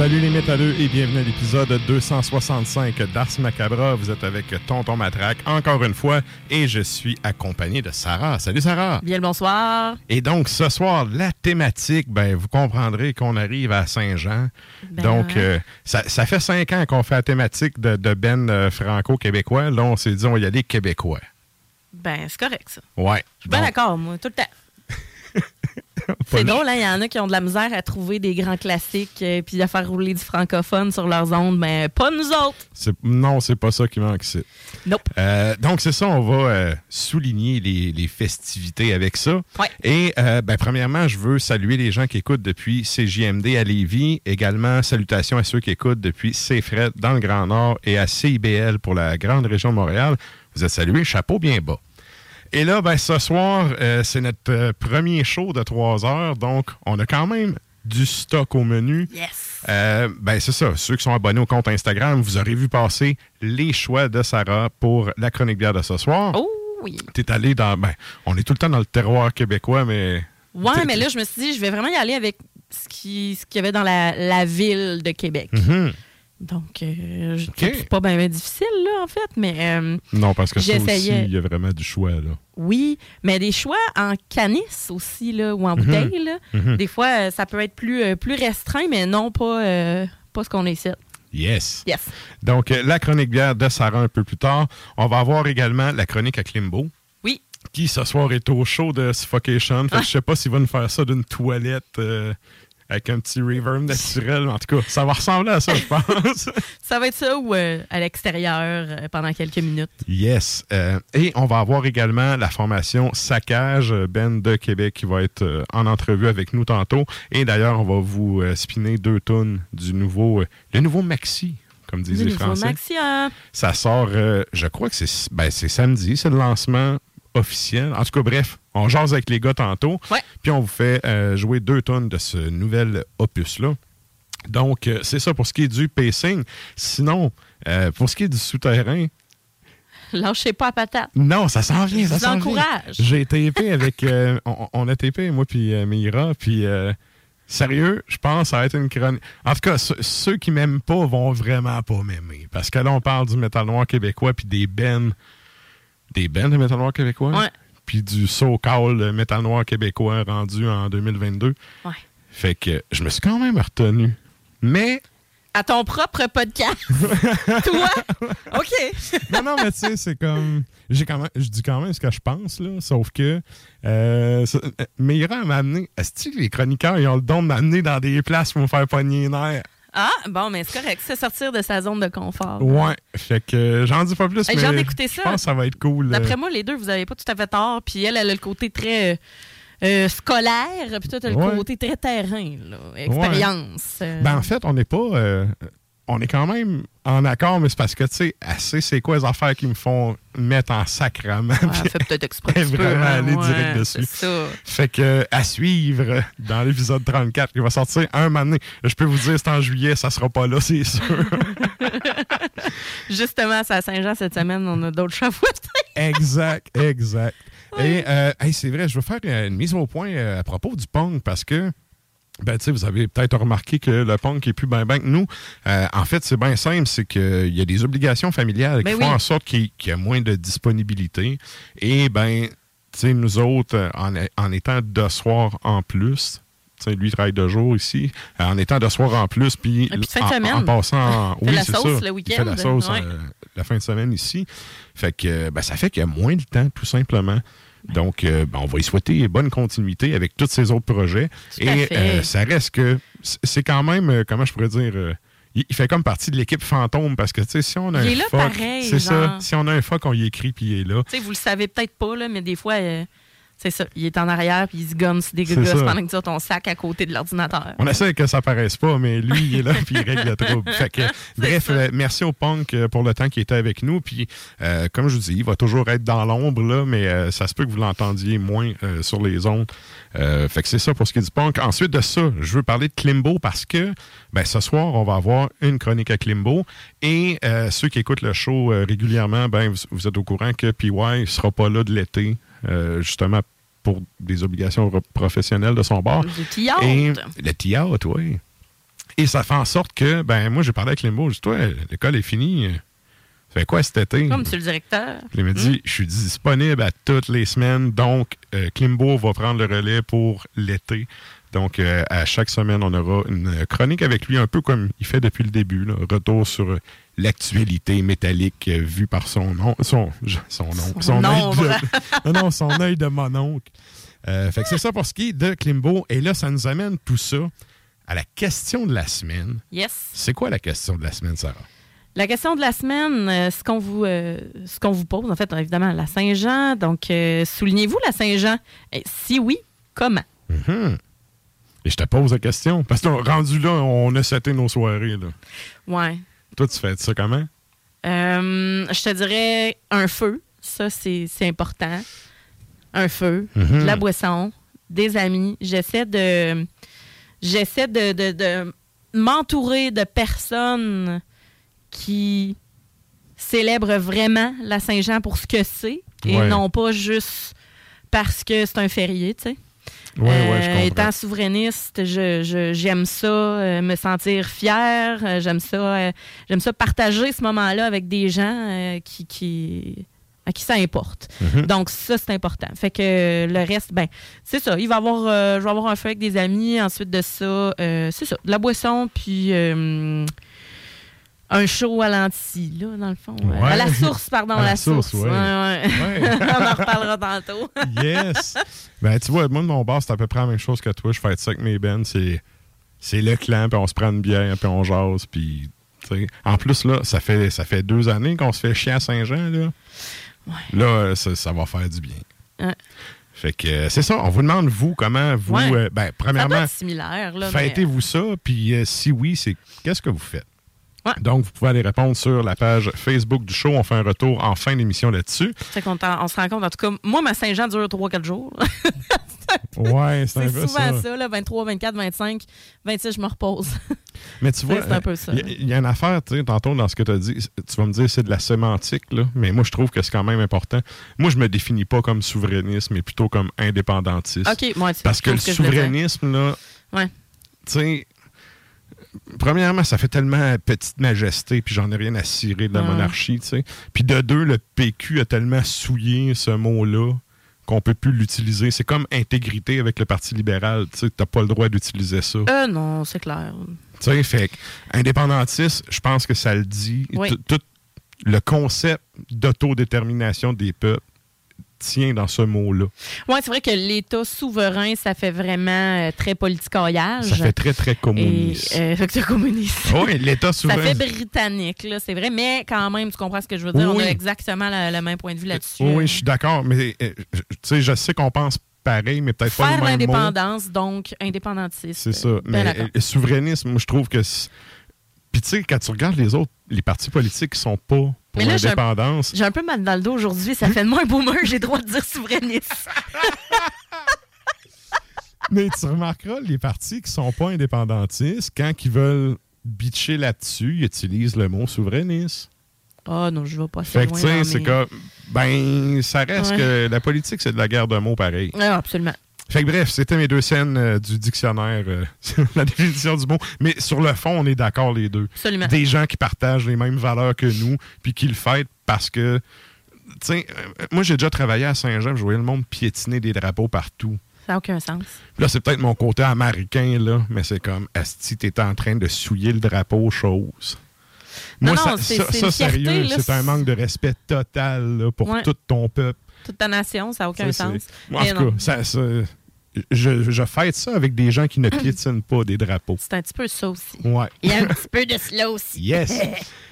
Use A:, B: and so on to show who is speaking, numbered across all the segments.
A: Salut les métalleux et bienvenue à l'épisode 265 d'Ars Macabra. Vous êtes avec Tonton Matraque encore une fois et je suis accompagné de Sarah. Salut Sarah.
B: Bien le bonsoir.
A: Et donc ce soir, la thématique, ben vous comprendrez qu'on arrive à Saint-Jean.
B: Ben
A: donc euh, ça, ça fait cinq ans qu'on fait la thématique de, de Ben euh, franco-québécois. Là, on s'est dit on y aller québécois.
B: Ben, c'est correct, ça.
A: Ouais.
B: Je suis bien d'accord, moi, tout le temps. C'est
A: le-
B: drôle, hein? Il y en a qui ont de la misère à trouver des grands classiques euh, puis à faire rouler du francophone sur leurs ondes, mais pas nous autres.
A: Non, c'est pas ça qui manque ici.
B: Nope.
A: Euh, donc, c'est ça, on va euh, souligner les, les festivités avec ça.
B: Ouais.
A: Et, ben, premièrement, je veux saluer les gens qui écoutent depuis CJMD à Lévis. Également, salutations à ceux qui écoutent depuis CFRED dans le Grand Nord et à CIBL pour la grande région de Montréal. Vous êtes salués, chapeau bien bas. Et là, ben, ce soir, euh, c'est notre euh, premier show de trois heures, donc on a quand même du stock au menu.
B: Yes.
A: Euh, ben, c'est ça. Ceux qui sont abonnés au compte Instagram, vous aurez vu passer les choix de Sarah pour la chronique bière de ce soir.
B: Oh oui.
A: T'es allé dans. Ben, on est tout le temps dans le terroir québécois, mais.
B: Ouais, mais là, je me suis dit, je vais vraiment y aller avec ce qui- ce qu'il y avait dans la, la ville de Québec.
A: Mhm.
B: Donc, euh, je pas bien difficile, là, en fait, mais euh,
A: Non, parce que ça aussi, il y a vraiment du choix, là.
B: oui. Mais des choix en canis aussi, là,
A: Mhm.
B: ou en bouteille, là. Des fois, euh, ça peut être plus, euh, plus restreint, mais non pas, euh, pas ce qu'on ici.
A: Yes.
B: Yes.
A: Donc, la chronique bière de Sarah un peu plus tard. On va avoir également la chronique à Klimbo.
B: Oui.
A: qui ce soir est au show de Suffocation. Fait que je sais pas s'il va nous faire ça d'une toilette euh, avec un petit reverb naturel. En tout cas, ça va ressembler à ça, je pense.
B: Ça va être ça ou euh, à l'extérieur euh, pendant quelques minutes?
A: yes. Euh, et on va avoir également la formation Saccage, Ben de Québec, qui va être en entrevue avec nous tantôt. Et d'ailleurs, on va vous spinner deux tonnes du nouveau, le nouveau Maxi, comme disent les
B: nouveau
A: Français.
B: Maxi, hein?
A: Ça sort, euh, je crois que c'est ben, c'est samedi, c'est le lancement officiel. En tout cas, bref, on jase avec les gars tantôt.
B: Ouais.
A: Puis on vous fait euh, jouer deux tonnes de ce nouvel opus-là. Donc, euh, c'est ça pour ce qui est du pacing. Sinon, euh, pour ce qui est du souterrain,
B: Lâchez pas à patate.
A: non, ça s'en vient. Ça s'en vient. J'ai tapé avec. on, on a tapé, moi, puis Mira, puis. Sérieux, je pense que ça va être une chronique. En tout cas, ceux, ceux qui m'aiment pas vont vraiment pas m'aimer. Parce que là, on parle du métal noir québécois puis des bennes. Des bennes de métal noir québécois.
B: Ouais.
A: Puis du so-called métal noir québécois rendu en 2022.
B: Ouais.
A: Fait que je me suis quand même retenu. Mais,
B: À ton propre podcast. Toi? OK.
A: non, non, mais tu sais, c'est comme. J'ai quand même, je dis quand même ce que je pense, là. Sauf que. Euh, euh, Mira m'a amené. Est-ce que les chroniqueurs, ils ont le don de m'amener dans des places pour me faire pogner les nerfs?
B: Ah, bon, mais c'est correct. C'est sortir de sa zone de confort.
A: Ouais. Fait que euh, j'en dis pas plus.
B: Hey,
A: mais
B: j'ai hâte d'écouter ça.
A: Je pense que ça va être cool. euh.
B: D'après moi, les deux, vous n'avez pas tout à fait tort. Puis elle, elle a le côté très euh, scolaire, puis toi, tu as le
A: Ouais.
B: côté très terrain, là. expérience.
A: Ben, en fait, on n'est pas. euh, on est quand même en accord, mais c'est parce que, tu sais, assez, c'est quoi les affaires qui me font mettre en sacrament?
B: ouais, fait peut-être exprès. petit peu,
A: Vraiment
B: hein,
A: aller
B: ouais,
A: direct dessus.
B: c'est ça.
A: Fait que, à suivre dans l'épisode 34 qui va sortir un moment donné. Je peux vous dire, c'est en juillet, ça sera pas là, c'est sûr.
B: Justement, c'est à Saint-Jean cette semaine, on a d'autres chats fouettés.
A: exact, exact. Et, euh, hey, c'est vrai, je veux faire une mise au point euh, à propos du punk parce que. Ben, vous avez peut-être remarqué que le punk est plus ben ben que nous. Euh, en fait, c'est bien simple, c'est qu'il y a des obligations familiales
B: Ben
A: qui
B: oui.
A: font en sorte qu'il y a moins de disponibilité. Et ben, nous autres, euh, en, en étant de soir en plus, lui il travaille de jour ici, euh, en étant de soir en plus, puis en, passant, oui,
B: la
A: c'est
B: sauce
A: ça.
B: le
A: Il fait la sauce
B: Ouais.
A: euh, la fin de semaine ici. Fait que ben, ça fait qu'il y a moins de temps, tout simplement. Donc, euh, ben, on va y souhaiter bonne continuité avec tous ces autres projets.
B: Tout
A: Et euh, ça reste que c'est quand même, euh, comment je pourrais dire, euh, il fait comme partie de l'équipe fantôme parce que, tu sais, si on a
B: Il
A: un
B: est là
A: fuck,
B: pareil,
A: c'est ça. Si on a un fuck, on y écrit puis il est là.
B: Tu sais, vous le savez peut-être pas, là, mais des fois, c'est ça. Il est en arrière, puis il se gonne des
A: ça.
B: pendant que tu as ton sac à côté de l'ordinateur.
A: On essaie que ça paraisse pas, mais lui, il est là puis il règle le trouble. Fait que, bref,
B: ça.
A: euh, merci au punk euh, pour le temps qu'il était avec nous. Puis, euh, comme je vous dis, il va toujours être dans l'ombre, là, mais euh, ça se peut que vous l'entendiez moins euh, sur les ondes. Fait que c'est ça pour ce qui est du punk. Ensuite de ça, je veux parler de Klimbo parce que ben, ce soir, on va avoir une chronique à Klimbo. Et ceux qui écoutent le show régulièrement, ben, vous, vous êtes au courant que PY sera pas là de l'été, justement pour des obligations professionnelles de son bord. Le théâtre, oui. Et ça fait en sorte que, ben, moi, j'ai parlé avec Limbo. J'ai dit, toi, l'école est finie. Ça fait quoi cet été?
B: Comme monsieur le directeur.
A: Il m'a dit, je suis disponible à toutes les semaines. Donc, euh, Klimbo va prendre le relais pour l'été. Donc, euh, à chaque semaine, on aura une chronique avec lui, un peu comme il fait depuis le début. là. Retour sur euh, l'actualité métallique euh, vue par son nom. Son, son nom.
B: Son ombre.
A: de, non, non, son œil de mon oncle. Euh, fait que c'est ça pour ce qui est de Klimbo. Et là, ça nous amène tout ça à la question de la semaine.
B: Yes.
A: C'est quoi la question de la semaine, Sarah?
B: La question de la semaine, euh, ce qu'on vous, euh, ce qu'on vous pose, en fait, évidemment, la Saint-Jean. Donc, soulignez-vous la Saint-Jean? Si oui, comment?
A: Mhm. Et je te pose la question. Parce que rendu là, on a seté nos soirées. Là.
B: Ouais.
A: Toi, tu fais ça comment?
B: Euh, je te dirais un feu. Ça, c'est important. Un feu,
A: Mhm.
B: de la boisson, des amis. J'essaie de. J'essaie de, de- de m'entourer de personnes qui célèbrent vraiment la Saint-Jean pour ce que c'est et
A: Ouais.
B: non pas juste parce que c'est un férié, tu sais.
A: Ouais, je
B: Euh,
A: comprends.
B: étant souverainiste, je- je- j'aime ça, euh, me sentir fier. euh, j'aime ça, j'aime ça partager ce moment-là avec des gens qui, qui, à qui ça importe.
A: Mhm.
B: Donc ça, c'est important. Fait que euh, le reste, ben, c'est ça. Il va avoir, euh, je vais avoir un feu avec des amis. Ensuite de ça, euh, c'est ça, de la boisson, puis un show à l'anti, là, dans le fond.
A: Ouais.
B: À la source, pardon,
A: À la
B: la
A: source,
B: source.
A: ouais.
B: Ouais. On en reparlera tantôt.
A: Yes! Ben, tu vois, moi, de mon bar, c'est à peu près la même chose que toi. Je fais ça avec mes bennes. C'est, c'est le clan, puis on se prend une bière, puis on jase, puis... En plus, là, ça fait, ça fait deux années qu'on se fait chier à Saint-Jean, là. Là, euh, ça, ça va faire du bien.
B: Ouais.
A: Fait que euh, c'est ça. On vous demande, vous, comment vous... Euh, ben,
B: Ça doit
A: premièrement,
B: être similaire, là. mais-
A: fêtez-vous ça, puis euh, si oui, c'est qu'est-ce que vous faites?
B: Ouais.
A: Donc, vous pouvez aller répondre sur la page Facebook du show. On fait un retour en fin d'émission là-dessus.
B: T'en- on se rend compte, en tout cas, moi, ma Saint-Jean dure 3-4 jours.
A: Ouais, c'est un
B: C'est souvent
A: ça.
B: ça, là, 23, 24, 25, 26, je me repose.
A: Mais tu vois, il y, a- il y a une affaire, tu sais, tantôt dans ce que tu as dit, tu vas me dire c'est de la sémantique, là, mais moi je trouve que c'est quand même important. Moi, je me définis pas comme souverainiste, mais plutôt comme indépendantiste.
B: OK, moi, tu
A: Parce que
B: tu
A: le souverainisme, là,
B: Ouais.
A: tu sais, premièrement, ça fait tellement petite majesté, puis j'en ai rien à cirer de la monarchie, tu sais. Puis de deux, le PQ a tellement souillé ce mot-là qu'on peut plus l'utiliser. C'est comme intégrité avec le Parti libéral, tu sais, t'as pas le droit d'utiliser ça.
B: Euh, non, c'est clair.
A: Tu sais, fait indépendantiste, je pense que ça le dit.
B: Oui.
A: Tout le concept d'autodétermination des peuples tient dans ce mot-là.
B: Oui, c'est vrai que l'État souverain, ça fait vraiment euh, très politicoyage.
A: Ça fait très, très
B: Et,
A: communiste.
B: euh, fait que c'est communiste.
A: oui, l'État
B: Ça
A: souverain.
B: fait britannique, là, c'est vrai, mais quand même, tu comprends ce que je veux dire.
A: Oui.
B: On a exactement le, le même point de vue là-dessus.
A: Oui, je suis d'accord, mais euh, tu sais, je sais qu'on pense pareil, mais peut-être pas le même
B: l'indépendance, donc indépendantiste.
A: C'est ça. Mais le souverainisme, moi, je trouve que. Puis, tu sais, quand tu regardes les autres, les partis politiques qui sont pas pour
B: j'ai un-
A: l'indépendance,
B: J'ai un peu mal dans le dos aujourd'hui. Ça fait de moi un boomer. J'ai le droit de dire souverainiste.
A: Mais tu remarqueras, les partis qui sont pas indépendantistes, quand ils veulent bitcher là-dessus, ils utilisent le mot souverainiste.
B: Ah non, je vais pas assez
A: Fait que, tu sais, c'est comme. Ben, ça reste
B: Ouais.
A: que la politique, c'est de la guerre de mots pareil.
B: Ah, absolument.
A: Fait que bref, c'était mes deux scènes euh, du dictionnaire, euh, la définition du mot. Mais sur le fond, on est d'accord les deux.
B: Absolument.
A: Des gens qui partagent les mêmes valeurs que nous, puis qui le fêtent parce que. Tu sais, euh, moi, j'ai déjà travaillé à Saint-Jean, je voyais le monde piétiner des drapeaux partout.
B: Ça n'a aucun sens.
A: Là, c'est peut-être mon côté américain, là, mais c'est comme, Asti, t'es en train de souiller le drapeau, chose.
B: Non,
A: Moi,
B: non,
A: ça, ça, ça,
B: fierté,
A: sérieux, c'est un manque de respect total là, pour
B: Ouais.
A: tout ton peuple.
B: Toute ta nation, ça n'a aucun sens.
A: En tout cas, ça- je, je fête ça avec des gens qui ne piétinent pas des drapeaux.
B: c'est un petit peu ça aussi.
A: Ouais.
B: Il y a un petit peu de cela aussi.
A: Yes.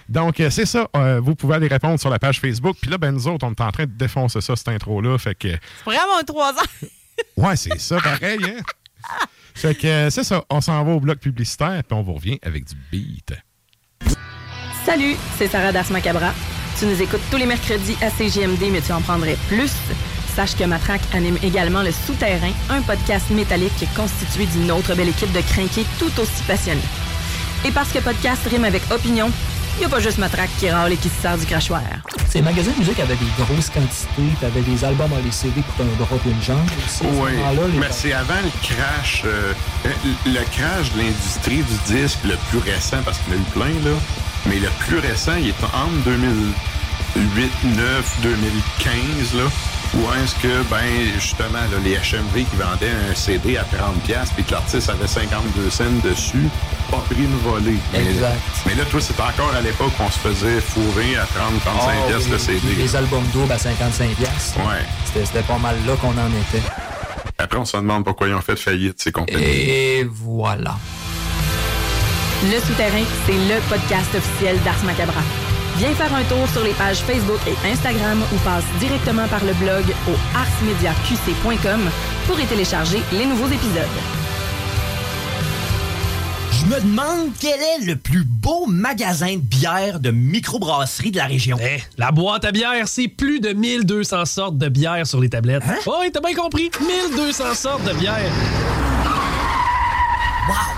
A: Donc, euh, c'est ça. Euh, vous pouvez aller répondre sur la page Facebook. Puis là, ben, nous autres, on est en train de défoncer ça, cette intro-là. Fait que,
B: C'est vraiment un trois ans.
A: ouais, c'est ça, pareil, hein? Fait que, euh, c'est ça. On s'en va au bloc publicitaire, puis on vous revient avec du beat.
B: Salut, c'est Sarah Das Macabra. Tu nous écoutes tous les mercredis à CGMD, mais tu en prendrais plus. Sache que Matraque anime également Le Souterrain, un podcast métallique constitué d'une autre belle équipe de crinqués tout aussi passionnés. Et parce que podcast rime avec opinion, il n'y a pas juste Matraque qui râle et qui se sert du crachoir.
C: Ces magasins de musique avaient des grosses quantités, t'avais des albums à les CD pour un drop une jambe aussi.
D: Oui, mais c'est avant le crash, euh, le crash de l'industrie du disque le plus récent, parce qu'il y en a eu plein, là, mais le plus récent, il est en 2000. 8, 9, 2015, là, où est-ce que, ben, justement, les HMV qui vendaient un CD à 30$ puis que l'artiste avait 52 cents dessus, pas pris une volée.
C: Exact.
D: Mais, mais là, toi, c'était encore à l'époque qu'on se faisait fourrer à 30,
C: 35$
D: ah, le CD.
C: Les albums doubles à 55$.
D: Ouais.
C: C'était pas mal là qu'on en était.
D: Après, on se demande pourquoi ils ont fait faillite, ces compagnies.
C: Et voilà.
B: Le Souterrain, c'est le podcast officiel d'Ars Macabra. Viens faire un tour sur les pages Facebook et Instagram ou passe directement par le blog au arsmediaqc.com pour y télécharger les nouveaux épisodes.
E: Je me demande quel est le plus beau magasin de bière de microbrasserie de la région.
F: Eh, la boîte à bière, c'est plus de 1200 sortes de bière sur les tablettes.
E: Hein?
F: Oh, oui, t'as bien compris. 1200 sortes de bière.
E: Wow!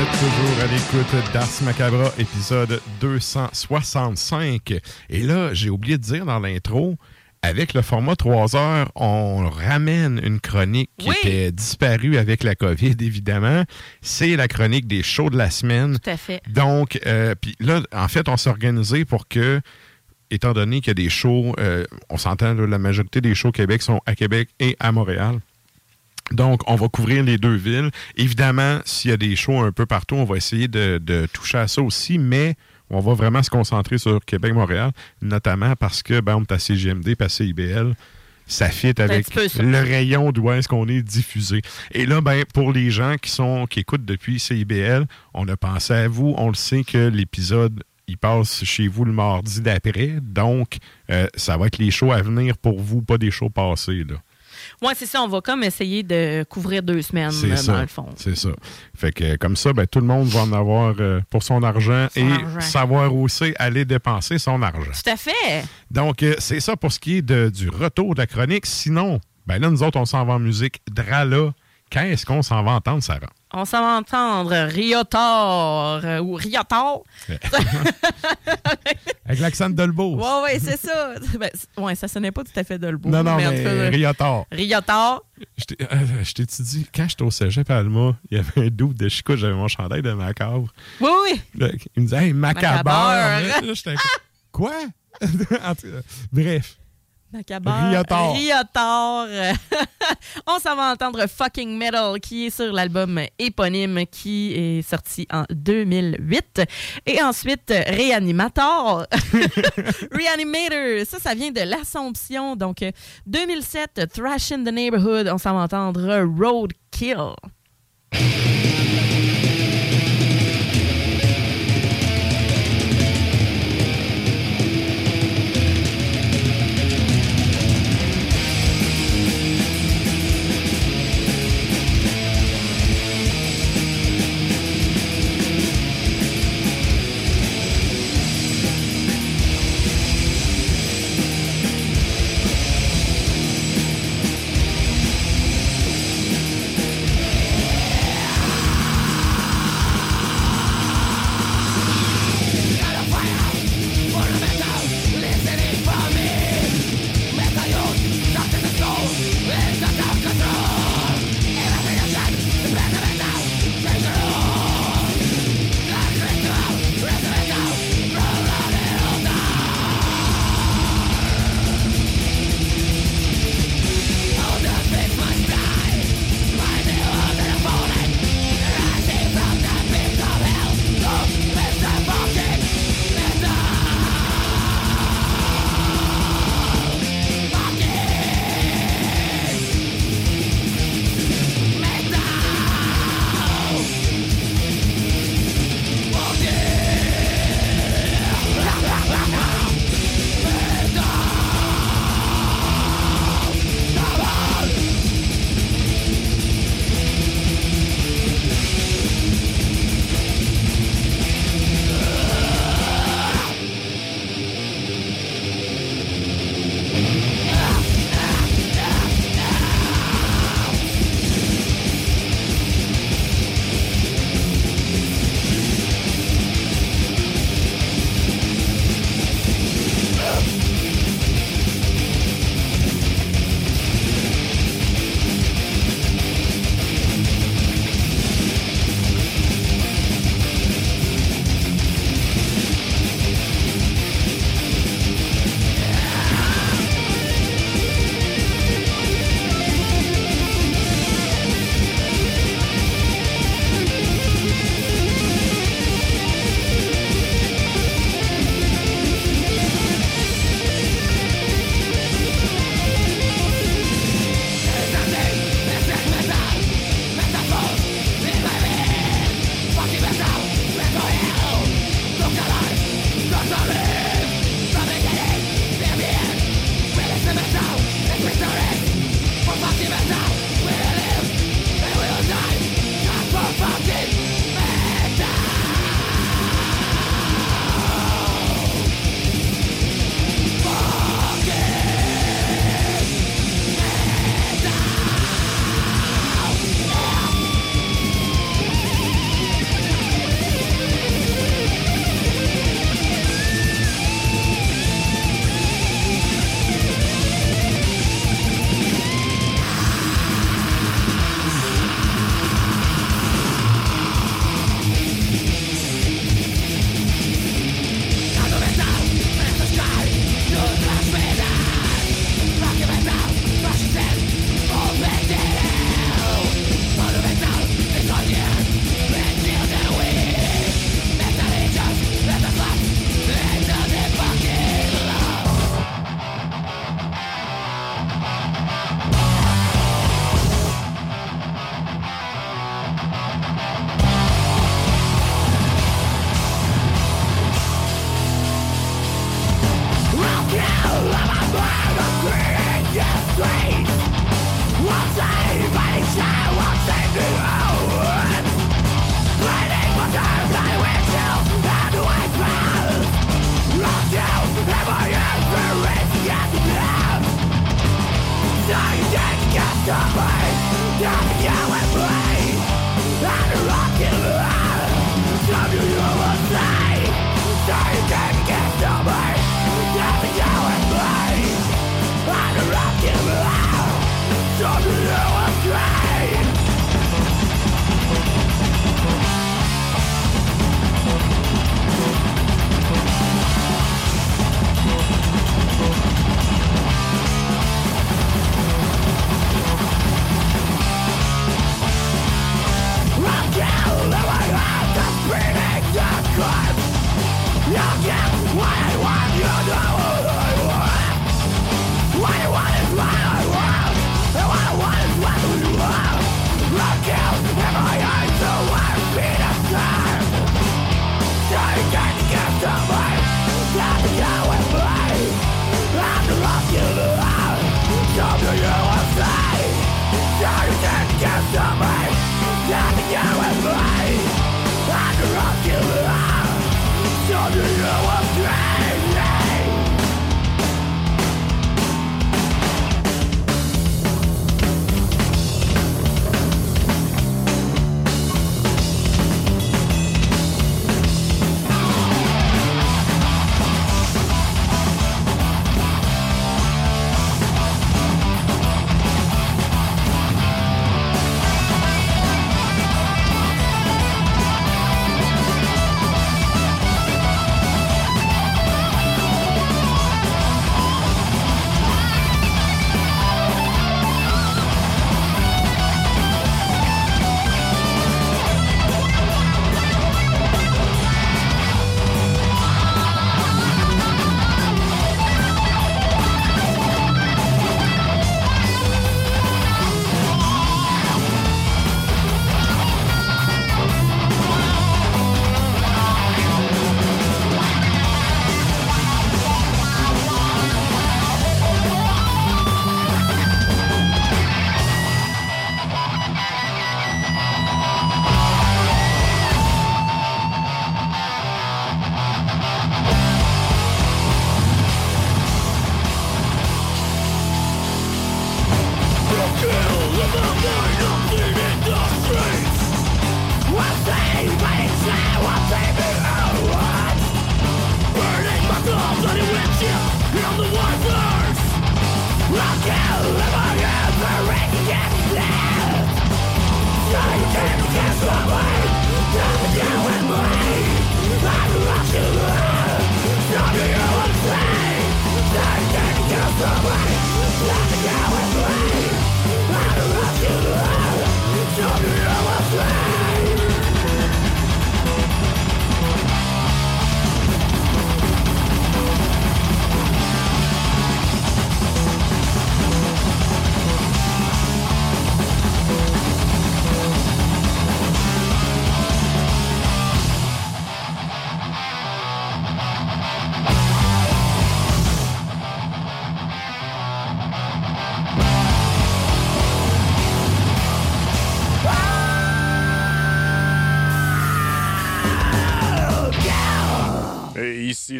A: Êtes toujours à l'écoute d'Ars Macabra, épisode 265. Et là, j'ai oublié de dire dans l'intro, avec le format 3 heures, on ramène une chronique qui
B: Oui.
A: était disparue avec la COVID, évidemment. C'est la chronique des shows de la semaine.
B: Tout à fait.
A: Donc, euh, puis là, en fait, on s'est organisé pour que, étant donné qu'il y a des shows, euh, on s'entend, la majorité des shows au Québec sont à Québec et à Montréal. Donc, on va couvrir les deux villes. Évidemment, s'il y a des shows un peu partout, on va essayer de, de toucher à ça aussi, mais on va vraiment se concentrer sur Québec-Montréal, notamment parce que, ben, on est à CGMD, pas CIBL. Ça fit avec
B: peu ça.
A: le rayon d'où est-ce qu'on est diffusé. Et là, ben, pour les gens qui sont qui écoutent depuis CIBL, on a pensé à vous. On le sait que l'épisode, il passe chez vous le mardi d'après. Donc, euh, ça va être les shows à venir pour vous, pas des shows passés. Là.
B: Ouais, c'est ça. On va comme essayer de couvrir deux semaines,
A: C'est
B: euh,
A: ça.
B: dans le fond.
A: C'est ça. Fait que comme ça, ben, tout le monde va en avoir euh, pour son argent
B: Son
A: et
B: argent.
A: savoir aussi aller dépenser son argent.
B: Tout à fait.
A: Donc, euh, c'est ça pour ce qui est de- du retour de la chronique. Sinon, ben là, nous autres, on s'en va en musique. Drala, quand est-ce qu'on s'en va entendre, Sarah?
B: On s'en va entendre Riotor euh, ou Riotor.
A: Avec l'accent de Dolbeau.
B: Ouais, ouais, c'est ça. Ben, ouais, ça sonnait pas tout à fait de le beau.
A: Non, non, mais,
B: euh,
A: Riotor.
B: Riotor.
A: Je t'ai euh, je t'ai-tu dit, quand j'étais au cégep à Alma, il y avait un doute de Chico, j'avais mon chandail de macabre.
B: Oui, oui.
A: Là, il me disait, hey, macabre.
B: Macabre.
A: Là, quoi? Bref.
B: Macabre. On s'en va entendre Fucking Metal qui est sur l'album éponyme qui est sorti en 2008. Et ensuite, Reanimator. Reanimator. Ça, ça vient de l'Assomption. Donc, euh, 2007, Thrash in the Neighborhood. On s'en va entendre Roadkill.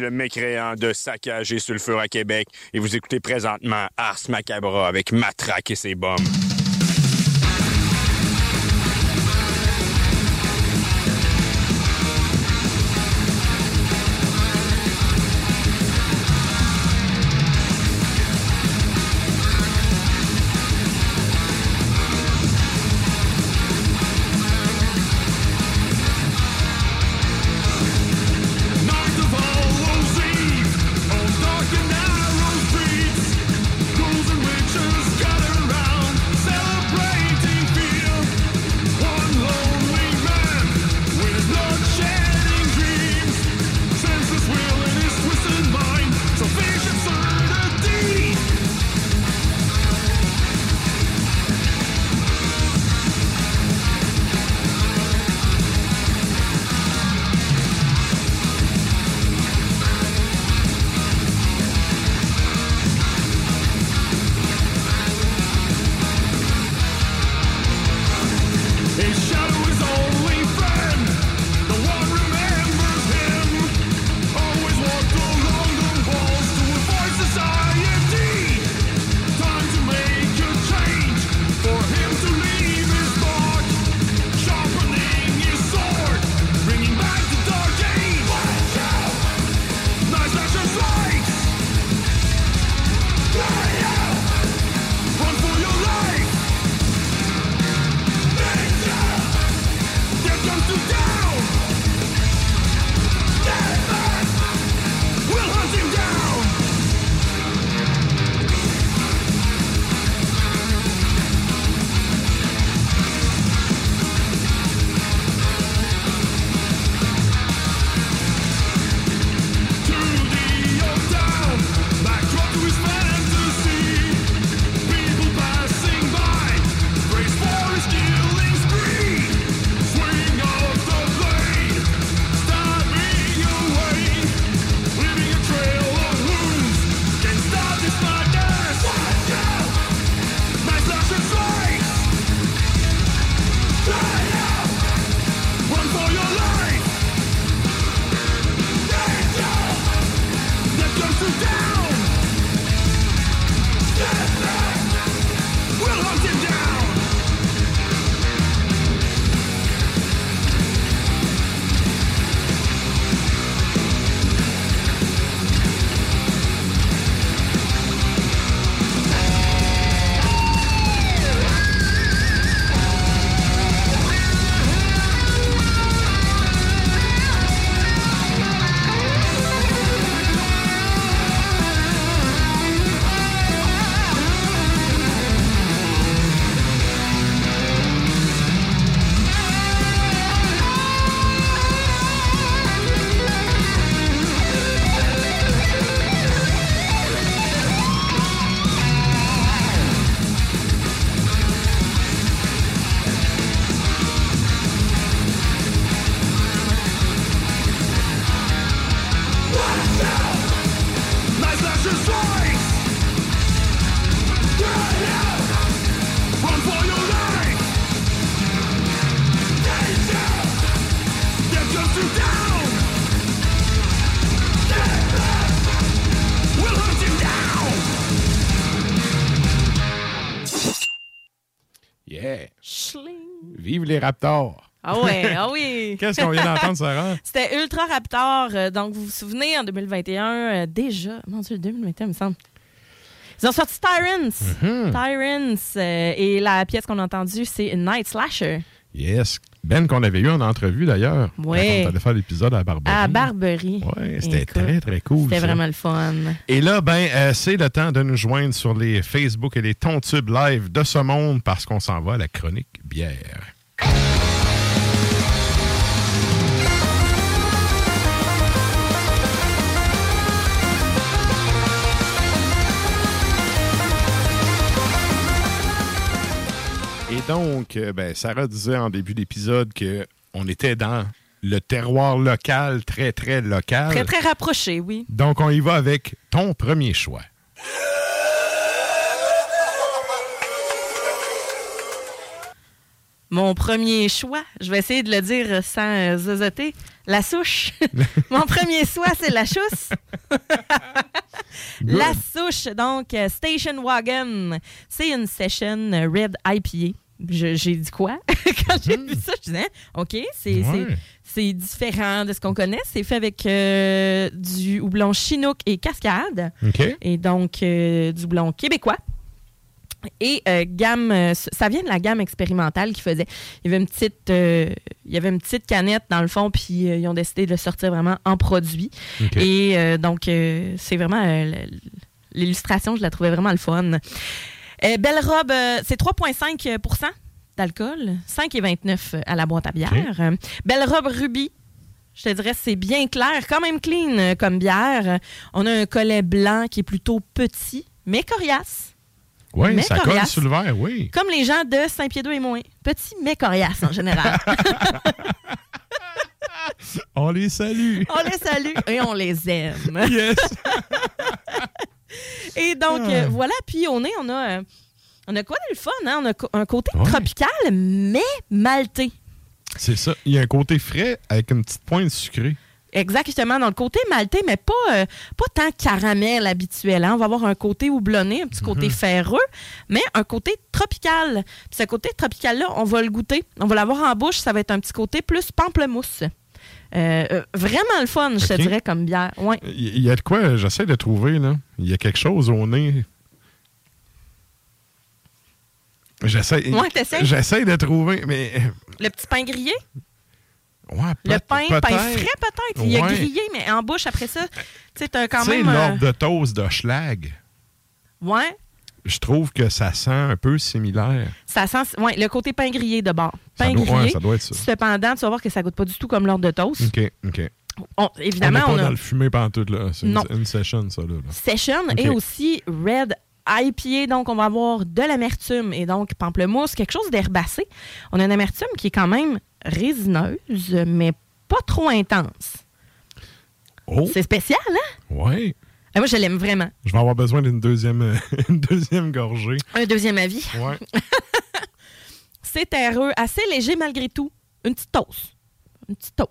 G: Le mécréant de saccage et sulfure à Québec. Et vous écoutez présentement Ars Macabra avec Matraque et ses bombes.
A: Raptors.
B: Ah ouais, ah oui.
A: Qu'est-ce qu'on vient d'entendre, Sarah?
B: C'était Ultra Raptor. euh, donc, vous vous souvenez, en 2021, euh, déjà, mon Dieu, 2021, il me semble. Ils ont sorti Tyrants.
A: Mhm.
B: Tyrants. euh, et la pièce qu'on a entendue, c'est Night Slasher.
A: Yes. Ben qu'on avait eu en entrevue d'ailleurs. Quand on allait faire l'épisode à Barberie.
B: À Barberie.
A: Ouais, c'était très, très cool.
B: C'était vraiment le fun.
A: Et là, ben, euh, c'est le temps de nous joindre sur les Facebook et les Tontubes live de ce monde parce qu'on s'en va à la chronique bière. Et donc, euh, ben, Sarah disait en début d'épisode que on était dans le terroir local, très, très local.
B: Très, très rapproché, oui.
A: Donc, on y va avec ton premier choix.
B: Mon premier choix, je vais essayer de le dire sans euh, zozoter, la souche. Mon premier choix, c'est la chousse. la souche, donc euh, Station Wagon. C'est une session euh, Red IPA. J'ai dit quoi? Quand j'ai vu ça, je disais, OK, c'est
H: Ouais.
B: différent de ce qu'on connaît. C'est fait avec euh, du houblon Chinook et Cascade. Et donc, euh, du houblon québécois. Et euh, gamme, euh, ça vient de la gamme expérimentale qu'ils faisaient. Il y avait une petite, euh, il y avait une petite canette dans le fond, puis ils ont décidé de le sortir vraiment en produit. Et donc, c'est vraiment l'illustration, je la trouvais vraiment le fun. Belle robe, c'est 3,5% d'alcool, 5,29 à la boîte à bière. Belle robe rubis, je te dirais, c'est bien clair, quand même clean comme bière. On a un collet blanc qui est plutôt petit, mais coriace.
A: Oui,
B: Mais
A: ça colle sur le verre, oui.
B: Comme les gens de Saint-Pied-deux et moins. Petit, mais coriace en général.
A: On les salue.
B: on les salue et on les aime.
A: Yes.
B: et donc,
A: Ah.
B: euh, voilà. Puis on est, on a, euh, on a quoi de le fun, hein? On a un côté
A: Ouais.
B: tropical, mais maltais.
A: C'est ça. Il y a un côté frais avec une petite pointe sucrée.
B: Exactement, dans le côté maltais, mais pas, euh, pas tant caramel habituel. hein. On va avoir un côté houblonné, un petit côté
A: Mhm.
B: ferreux, mais un côté tropical. Puis ce côté tropical-là, on va le goûter. On va l'avoir en bouche, ça va être un petit côté plus pamplemousse. Euh, euh, vraiment le fun, je te dirais, comme bière. Ouais.
A: Il y a de quoi, j'essaie de trouver, là. Il y a quelque chose au nez. J'essaie.
B: Ouais,
A: de trouver, mais.
B: Le petit pain grillé,
A: Ouais,
B: le pain, pain frais peut-être. Il est
A: Ouais.
B: grillé, mais en bouche après ça, tu sais, t'as quand
A: Tu sais,
B: même. euh,
A: l'ordre de toast de Schlag,
B: Ouais.
A: je trouve que ça sent un peu similaire.
B: Ça sent, ouais, le côté pain grillé de bord.
A: Ça
B: Pain
A: doit-
B: grillé.
A: ouais, ça doit être ça.
B: Cependant, tu vas voir que ça goûte pas du tout comme l'ordre de toast.
A: OK, OK.
B: On- évidemment,
A: on n'est pas
B: a
A: dans le fumé pantoute, là. C'est une,
B: Non.
A: une session, ça, là.
B: session et aussi red IPA. Donc, on va avoir de l'amertume et donc pamplemousse, quelque chose d'herbacé. On a une amertume qui est quand même résineuse, mais pas trop intense.
A: Oh!
B: C'est spécial, hein?
A: Ouais.
B: Ah, moi, je l'aime vraiment.
A: Je vais avoir besoin d'une deuxième, une deuxième gorgée.
B: Un deuxième avis.
A: Ouais.
B: C'est terreux, assez léger malgré tout. Une petite toast. Une petite toast.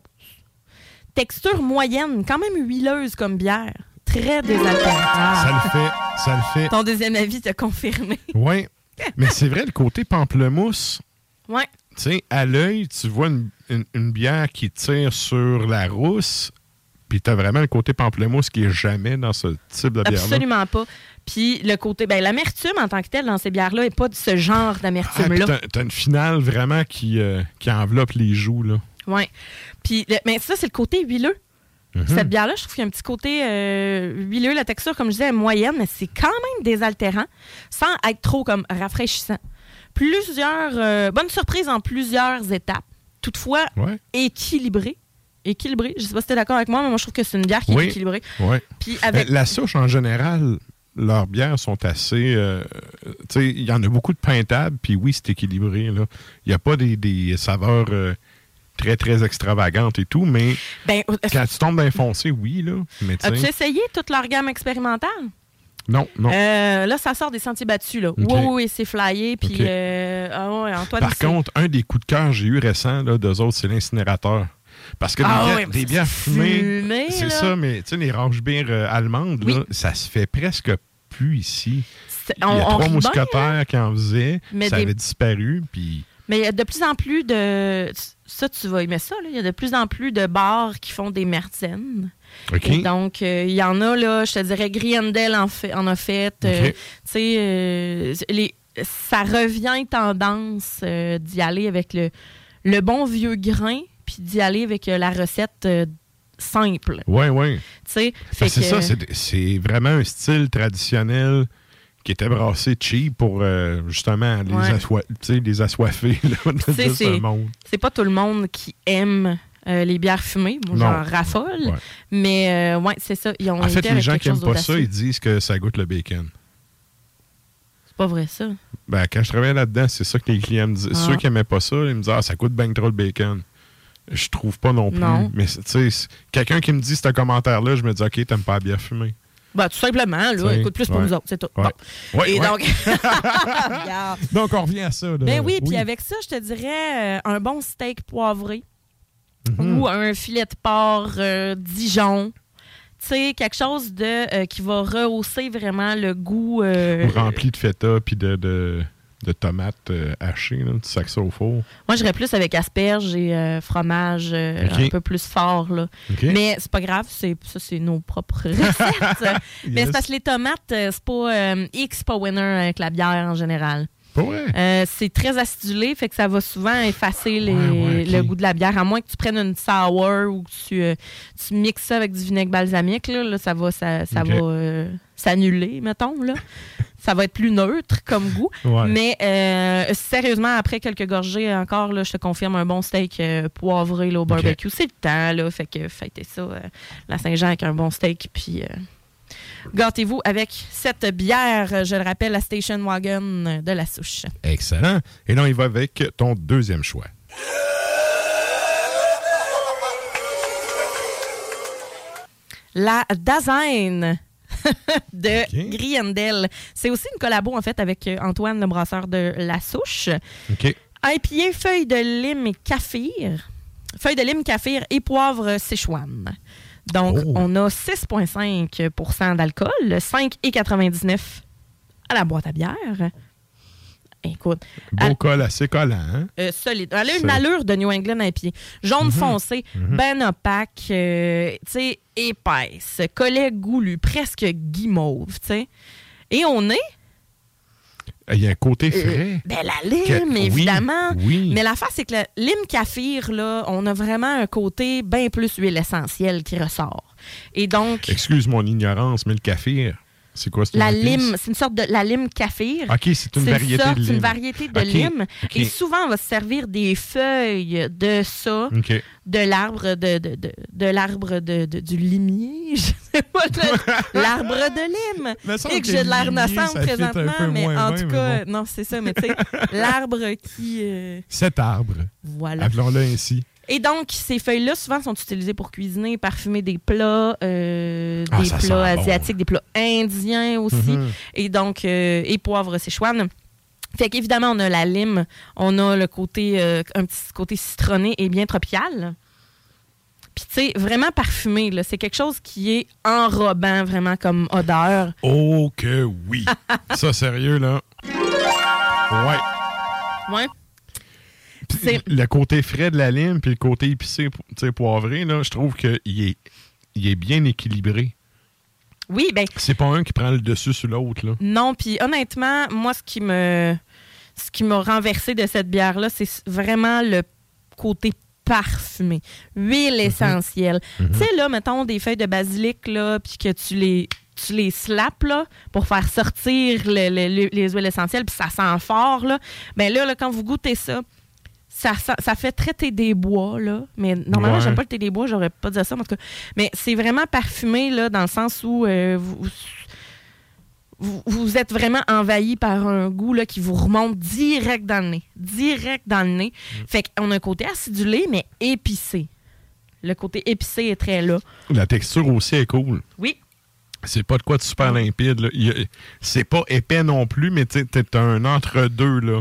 B: Texture moyenne, quand même huileuse comme bière. Très désaltérante.
A: Ça le fait, ça le fait.
B: Ton deuxième avis t'a confirmé.
A: Oui. Mais c'est vrai, le côté pamplemousse,
B: Ouais.
A: Tu sais, à l'œil, tu vois une, une- une bière qui tire sur la rousse, puis tu as vraiment le côté pamplemousse qui est jamais dans ce type de bière-là.
B: Absolument pas. Puis le côté, ben l'amertume en tant que telle dans ces bières-là n'est pas de ce genre
A: Ah,
B: d'amertume-là.
A: t'as, t'as une finale vraiment qui, euh, qui enveloppe les joues, là.
B: ouais. Puis, mais ça, c'est le côté huileux.
A: Mhm.
B: Cette bière-là, je trouve qu'il y a un petit côté euh, huileux. La texture, comme je disais, est moyenne, mais c'est quand même désaltérant, sans être trop comme rafraîchissant. Plusieurs, euh, bonne surprise en plusieurs étapes. Toutefois,
A: Ouais.
B: équilibré. Équilibré. Je sais pas si tu es d'accord avec moi, mais moi, je trouve que c'est une bière qui
A: Oui.
B: est équilibrée. Puis avec
A: La souche, en général, leurs bières sont assez. euh, tu sais, il y en a beaucoup de pintables, puis oui, c'est équilibré. Il n'y a pas des, des saveurs euh, très, très extravagantes et tout, mais
B: Ben, euh,
A: quand tu tombes dans les foncés, oui, là. Mais
B: As-tu essayé toute leur gamme expérimentale?
A: Non, non.
B: Euh, là, ça sort des sentiers battus. Là. Oui, oui, oui, c'est flyé. Puis, euh, ah Antoine,
A: Par contre, un des coups de cœur que j'ai eu récent, là, d'eux autres, c'est l'incinérateur. Parce que
B: Ah
A: des,
B: ouais,
A: bières, des fumées,
B: fumé,
A: c'est ça, mais tu sais, les range bières allemandes,
B: Oui.
A: là, ça se fait presque plus ici.
B: C'est-
A: Il y a
B: on- on
A: trois
B: bien,
A: mousquetaires qui en faisaient.
B: Mais
A: ça
B: des-
A: avait disparu. Puis
B: Mais il y a de plus en plus de. Ça, tu vas aimer ça, là. Il y a de plus en plus de bars qui font des mertzennes. Et donc, euh, il y en a, là, je te dirais, Griendel en, fait, en a fait. euh,
A: OK.
B: tu sais, euh, les- ça revient tendance d'y aller avec le, le bon vieux grain, puis d'y aller avec la recette simple.
A: Oui, oui. C'est ça, c'est- vraiment un style traditionnel qui était brassé cheap pour euh, justement les,
B: Ouais.
A: assoi- tu sais, les assoiffés là, de, ce monde.
B: C'est pas tout le monde qui aime euh, les bières fumées. Moi, j'en raffole.
A: Ouais.
B: Mais, euh, ouais, c'est ça. Ils ont
A: En fait, les gens qui n'aiment pas ça, ils disent que ça goûte le bacon.
B: C'est pas vrai, ça.
A: Ben, quand je travaillais là-dedans, c'est ça que les clients me disaient.
B: Ah.
A: Ceux qui n'aimaient pas ça, ils me disaient Ah, ça coûte bien trop le bacon. Je trouve pas non plus.
B: Non.
A: Mais tu sais, quelqu'un qui me dit ce commentaire-là, je me dis OK, t'aimes pas la bière fumée.
B: Ben, tout simplement, là,
A: T'sais,
B: écoute plus pour
A: ouais.
B: nous autres, c'est tout.
A: Ouais.
B: Bon.
A: Ouais,
B: Et donc.
A: Donc, on revient à ça. là.
B: Ben oui, puis avec ça, je te dirais euh, un bon steak poivré
A: Mhm.
B: ou un filet de porc euh, Dijon. Tu sais, quelque chose de euh, qui va rehausser vraiment le goût. euh,
A: Rempli de feta puis de, de, de tomates hachées. Là. Tu sacs ça au four.
B: Moi, j'irais plus avec asperges et fromage un peu plus fort. Là. Mais c'est pas grave, c'est, ça, c'est nos propres recettes. Mais c'est parce que les tomates, c'est pas X, pas winner avec la bière en général. Euh, c'est très acidulé, fait que ça va souvent effacer les-
A: ouais, ok.
B: le goût de la bière, à moins que tu prennes une sour ou que tu, euh, tu mixes ça avec du vinaigre balsamique. Là, là, ça va, ça, ça
A: Ok.
B: va euh, s'annuler, mettons. Là. ça va être plus neutre comme goût.
A: Ouais.
B: Mais sérieusement, après quelques gorgées encore, là, je te confirme un bon steak poivré là, au barbecue. C'est le temps, là, fait que fêtez ça, la Saint-Jean avec un bon steak, puis... Gâtez-vous avec cette bière, je le rappelle, la Station Wagon de la souche.
A: Excellent. Et là, on y va avec ton deuxième choix.
B: La Dasein de Griendel. C'est aussi une collabo, en fait, avec euh, Antoine, le brasseur de La Souche.
A: OK.
B: IPA, feuille de lime et kaffir. Feuille de lime, kaffir et poivre Sichuan. Donc,
A: Oh.
B: on a 6,5% d'alcool, 5,99 à la boîte à bière. Écoute,
A: Beau col assez collant. Hein?
B: euh, solide. Elle a une allure de New England à pied. Jaune
A: Mhm.
B: foncé,
A: Mhm.
B: ben opaque, euh, tu sais, épaisse, collet goulu, presque guimauve, tu sais. Et on est,
A: Il y a un côté
B: euh,
A: frais.
B: ben la lime,
A: Que-
B: évidemment.
A: oui.
B: Mais l'affaire, c'est que le lime kaffir, là, on a vraiment un côté bien plus huile essentielle qui ressort. Et donc,
A: Excuse mon ignorance, mais le café, c'est quoi?
B: la lime, c'est une sorte de la lime kaffir.
A: OK, c'est une variété
B: sorte-
A: de
B: C'est une
A: lime.
B: variété de lime. Et souvent, on va se servir des feuilles de ça, de l'arbre de, de, de, de l'arbre de, du limier. Je sais pas, l'arbre de lime.
A: Me semble
B: Et que j'ai de l'air
A: un
B: présentement, mais en tout
A: mais
B: cas,
A: bon.
B: non, c'est ça. Mais tu sais, l'arbre qui. euh,
A: Cet arbre.
B: Voilà.
A: Appelons-le ainsi.
B: Et donc, ces feuilles-là, souvent, sont utilisées pour cuisiner, parfumer des plats, euh,
A: Ah,
B: des plats
A: bon.
B: asiatiques, des plats indiens aussi.
A: Mhm.
B: Et donc, euh, et poivre Sichuan. Fait qu'évidemment, on a la lime, on a le côté, euh, un petit côté citronné et bien tropical. Puis, tu sais, vraiment parfumé, là. C'est quelque chose qui est enrobant, vraiment, comme odeur.
A: Oh que oui. ça, sérieux, là? Ouais.
B: Ouais.
A: Le côté frais de la lime puis le côté épicé, tu sais, poivré, là, je trouve qu'il est, il est bien équilibré.
B: Oui, ben
A: C'est pas un qui prend le dessus sur l'autre, là.
B: Non, puis honnêtement, moi, ce qui me ce qui m'a renversé de cette bière-là, c'est vraiment le côté parfumé. Huile essentielle.
A: Mhm.
B: Tu sais, là, mettons des feuilles de basilic, là, puis que tu les tu les là, pour faire sortir le- le- le- les huiles essentielles, puis ça sent fort, là. Ben là, là, quand vous goûtez ça, ça, ça fait très thé des bois, là. Mais normalement,
A: Ouais.
B: j'aime pas le thé des bois, j'aurais pas dit ça, mais en tout cas. Mais c'est vraiment parfumé, là, dans le sens où euh, vous, vous, vous êtes vraiment envahi par un goût là, qui vous remonte direct dans le nez. Direct dans le nez. Fait qu'on a un côté acidulé, mais épicé. Le côté épicé est très là.
A: La texture aussi est cool.
B: Oui.
A: C'est pas de quoi de super limpide. là. C'est pas épais non plus, mais t'es un entre-deux, là.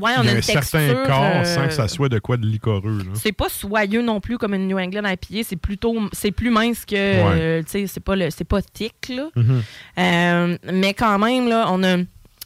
B: Ouais, on a
A: a
B: une
A: un certain corps
B: euh,
A: sans que ça soit de quoi de licoreux.
B: C'est pas soyeux non plus comme une New England IPA, c'est plutôt c'est plus mince que euh, tu sais c'est pas le c'est pas thick là.
A: Mhm.
B: Euh, mais quand même là, on a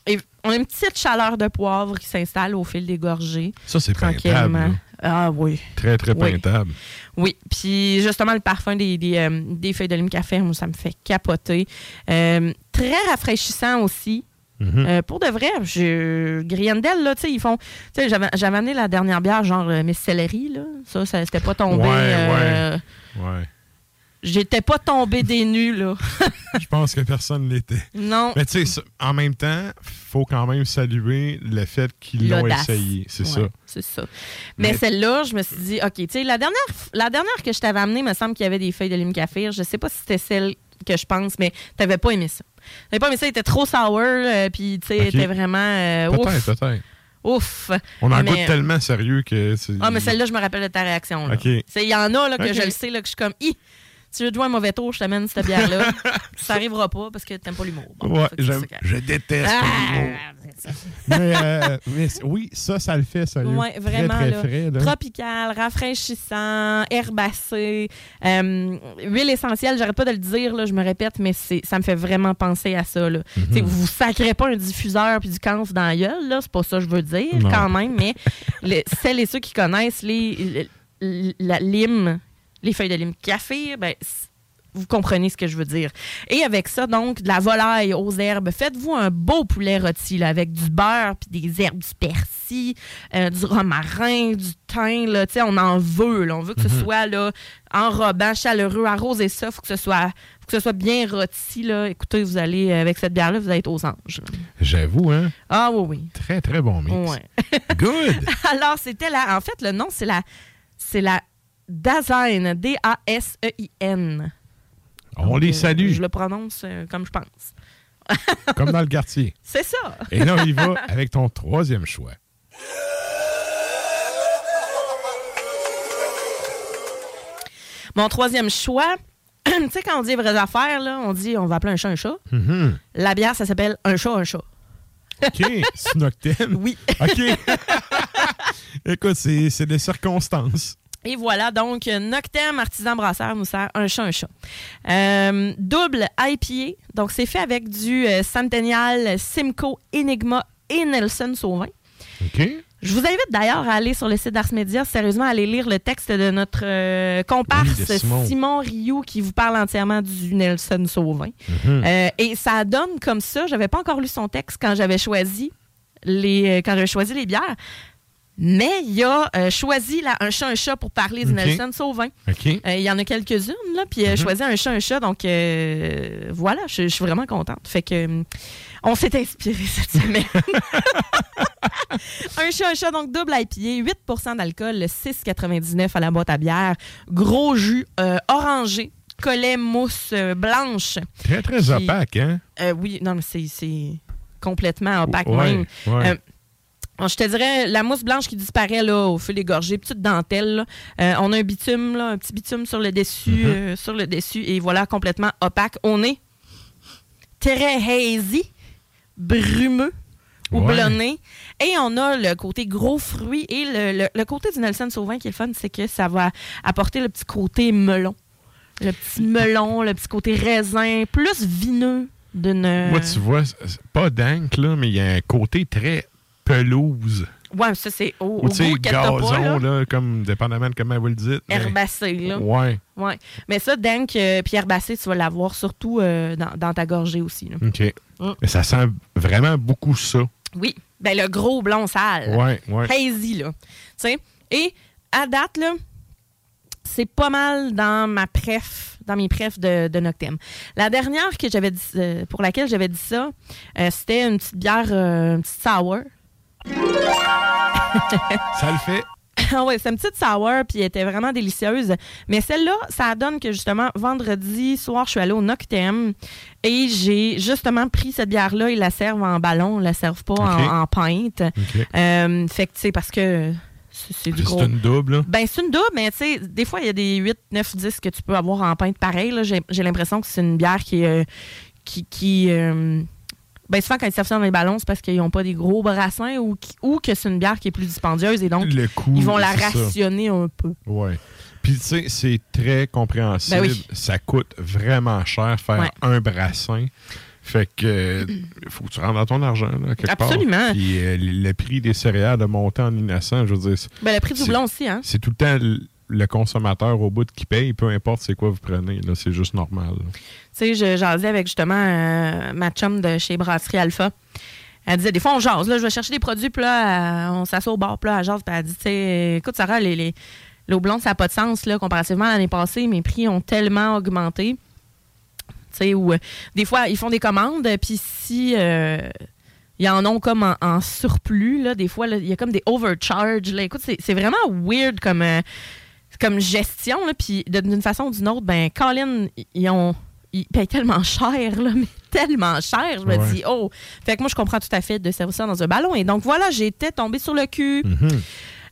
B: et- on a une petite chaleur de poivre qui s'installe au fil des gorgées.
A: Ça, c'est
B: tranquillement. Ah oui.
A: Très, très peintable.
B: Oui, puis justement, le parfum des, des, euh, des feuilles de lime café, moi, ça me fait capoter. Euh, très rafraîchissant aussi.
A: Mhm.
B: Euh, pour de vrai, je, Griendel, là, tu sais, ils font. Tu sais, j'avais amené la dernière bière, genre euh, Miss Celery, là. Ça, ça c'était pas tombé.
A: Ouais,
B: euh,
A: Ouais.
B: J'étais pas tombé des nues, là.
A: Je pense que personne l'était.
B: Non.
A: Mais tu sais, en même temps, faut quand même saluer le fait qu'ils l'ont essayé. C'est
B: Ouais,
A: ça.
B: C'est ça. Mais,
A: Mais-
B: celle-là, je me suis dit, OK, tu sais, la dernière, la dernière que je t'avais amenée, me semble qu'il y avait des feuilles de lime café. Je sais pas si c'était celle que je pense, mais t'avais pas aimé ça. T'avais pas aimé ça, il était trop sour, euh, puis tu sais,
A: Ok.
B: était vraiment. euh, ouf.
A: Peut-être, peut-être.
B: Ouf.
A: On en
B: Mais-
A: goûte tellement sérieux que. c'est-
B: Ah, mais celle-là, je me rappelle de ta réaction. là.
A: OK.
B: Il y en a là, que je le sais, là, que je suis comme, Hi, tu veux te jouer un mauvais tour, je t'amène cette bière-là. ça arrivera pas parce que t'aimes pas l'humour. Bon,
A: Ouais,
B: ça
A: je déteste
B: Ah,
A: l'humour.
B: ça.
A: mais, euh, mais oui, ça, ça le fait, sérieux.
B: Oui, vraiment.
A: Très, très
B: là.
A: frais. Là.
B: Tropical, rafraîchissant, herbacé. euh, huile essentielle, j'arrête pas de le dire, là, je me répète, mais c'est, ça me fait vraiment penser à ça. Là. Tu sais, Vous sacrez pas un diffuseur puis du camphre dans la gueule, là, c'est pas ça que je veux dire
A: Non.
B: quand même, mais les- celles et ceux qui connaissent les, le- la lime, les feuilles de lime café, ben, vous comprenez ce que je veux dire. Et avec ça, donc, de la volaille aux herbes. Faites-vous un beau poulet rôti là, avec du beurre, puis des herbes, du persil, euh, du romarin, du thym. Là, Tu sais, on en veut. là. On veut que ce
A: Mhm.
B: soit là, enrobant, chaleureux, arrosé ça. Il faut que ce soit faut que ce soit bien rôti. Là. Écoutez, vous allez, avec cette bière-là, vous allez être aux anges.
A: J'avoue, hein?
B: Ah oui, oui.
A: Très, très bon mix.
B: Ouais.
A: Good!
B: Alors, c'était la. En fait, le nom, c'est la. C'est la Dasein. D-A-S-E-I-N.
A: On les
B: Euh,
A: salue,
B: Je le prononce euh, comme je pense.
A: comme dans le quartier.
B: C'est ça.
A: Et là, on y va avec ton troisième choix.
B: Mon troisième choix, tu sais, quand on dit vraies affaires, là, on dit on va appeler un chat un chat.
A: Mhm.
B: La bière, ça s'appelle un chat un chat.
A: OK, c'est.
B: Oui.
A: OK. Écoute, c'est des circonstances.
B: Et voilà, donc, Noctem Artisan Brasseur nous sert un chat un chat. Euh, double IPA. Donc, c'est fait avec du euh, Centennial, Simcoe, Enigma et Nelson Sauvin.
A: OK.
B: Je vous invite d'ailleurs à aller sur le site d'Ars Media, sérieusement, à aller lire le texte de notre euh, comparse
A: Oui, Simon.
B: Simon. Rioux qui vous parle entièrement du Nelson Sauvin.
A: Mhm.
B: Euh, et ça donne comme ça. J'avais pas encore lu son texte quand j'avais choisi les quand j'avais choisi les bières. Mais il a euh, choisi là, un chat un chat pour parler
A: OK.
B: Nelson Sauvin. Euh, Il y en a quelques-unes, là, puis il a
A: Mhm.
B: choisi un chat, un chat. Donc, euh, voilà, je je suis vraiment contente. Fait que, euh, on s'est inspiré cette semaine. un chat, un chat, donc double IPA, 8% d'alcool, 6,99 à la boîte à bière, gros jus euh, orangé, collet mousse euh, blanche.
A: Très, très opaque, hein?
B: Euh, oui, non, mais c'est- c'est complètement opaque
A: Ouais,
B: même.
A: ouais.
B: Bon, je te dirais, la mousse blanche qui disparaît là, au fil des gorgées, petite dentelle. là. Euh, on a un bitume, là, un petit bitume sur le dessus,
A: Mhm.
B: euh, sur le dessus, et voilà, complètement opaque. On est très hazy, brumeux,
A: Ouais.
B: houblonné. Et on a le côté gros fruit. Et le, le- le côté du Nelson Sauvin qui est le fun, c'est que ça va apporter le petit côté melon. Le petit melon, le petit côté raisin, plus vineux d'une.
A: Moi, tu vois, pas dank, là, mais il y a un côté très pelouse.
B: Ouais, ça, c'est au,
A: Ou tu sais,
B: pas,
A: gazon,
B: là.
A: là, comme dépendamment de comment vous le dites. mais-
B: Herbacé, là.
A: Ouais.
B: Ouais. Mais ça, Dank, euh, puis herbacé, tu vas l'avoir surtout euh, dans, dans ta gorgée aussi. là.
A: OK.
B: Mm.
A: Mais ça sent vraiment beaucoup ça.
B: Oui. Ben, le gros blond sale.
A: Ouais, ouais.
B: Hazy, là. Tu sais? Et à date, là, c'est pas mal dans ma préf, dans mes préfs de, de Noctem. La dernière que j'avais dit, euh, pour laquelle j'avais dit ça, euh, c'était une petite bière, une petite sour.
A: Ça le fait.
B: Ah ouais, c'est une petite sour, puis elle était vraiment délicieuse. Mais celle-là, ça donne que justement, vendredi soir, je suis allée au Noctem et j'ai justement pris cette bière-là. Ils la servent en ballon, ils la servent pas en, en pinte. Euh, fait que, tu sais, parce que c'est du
A: C'est une double, là.
B: Ben, c'est une double, mais tu sais, des fois, il y a des 8, 9, 10 que tu peux avoir en pinte pareil. là. J'ai j'ai l'impression que c'est une bière qui, euh, qui, qui, euh, Ben, souvent, quand ils servent ça dans les ballons, c'est parce qu'ils n'ont pas des gros brassins ou, qui- ou que c'est une bière qui est plus dispendieuse et donc
A: Le
B: ils vont la
A: ça.
B: rationner un peu.
A: Ouais. Puis, tu sais, c'est très compréhensible.
B: Ben oui.
A: Ça coûte vraiment cher faire
B: Ouais.
A: un brassin. Fait que il faut que tu rentres dans ton argent, là, quelque part.
B: Absolument.
A: Puis euh, le prix des céréales a monté en innocent. Je veux dire,
B: Ben, le prix du houblon aussi, hein?
A: C'est tout le temps le, consommateur au bout qui paye, peu importe c'est quoi vous prenez. là, C'est juste normal.
B: Tu sais, je jasais avec justement euh, ma chum de chez Brasserie Alpha. Elle disait, des fois, on jase. Là, je vais chercher des produits, là, euh, on s'assoit au bar, là, elle jase, puis elle dit, tu sais, écoute, Sarah, les, les, le houblon, ça n'a pas de sens, là, comparativement à l'année passée. Mes prix ont tellement augmenté. Tu sais, où euh, des fois, ils font des commandes, puis si. ils en ont comme en, surplus, là, des fois, il y a comme des overcharges. Là. Écoute, c'est vraiment weird comme, comme gestion. là, Puis d'une façon ou d'une autre, ben, Colin, ils ont. Ils payent tellement cher, là, mais tellement cher. Je me
I: Ouais.
B: dis, oh. Fait que moi, je comprends tout à fait de servir ça dans un ballon. Et donc, voilà, j'étais tombée sur le cul.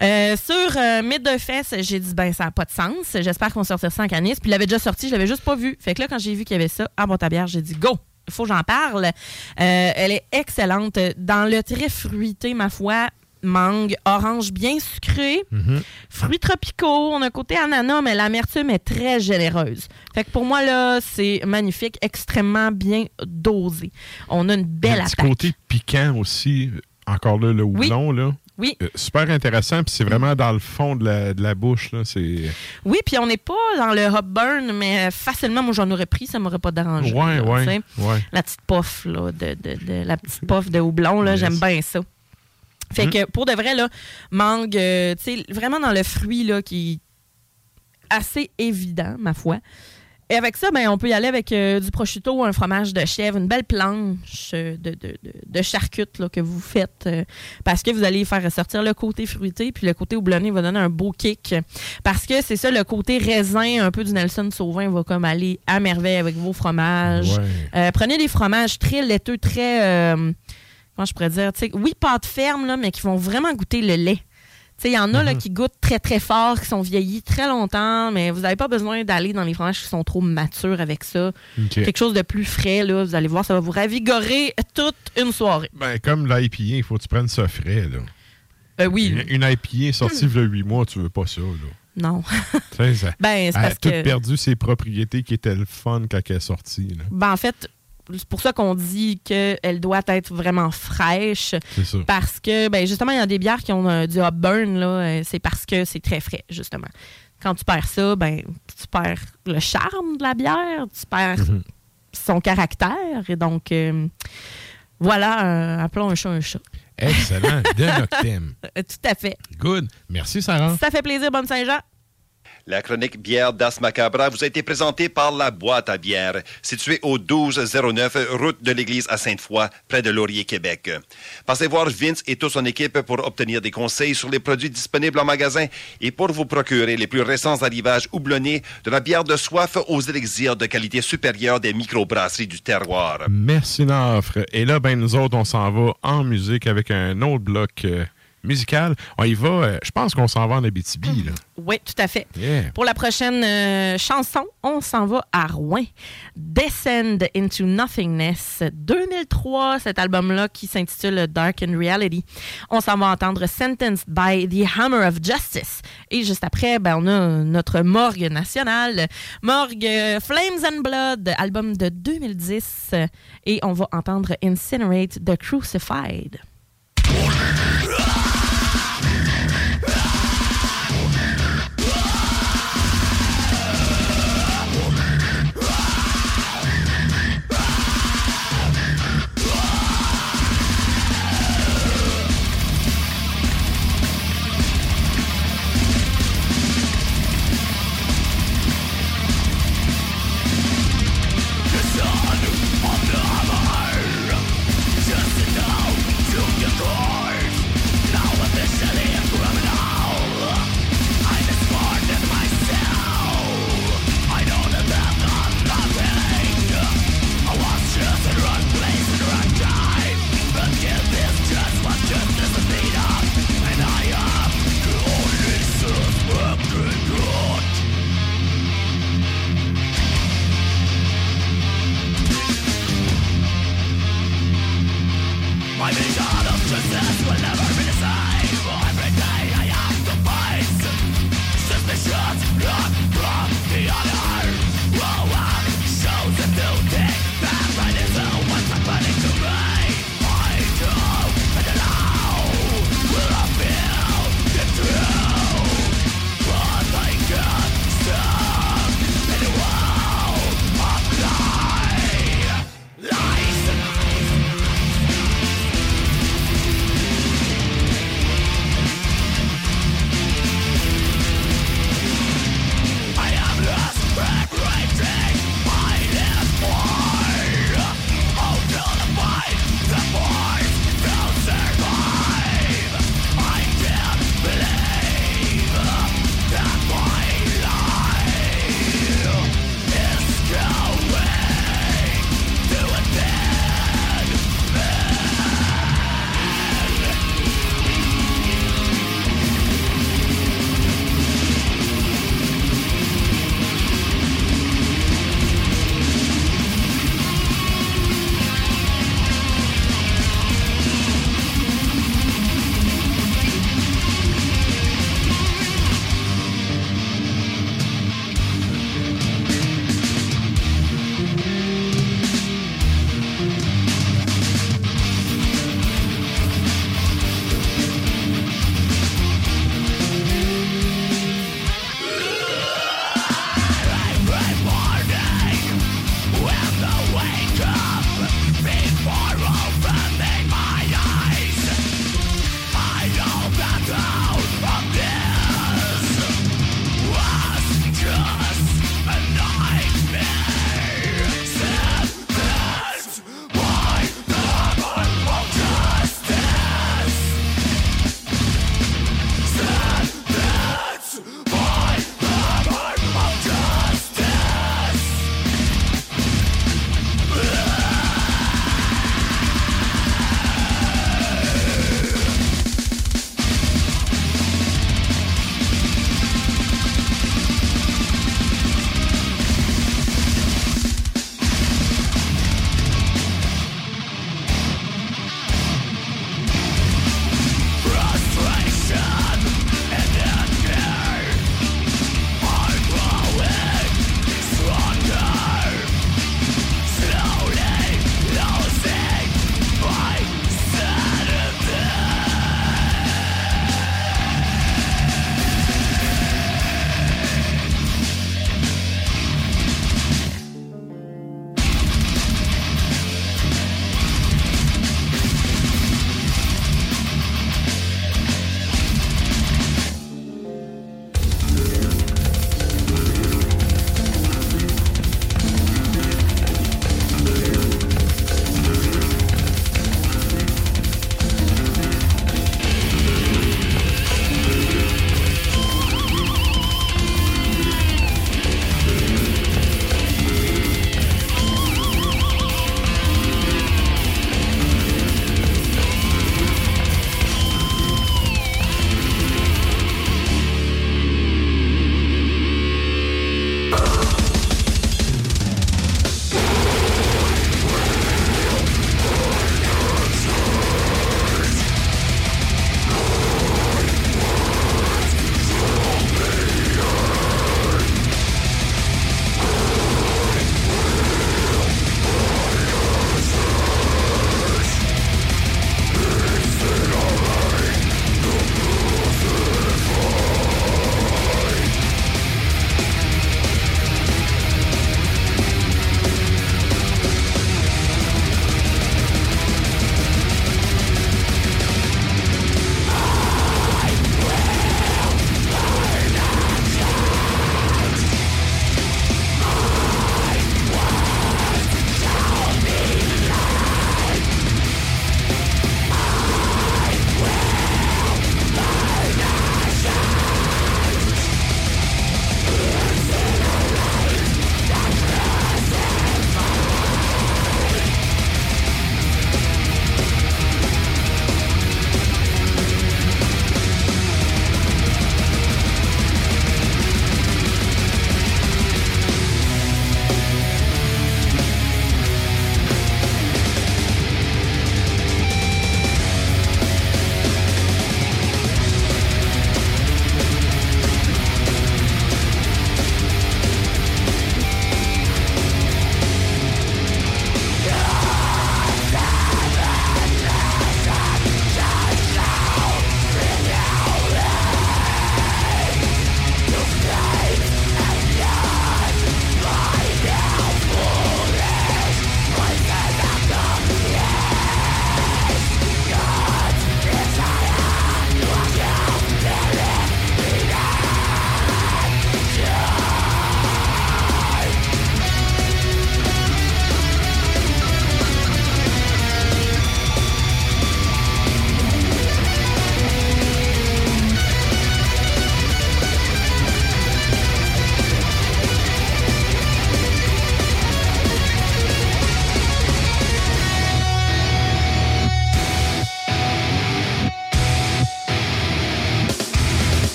B: Euh, sur euh, Mythe de fesses, j'ai dit, ben, ça n'a pas de sens. J'espère qu'on sortir ça en canis. Puis, il l'avait déjà sorti, je l'avais juste pas vu. Fait que là, quand j'ai vu qu'il y avait ça à boîte à bière, j'ai dit, go! Il faut que j'en parle. Euh, elle est excellente. Dans le très fruité, ma foi, mangue, orange bien sucré, fruits tropicaux, on a un côté ananas, mais l'amertume est très généreuse. Fait que pour moi, là, c'est magnifique, extrêmement bien dosé. On a une belle
A: un petit côté piquant aussi. Encore là, le houblon, là.
B: Oui.
A: Euh, super intéressant, puis c'est vraiment dans le fond de la, de la bouche. Là.
B: Oui, puis on n'est pas dans le hop burn, mais facilement, moi, j'en aurais pris, ça m'aurait pas dérangé.
A: Ouais,
B: là,
A: ouais.
B: La petite puff, là, de, de- de- la petite puff de houblon, là,
A: Yes.
B: j'aime bien ça. Fait
A: Mm.
B: que, pour de vrai, là, mangue, euh, tu sais, vraiment dans le fruit, là, qui est assez évident, ma foi. Et avec ça, ben, on peut y aller avec euh, du prosciutto, un fromage de chèvre, une belle planche euh, de, de, de, de charcute là, que vous faites euh, parce que vous allez faire ressortir le côté fruité, puis le côté houblonné va donner un beau kick. Parce que c'est ça, le côté raisin un peu du Nelson Sauvin va comme aller à merveille avec vos fromages.
A: Ouais.
B: Euh, prenez des fromages très laiteux, très. Comment je pourrais dire? tu sais, oui, pâte ferme, là, mais qui vont vraiment goûter le lait. Tu sais, Il y en a là, qui goûtent très, très fort, qui sont vieillis très longtemps, mais vous n'avez pas besoin d'aller dans les fromages qui sont trop matures avec ça. Quelque chose de plus frais, là, vous allez voir, ça va vous ravigorer toute une soirée.
A: Ben, comme l'IPA, il faut que tu prennes ça frais. Là.
B: Euh, oui.
A: Une, une IPA sortie il y a 8 mois, tu veux pas ça. Là.
B: Non.
A: Ça-
B: Ben, c'est
A: elle a
B: parce
A: tout
B: que-
A: perdu ses propriétés qui étaient le fun quand elle est sortie. Là.
B: Ben, en fait, c'est pour ça qu'on dit qu'elle doit être vraiment fraîche.
A: C'est ça.
B: Parce que, ben, justement, il y a des bières qui ont euh, du hop burn, là. euh, c'est parce que c'est très frais, justement. Quand tu perds ça, ben, tu perds le charme de la bière, tu perds
A: Mhm.
B: son caractère. Et donc, euh, voilà, euh, appelons un chat un chat.
A: Excellent. De Noctem.
B: Tout à fait.
A: Good. Merci, Sarah.
B: Ça fait plaisir, bonne Saint-Jean.
J: La chronique bière d'As Macabra vous a été présentée par La Boîte à bière, située au 1209 route de l'église à Sainte-Foy, près de Laurier, Québec. Passez voir Vince et toute son équipe pour obtenir des conseils sur les produits disponibles en magasin et pour vous procurer les plus récents arrivages houblonnés de la bière de soif aux élixirs de qualité supérieure des microbrasseries du terroir.
A: Merci, Nafre. Et là, ben, nous autres, on s'en va en musique avec un autre bloc euh, musical. On y va, euh, je pense qu'on s'en va en Abitibi. Là.
B: Oui, tout à fait.
A: Yeah.
B: Pour la prochaine euh, chanson, on s'en va à Rouen. Descend into Nothingness 2003, cet album-là qui s'intitule Dark and Reality. On s'en va entendre Sentenced by the Hammer of Justice. Et juste après, ben, on a notre morgue nationale, Morgue euh, Flames and Blood, album de 2010. Et on va entendre Incinerate the Crucified.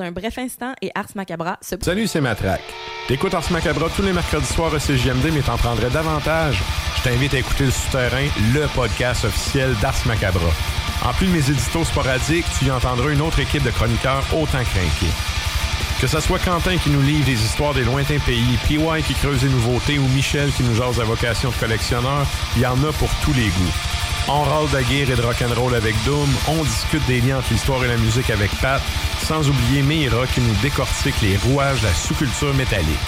B: Un bref instant et Ars Macabra se...
A: Salut, c'est Matraque. T'écoutes Ars Macabra tous les mercredis soirs à CGMD, mais t'en prendrais davantage. Je t'invite à écouter Le Souterrain, le podcast officiel d'Ars Macabra. En plus de mes éditos sporadiques, tu y entendras une autre équipe de chroniqueurs autant crinqués. Que ce soit Quentin qui nous livre des histoires des lointains pays, PY qui creuse des nouveautés ou Michel qui nous jase la vocation de collectionneur, il y en a pour tous les goûts. On râle de guerre et de rock'n'roll avec Doom, on discute des liens entre l'histoire et la musique avec Pat, sans oublier Meira qui nous décortique les rouages de la sous-culture métallique.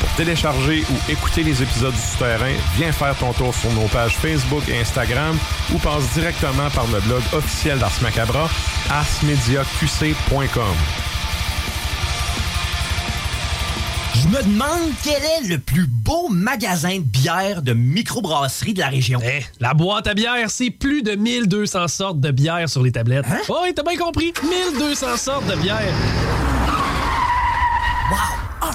A: Pour télécharger ou écouter les épisodes du Souterrain, viens faire ton tour sur nos pages Facebook et Instagram ou passe directement par le blog officiel d'Ars Macabra, arsmediaqc.com.
E: Je me demande quel est le plus beau magasin de bière de microbrasserie de la région.
F: Eh, la boîte à bière, c'est plus de 1200 sortes de bière sur les tablettes.
E: Hein?
F: Oh, oui, t'as bien compris. 1200 sortes de bière.
E: Wow!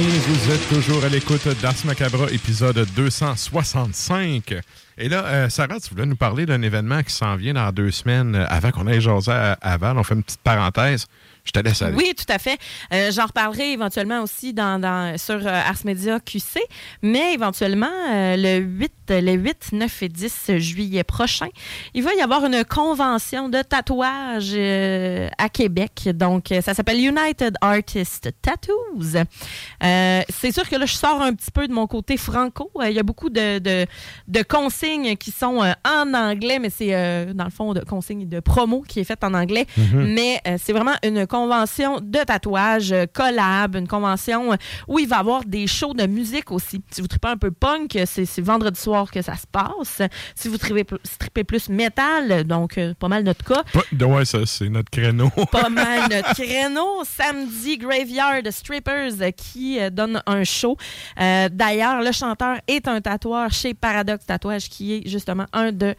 A: Vous êtes toujours à l'écoute d'Ars Macabra, épisode 265. Et là, euh, Sarah, tu voulais nous parler d'un événement qui s'en vient dans deux semaines euh, avant qu'on aille jaser à, Val. On fait une petite parenthèse. Je te laisse aller.
B: Oui, tout à fait. Euh, J'en reparlerai éventuellement aussi dans, sur Ars Media QC, mais éventuellement, le 8, le 8, 9 et 10 juillet prochain, il va y avoir une convention de tatouage euh, à Québec. Donc, euh, ça s'appelle United Artist Tattoos. Euh, C'est sûr que là, je sors un petit peu de mon côté franco. Euh, Il y a beaucoup de, de, de consignes qui sont euh, en anglais, mais c'est euh, dans le fond de consignes de promo qui est faite en anglais.
I: Mhm.
B: Mais euh, c'est vraiment une convention de tatouage euh, collab, une convention euh, où il va y avoir des shows de musique aussi. Si vous tripez un peu punk, euh, c'est vendredi soir que ça se passe. Si vous tripez, tripez plus métal, donc euh, pas mal notre cas.
A: Ouais, ça, c'est notre créneau.
B: Pas mal notre créneau. Samedi, Graveyard Strippers euh, qui euh, donne un show. Euh, D'ailleurs, le chanteur est un tatoueur chez Paradox Tatouage qui est justement un de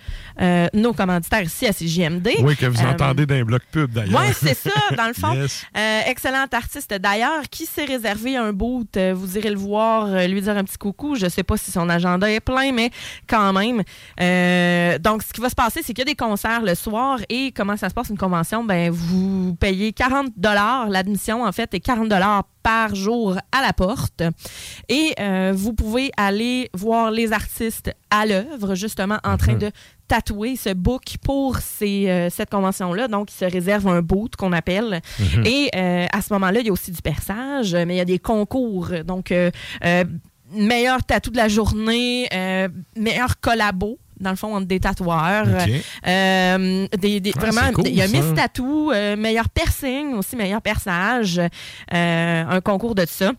B: nos commanditaires ici à CJMD.
A: Oui, que vous entendez d'un bloc pub, d'ailleurs.
B: oui, c'est ça, dans le fond.
A: Yes.
B: Excellent artiste d'ailleurs, qui s'est réservé un boot. Vous irez le voir, lui dire un petit coucou. Je sais pas si son agenda est plein, mais quand même. Euh, donc, ce qui va se passer, c'est qu'il y a des concerts le soir et comment ça se passe une convention? Ben, vous payez 40 L'admission, en fait, est 40 par jour à la porte. Et euh, vous pouvez aller voir les artistes à l'œuvre, justement, en train
I: Mhm.
B: de tatouer ce book pour ces, euh, cette convention-là. Donc, il se réserve un boot qu'on appelle.
I: Mhm.
B: Et euh, à ce moment-là, il y a aussi du perçage, mais il y a des concours. Donc, meilleur tatou de la journée, euh, meilleur collabo dans le fond, entre des tatoueurs. Euh, des, des-
I: Ah,
B: vraiment,
I: cool,
B: il y a. Miss Tattoo, euh, meilleur piercing aussi, meilleur perçage, euh, un concours de ça.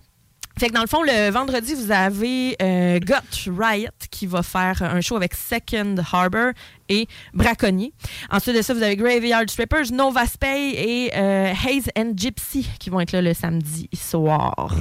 B: Fait que dans le fond, le vendredi, vous avez Gut Riot qui va faire un show avec Second Harbor et Braconnier. Ensuite de ça, vous avez Graveyard Strippers, Nova Spay et euh, Haze and Gypsy qui vont être là le samedi soir.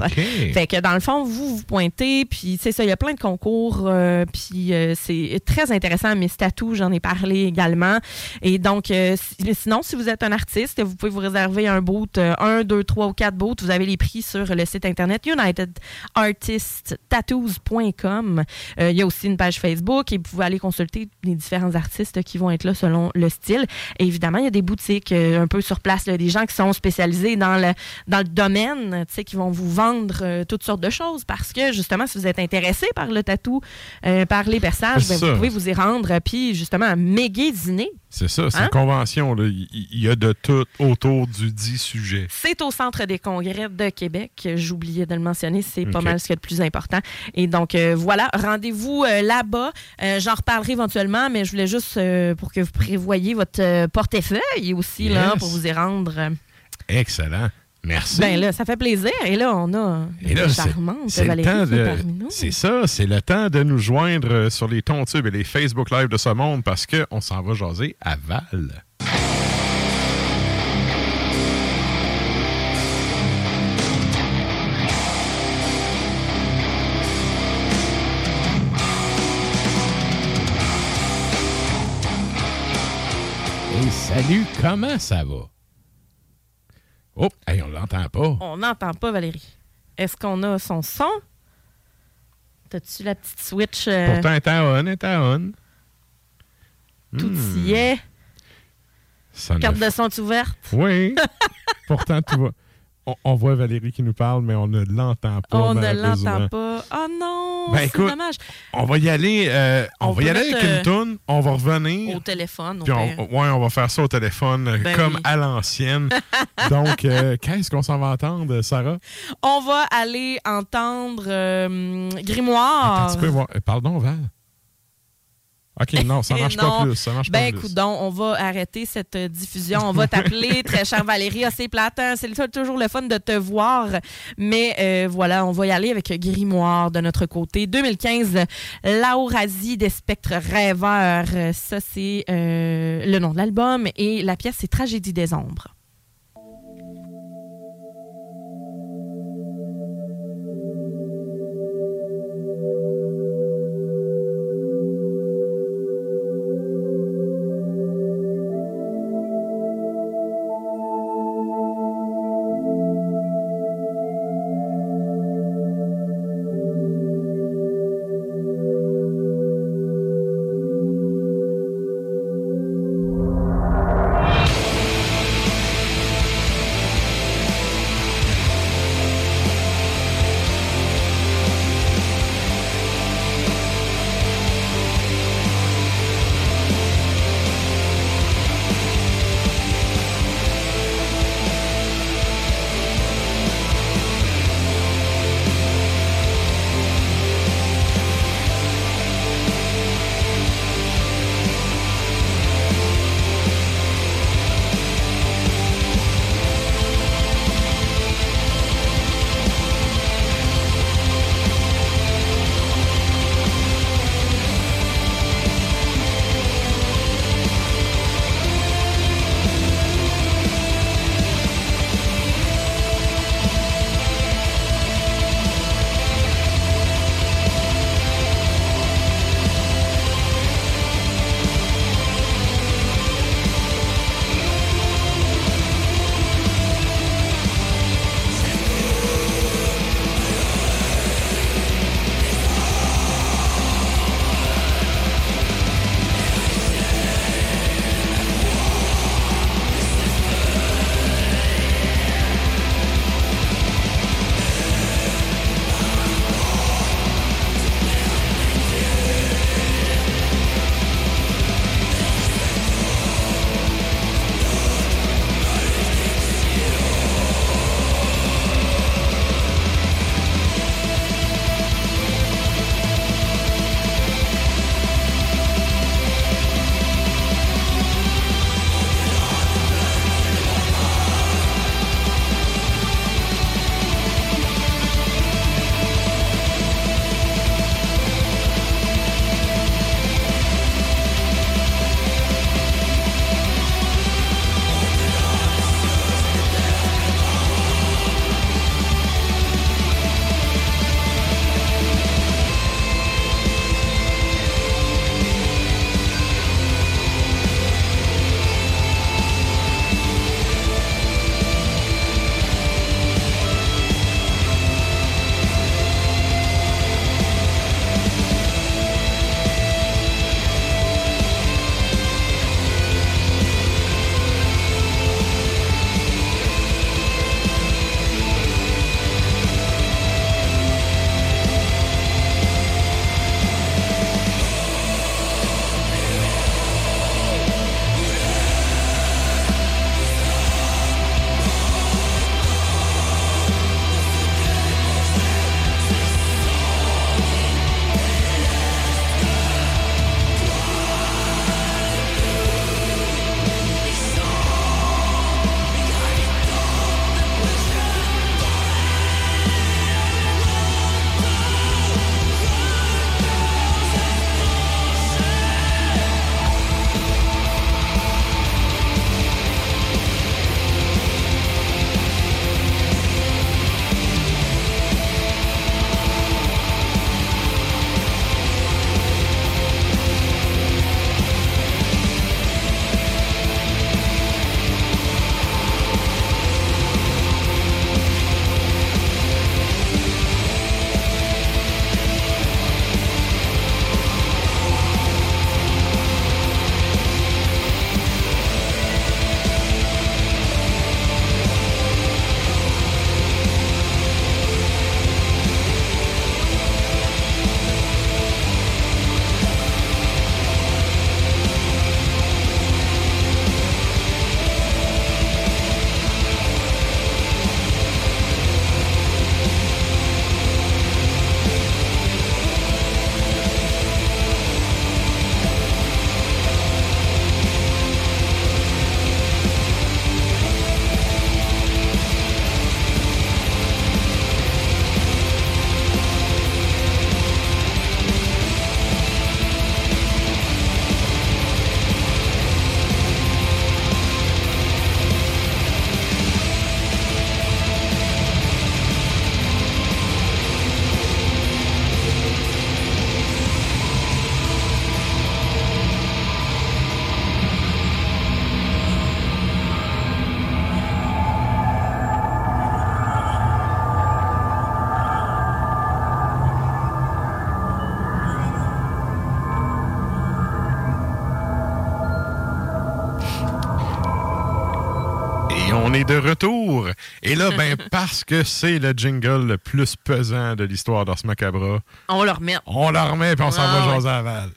B: Fait que dans le fond, vous vous pointez, puis c'est ça, il y a plein de concours, euh, puis euh, c'est très intéressant. Miss Tattoo, j'en ai parlé également. Et donc, euh, si- sinon, si vous êtes un artiste, vous pouvez vous réserver un boot, un, deux, trois ou quatre boots. Vous avez les prix sur le site internet unitedartisttattoos.com. Il y a aussi une page Facebook et vous pouvez aller consulter les différents artistes qui vont être là selon le style. Et évidemment, il y a des boutiques euh, un peu sur place, là, des gens qui sont spécialisés dans le, dans le domaine, tu sais, qui vont vous vendre euh, toutes sortes de choses parce que justement, si vous êtes intéressé par le tatou, euh, par les perçages, ben, vous pouvez vous y rendre puis justement méga-dîner.
A: C'est ça, c'est
B: Hein?
A: une convention. là. Il y a de tout autour du dit sujet.
B: C'est au Centre des congrès de Québec. J'oubliais de le mentionner, c'est pas mal ce qui est le plus important. Et donc, euh, voilà, rendez-vous euh, là-bas. Euh, J'en reparlerai éventuellement, mais je voulais juste, pour que vous prévoyez votre portefeuille aussi, là, pour vous y rendre.
A: Excellent. Merci.
B: Ben là, ça fait plaisir. Et là, on a
A: et
B: charmante Valérie
A: C'est ça, c'est le temps de nous joindre euh, sur les Tontubes et les Facebook Live de ce monde parce qu'on s'en va jaser à Val. Et salut, comment ça va? Oh, hey, on l'entend pas.
B: On n'entend pas, Valérie. Est-ce qu'on a son son? T'as-tu la petite switch? euh,
A: Pourtant, elle est à on, elle est à on.
B: tout
A: Hmm,
B: y est.
A: ça
B: Carte de son est ouverte.
A: Oui. Pourtant, tout va. On, on voit Valérie qui nous parle, mais on ne l'entend pas.
B: On ne l'entend pas. Oh non,
A: Ben,
B: c'est dommage.
A: On va y aller, euh, on,
B: On
A: va y aller avec
B: euh,
A: une toune, on va revenir.
B: Au téléphone,
A: Puis on, ouais, on va faire ça au téléphone euh,
B: Ben
A: comme
B: oui.
A: à l'ancienne. Donc, euh, qu'est-ce qu'on s'en va entendre, Sarah?
B: On va aller entendre euh, Grimoire.
A: Attends, tu peux voir. Euh, Pardon, Val? OK, non, ça marche
B: Non.
A: pas plus. Ça marche
B: ben,
A: pas plus.
B: écoute donc, on va arrêter cette euh, diffusion. On va t'appeler, très chère Valérie. Ah, c'est plate, hein? c'est toujours le fun de te voir. Mais euh, voilà, on va y aller avec Grimoire de notre côté. 2015, Laurasie des spectres rêveurs. Ça, c'est euh, le nom de l'album. Et la pièce, c'est Tragédie des ombres.
A: De retour. Et là, ben, parce que c'est le jingle le plus pesant de l'histoire d'Ars Macabra,
B: On le remet.
A: on le remet puis on s'en
B: Ah
A: va
B: ouais.
A: jaser à Val.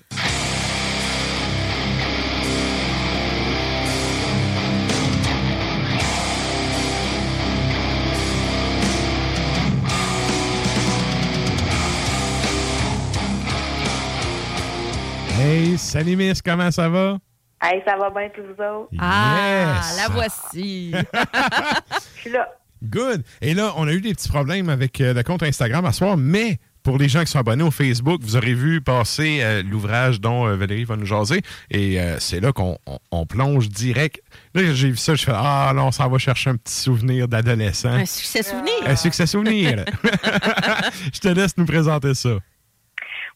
A: Hey, salut Miss, comment ça va?
I: Hey, ça va bien tous vous autres?
B: Ah,
A: Yes.
B: la voici.
I: Je suis là.
A: Good. Et là, on a eu des petits problèmes avec euh, le compte Instagram à soir, mais pour les gens qui sont abonnés au Facebook, vous aurez vu passer euh, l'ouvrage dont euh, Valérie va nous jaser. Et euh, c'est là qu'on on- on plonge direct. Là, j'ai vu ça, je fais Ah, là, on s'en va chercher un petit souvenir d'adolescent.
B: Un succès souvenir.
A: Un succès souvenir. je te laisse nous présenter ça.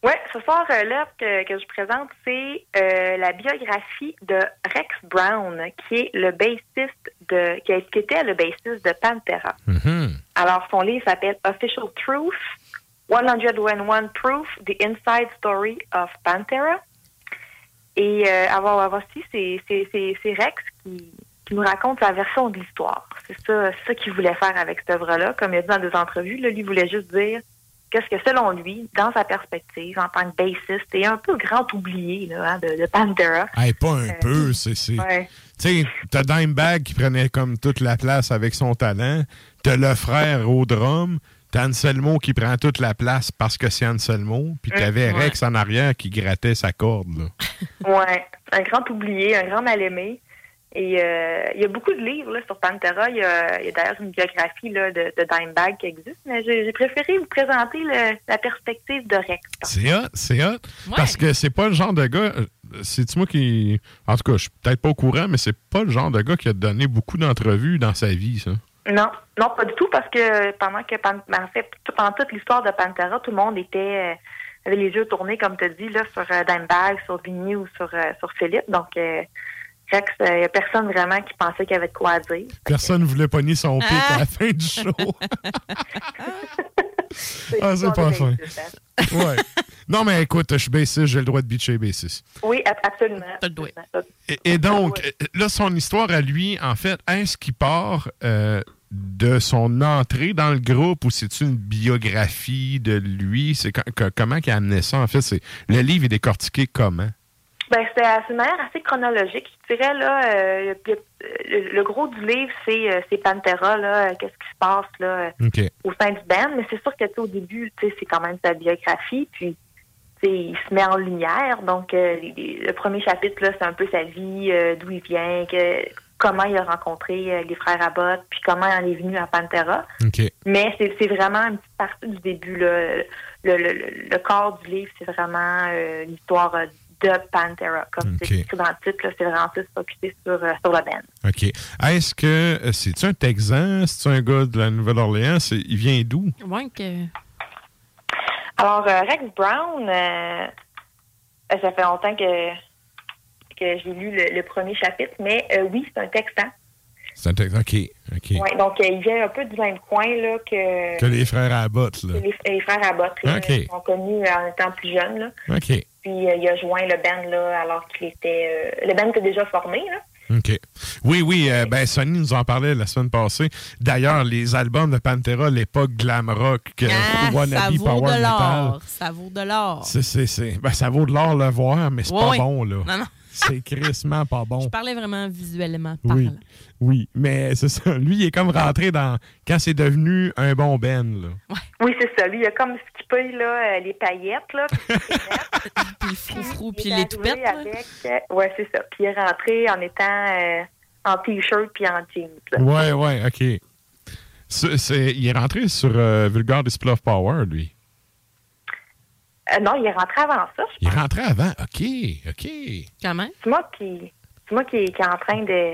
I: Oui, ce soir, euh, l'œuvre que, que je présente, c'est euh, la biographie de Rex Brown, qui est le bassiste de, qui, a- qui était le bassiste de Pantera. Alors, son livre s'appelle Official Truth, 101 Proof, The Inside Story of Pantera. Et euh, avoir voici, c'est Rex qui, qui nous raconte sa version de l'histoire. C'est ça, c'est ça qu'il voulait faire avec cette œuvre-là. Comme il a dit dans des entrevues, là, lui voulait juste dire qu'est-ce que, selon lui, dans sa perspective, en tant que bassiste, et un peu grand oublié là, hein, de, de Pantera.
A: Hey, pas un peu, c'est. c'est-
I: Ouais.
A: Tu sais, t'as Dimebag qui prenait comme toute la place avec son talent. T'as le frère au drum. T'as Anselmo qui prend toute la place parce que c'est Anselmo. Puis t'avais
I: Ouais.
A: Rex en arrière qui grattait sa corde. Là.
I: Ouais, un grand oublié, un grand mal-aimé. Et euh, il y a beaucoup de livres là, sur Pantera. Il y a, d'ailleurs une biographie là, de, de Dimebag qui existe, mais j'ai j'ai préféré vous présenter le- la perspective de Rex.
A: C'est hot, c'est hot. Parce que c'est pas le genre de gars. euh, C'est-tu moi qui. En tout cas, je suis peut-être pas au courant, mais c'est pas le genre de gars qui a donné beaucoup d'entrevues dans sa vie, ça.
I: Non, non, pas du tout, parce que pendant que ben, en fait, pendant toute l'histoire de Pantera, tout le monde était euh, avait les yeux tournés, comme tu as dit, là, sur euh, Dimebag, sur Vinny ou sur, euh, sur Philippe. Donc euh, Rex, il n'y a personne vraiment qui pensait qu'il y avait de quoi à dire.
A: Personne ne voulait pogner son pic à la fin du show. ah, c'est pas fin. Ouais. Non, mais écoute, je suis bassiste, j'ai le droit de bitcher bassiste.
I: Oui, ab- absolument.
A: Et, et donc, euh, là, son histoire à lui, en fait, est-ce qu'il part euh, de son entrée dans le groupe ou c'est une biographie de lui? C'est co- co- comment qu'il a amené ça? En fait, c'est le livre est décortiqué comment?
I: Ben, c'est une manière assez chronologique. Je dirais, là, euh, le, gros du livre, c'est euh, c'est Pantera, là, euh, qu'est-ce qui se passe, là, euh, au sein du band. Mais c'est sûr que, au début, tu sais, c'est quand même sa biographie, puis, il se met en lumière. Donc, euh, le premier chapitre, là, c'est un peu sa vie, euh, d'où il vient, que, comment il a rencontré les frères Abbott, puis comment il est venu à Pantera. Mais c'est c'est vraiment une petite partie du début. Là. Le, le, le, le corps du livre, c'est vraiment l'histoire de Pantera. Comme c'est écrit dans le titre, là, c'est vraiment plus focusé sur, euh, sur le band.
A: OK. Est-ce que euh, c'est-tu un Texan? C'est-tu un gars de la Nouvelle-Orléans? Il vient d'où?
B: Ouais, que...
I: Alors, euh, Rex Brown, euh, ça fait longtemps que, que j'ai lu le, le premier chapitre, mais euh, oui, c'est un Texan.
A: C'est un Texan. OK. OK.
I: Ouais, donc, euh, il vient un peu du même coin là, que,
A: Que les frères Abbott, là.
I: les, les frères Abbott là,
A: OK.
I: qui sont connus en étant plus jeunes. Là.
A: OK.
I: Puis euh, il a joint le band là, alors qu'il était. euh, le band était déjà formé. Là.
A: OK. Oui, oui, euh, ben Sonny nous en parlait la semaine passée. D'ailleurs, les albums de Pantera, l'époque glam rock, que
B: Ah, ça vaut
A: power
B: de l'or. Ça vaut de l'or.
A: c'est, c'est, c'est- ben, ça vaut de l'or le voir, mais c'est pas bon, là.
B: Non, non.
A: C'est crissement pas bon.
B: Je parlais vraiment visuellement
A: Oui,
B: parlant.
A: oui, mais c'est ça. Lui, il est comme rentré dans quand c'est devenu un bon Ben. Là.
I: Oui, c'est ça. Lui, il a comme skippé là, euh, les paillettes. Là,
B: puis le froufrou, puis
I: Il est
B: les toupettes.
I: Avec, euh, ouais, c'est ça. Puis il est rentré en étant euh, en T-shirt puis en jeans. là.
A: Ouais, ouais, OK. C'est- c'est- il est rentré sur euh, Vulgar Display of Power, lui.
I: Euh, non, il est rentré avant ça.
A: Il est rentré avant. OK, OK.
B: Quand même.
I: C'est moi qui, c'est moi qui, qui est en train de.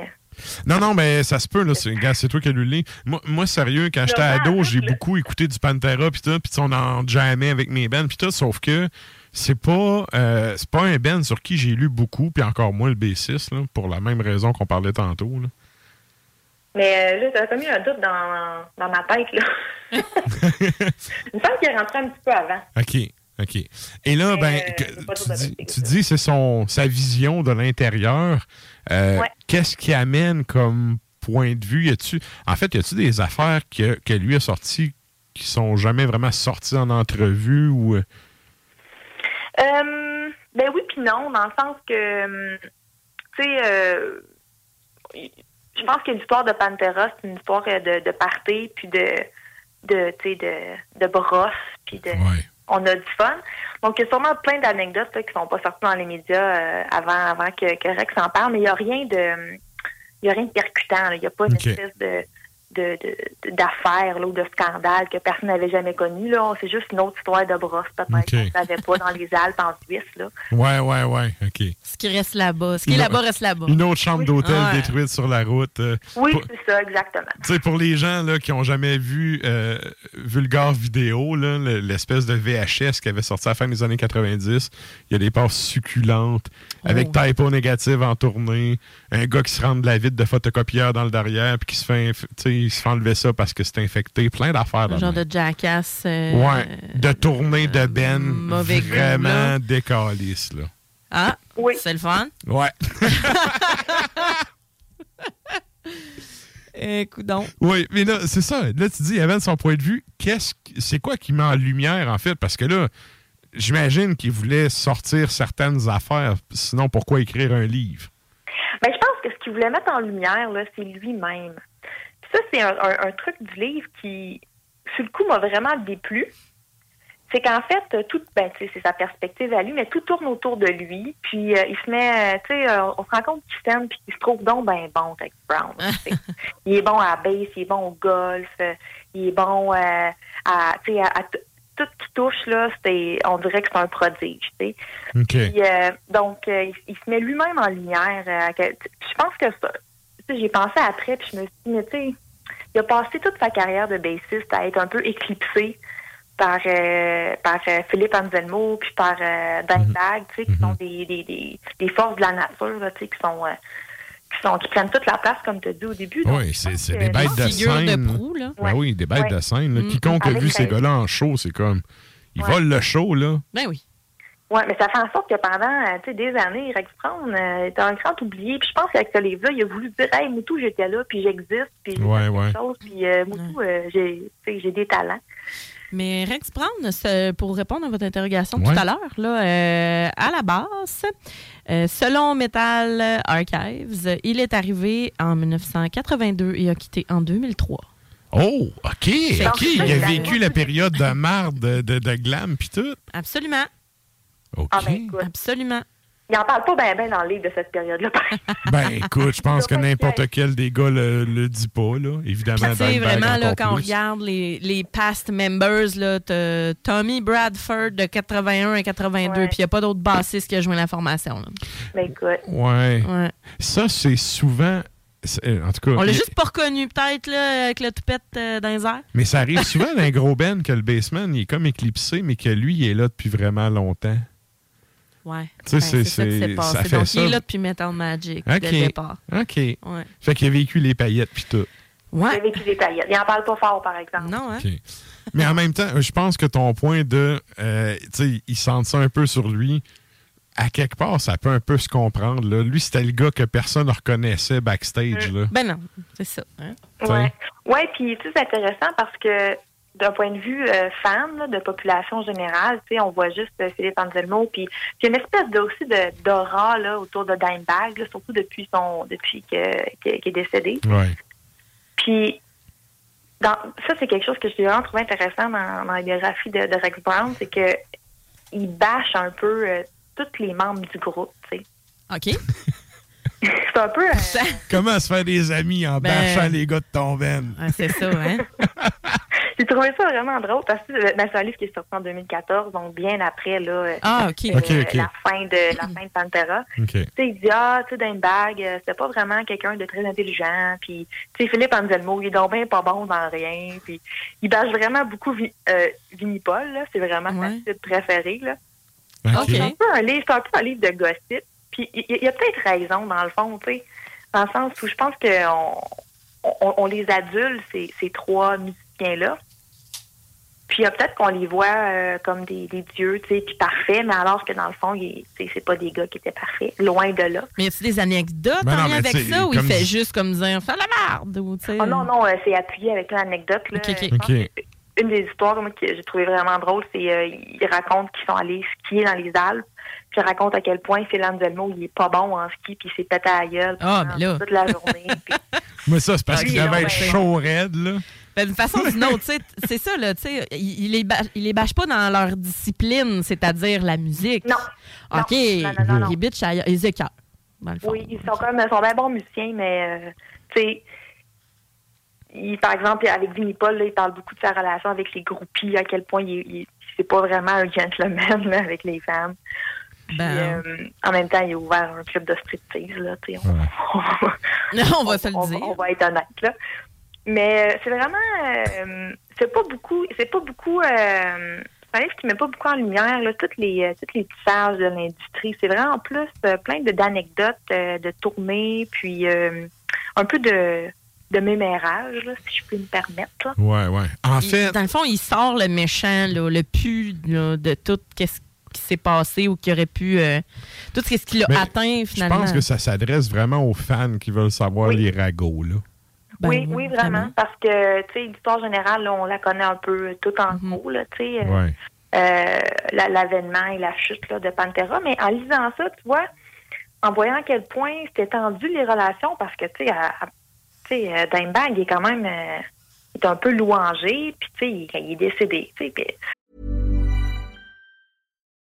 A: Non, non, mais ça se peut, là. C'est, gars, c'est toi qui as lu le livre. Moi, moi, sérieux, quand j'étais ado, j'ai beaucoup écouté du Pantera, puis tout, puis on en jamais avec mes bands, puis tout, sauf que c'est pas, euh, c'est pas un band sur qui j'ai lu beaucoup, puis encore moins le B6, là, pour la même raison qu'on parlait tantôt, là.
I: Mais euh, là, comme eu un doute dans, dans ma tête. Là. il me semble qu'il est rentré un petit peu avant.
A: OK. OK. Et là, ben,
I: euh,
A: que- tu, dis, tu dis c'est son sa vision de l'intérieur. Euh,
I: Ouais.
A: Qu'est-ce qui amène comme point de vue? Y a-tu, en fait, y a-tu des affaires que, que lui a sorties qui sont jamais vraiment sorties en entrevue ou. euh,
I: ben oui, puis non, dans le sens que, hum, tu sais, euh, je pense que l'histoire de Pantera, c'est une histoire de, de party, puis de, de tu sais, de, de brosse, puis de... On a du fun. Donc, il y a sûrement plein d'anecdotes là, qui sont pas sorties dans les médias euh, avant, avant que, que Rex en parle, mais il n'y a rien de... Il y a rien de percutant. là. Il n'y a pas une espèce de de- d'affaires ou de scandales que personne n'avait jamais connu. Là. C'est juste une autre histoire de brosse, peut-être, qu'on ne savait pas dans les Alpes en Suisse. Là.
A: Ouais, ouais, ouais, OK.
B: Ce qui reste là-bas. Ce qui est là-bas reste là-bas.
A: Une autre chambre d'hôtel
B: Ouais.
A: détruite sur la route. euh,
I: Oui,
A: pour-
I: c'est ça, exactement.
A: Tu sais, pour les gens là, qui n'ont jamais vu euh, Vulgar Vidéo, l'espèce de VHS qui avait sorti à la fin des années 90, il y a des passes succulentes avec
B: Oh.
A: typo négative en tournée, un gars qui se rend de la vitre de photocopieur dans le derrière puis qui se fait, inf- tu sais, il se fait enlever ça parce que c'est infecté, plein d'affaires.
B: Un genre de jackass. euh,
A: Ouais, de tournée de Ben
B: mauvais goût,
A: vraiment décalisse, là.
B: Ah, c'est le fun.
A: Ouais.
B: Écoute donc.
A: Oui, mais là, c'est ça. Là, tu dis, Evan, son point de vue, qu'est-ce que- c'est quoi qui met en lumière, en fait? Parce que là, j'imagine qu'il voulait sortir certaines affaires. Sinon, pourquoi écrire un livre?
I: Ben, je pense que ce qu'il voulait mettre en lumière, là, c'est lui-même. Ça, c'est un, un- un truc du livre qui, sur le coup, m'a vraiment déplu. C'est qu'en fait, euh, tout, ben, tu sais, c'est sa perspective à lui, mais tout tourne autour de lui. Puis euh, il se met, euh, tu sais, euh, on se rend compte qu'il s'aime puis qu'il se trouve donc ben bon, Rex Brown. il est bon à la base, il est bon au golf, euh, il est bon euh, à, tu sais, à, à tout ce qui touche là, c'est, on dirait que c'est un prodige, tu sais.
A: OK.
I: Puis, euh, donc, euh, il, il se met lui-même en lumière. euh, à quel- je pense que ça, tu sais, j'ai pensé après, puis je me suis dit, mais tu sais, il a passé toute sa carrière de bassiste à être un peu éclipsé par, euh, par euh, Philippe Anselmo, puis par euh, Dan Bag, tu sais, qui sont des, des, des, des forces de la nature, là, tu sais, qui sont... euh, qui, sont, qui prennent toute la place, comme tu as dit au début. Donc,
A: Oui, c'est des bêtes de scène.
B: proue, là.
A: Ben oui, des bêtes
I: Ouais.
A: de scène. là.
B: Mm.
A: Quiconque a vu ces gars-là en show, c'est comme. Ils
I: Ouais.
A: volent le show, là.
B: Ben oui.
I: Oui, mais ça fait en sorte que pendant euh, tu sais, des années, Rex Brown euh, était un grand oublié. Puis je pense qu'avec ce livre-là, il a voulu dire Hey, Moutou, j'étais là, puis j'existe, puis j'ai
A: Ouais,
I: fait
A: ouais.
I: quelque chose, puis euh, Moutou, euh, j'ai tu sais, j'ai des talents.
B: Mais Rex Brown, pour répondre à votre interrogation
I: Ouais.
B: tout à l'heure, là, euh, à la base, euh, selon Metal Archives, il est arrivé en 1982 et a quitté en 2003.
A: Oh, OK, OK. Il a vécu la période de marde, de, de, de glam, puis tout.
B: Absolument.
A: OK.
I: Ah, ben, écoute.
B: Absolument.
I: Il en parle pas bien ben dans le livre de cette période-là.
A: Ben, écoute, je pense que n'importe quel des gars le, le dit pas, là. Évidemment,
B: Tu sais,
A: Dimebag
B: vraiment, là, quand on regarde les, les past members, là, Tommy Bradford de 81 à 82, puis il n'y a pas d'autres bassistes qui a joué la formation. là.
I: Ben, écoute.
A: Ouais.
B: Ouais.
A: Ça, c'est souvent. c'est- euh, En tout cas.
B: On l'a
A: il-
B: juste pas reconnu, peut-être, là, avec le toupette euh, dans les airs.
A: Mais ça arrive souvent dans un gros band que le bassman, il est comme éclipsé, mais que lui, il est là depuis vraiment longtemps.
B: Ouais.
A: Tu sais,
B: Ben,
A: c'est-
B: ça qui s'est
A: c'est-
B: passé.
A: ça fait
B: Donc,
A: ça.
B: il est là depuis Metal Magic,
A: OK.
B: dès le départ.
A: OK.
B: Ouais.
A: Fait qu'il a vécu les paillettes puis tout.
B: Ouais.
I: Il a vécu des paillettes. Il en parle pas fort, par exemple.
B: Non, hein?
A: Mais en même temps, je pense que ton point de. euh, tu sais, il sent ça un peu sur lui. À quelque part, ça peut un peu se comprendre. Là. Lui, c'était le gars que personne ne reconnaissait backstage. Là.
B: Ben non, c'est ça. hein?
I: Ouais. Ouais, puis tu sais, c'est intéressant parce que d'un point de vue euh, fan, là, de population générale, tu sais, on voit juste euh, Philippe Anselmo, puis puis il y a une espèce de, aussi de d'aura là autour de Dimebag, là, surtout depuis son depuis que- qu'il est décédé.
A: Ouais.
I: Puis dans, ça, c'est quelque chose que j'ai vraiment trouvé intéressant dans, dans la biographie de, de Rex Brown, c'est que il bâche un peu euh, tous les membres du groupe, tu sais.
B: OK.
I: c'est un peu. euh,
A: Comment se faire des amis en
I: Ben-
A: bâchant les gars de ton band?
B: c'est ça, hein?
I: J'ai trouvé ça vraiment drôle parce que euh, ben, c'est un livre qui est sorti en 2014, donc bien après là, euh,
B: Ah, OK.
I: euh,
A: OK, OK.
I: la fin de la fin de Pantera. Tu sais, il dit ah, tu sais, Dimebag, euh, c'était pas vraiment quelqu'un de très intelligent. Puis, tu sais, Philippe Anselmo, il est donc bien pas bon dans rien. Puis, il bâche vraiment beaucoup Vi- euh, Vinnie Paul, là. C'est vraiment sa titre préférée, là. C'est un peu un livre, c'est un peu un livre de gossip. Puis il y, a peut-être raison dans le fond, tu sais, dans le sens où je pense qu'on on, on les adulte ces, ces trois musiciens-là. Puis peut-être qu'on les voit euh, comme des, des dieux, tu sais, puis parfaits, mais alors que dans le fond, c'est pas des gars qui étaient parfaits, loin de là.
B: Mais y a-tu des anecdotes
I: Ben
B: en
I: non,
B: lien avec ça ou il fait juste comme dire fais la merde ou tu sais?
I: Oh non, non, euh, c'est appuyé avec une anecdote. Là. Que Une des histoires moi, que j'ai trouvé vraiment drôle, c'est euh, ils racontent qu'ils sont allés skier dans les Alpes, puis ils racontent à quel point Phil Anselmo, il est pas bon en ski, puis il s'est pété à la gueule
B: Ah, mais là.
I: toute la journée. puis-
A: Mais ça, c'est parce
B: Ah,
A: qu'il
B: non,
A: être
B: ben-
A: chaud raide, là.
B: Ben, d'une façon ou d'une autre, tu sais, c'est ça, là, tu sais, il, il les ba- il les bâche pas dans leur discipline, c'est-à-dire la musique.
I: Non.
B: OK.
I: Non, non, non, non.
B: Les bitches, ailleurs, ils écœurent, dans le fond.
I: Oui, ils sont quand même ils sont bien bons musiciens, mais euh, tu sais, il- par exemple, avec Vinnie Paul, là, il parle beaucoup de sa relation avec les groupies, à quel point il, il- c'est pas vraiment un gentleman là, avec les femmes. Puis,
B: Ben.
I: euh, en même temps, il a ouvert un club de striptease, là. On,
B: on va se le
I: on-
B: dire.
I: On va être honnête, là. Mais euh, c'est vraiment, euh, c'est pas beaucoup, c'est pas beaucoup, euh, c'est un livre qui met pas beaucoup en lumière là, toutes les euh, toutes les tissages de l'industrie. C'est vraiment en plus euh, plein de d'anecdotes, euh, de tournées, puis euh, un peu de de mémérage, là, si je peux me permettre. là.
A: Ouais, ouais. En
B: Il-
A: fait,
B: dans le fond, il sort le méchant, là, le pu là, de tout ce qui s'est passé ou qui aurait pu. euh, tout ce qui l'a
A: Mais
B: atteint,
A: je
B: finalement.
A: pense que ça s'adresse vraiment aux fans qui veulent savoir les ragots, là.
B: Ben
I: oui, oui, vraiment, parce que tu sais, l'histoire générale, là, on la connaît un peu tout en gros, là, tu sais. euh,
A: Ouais.
I: euh, la- l'avènement et la chute là, de Pantera. Mais en lisant ça, tu vois, en voyant à quel point c'était tendu les relations, parce que, tu sais, Dimebag, il est quand même euh, il est un peu louangé, puis, tu sais, il, il est décédé, tu sais, puis-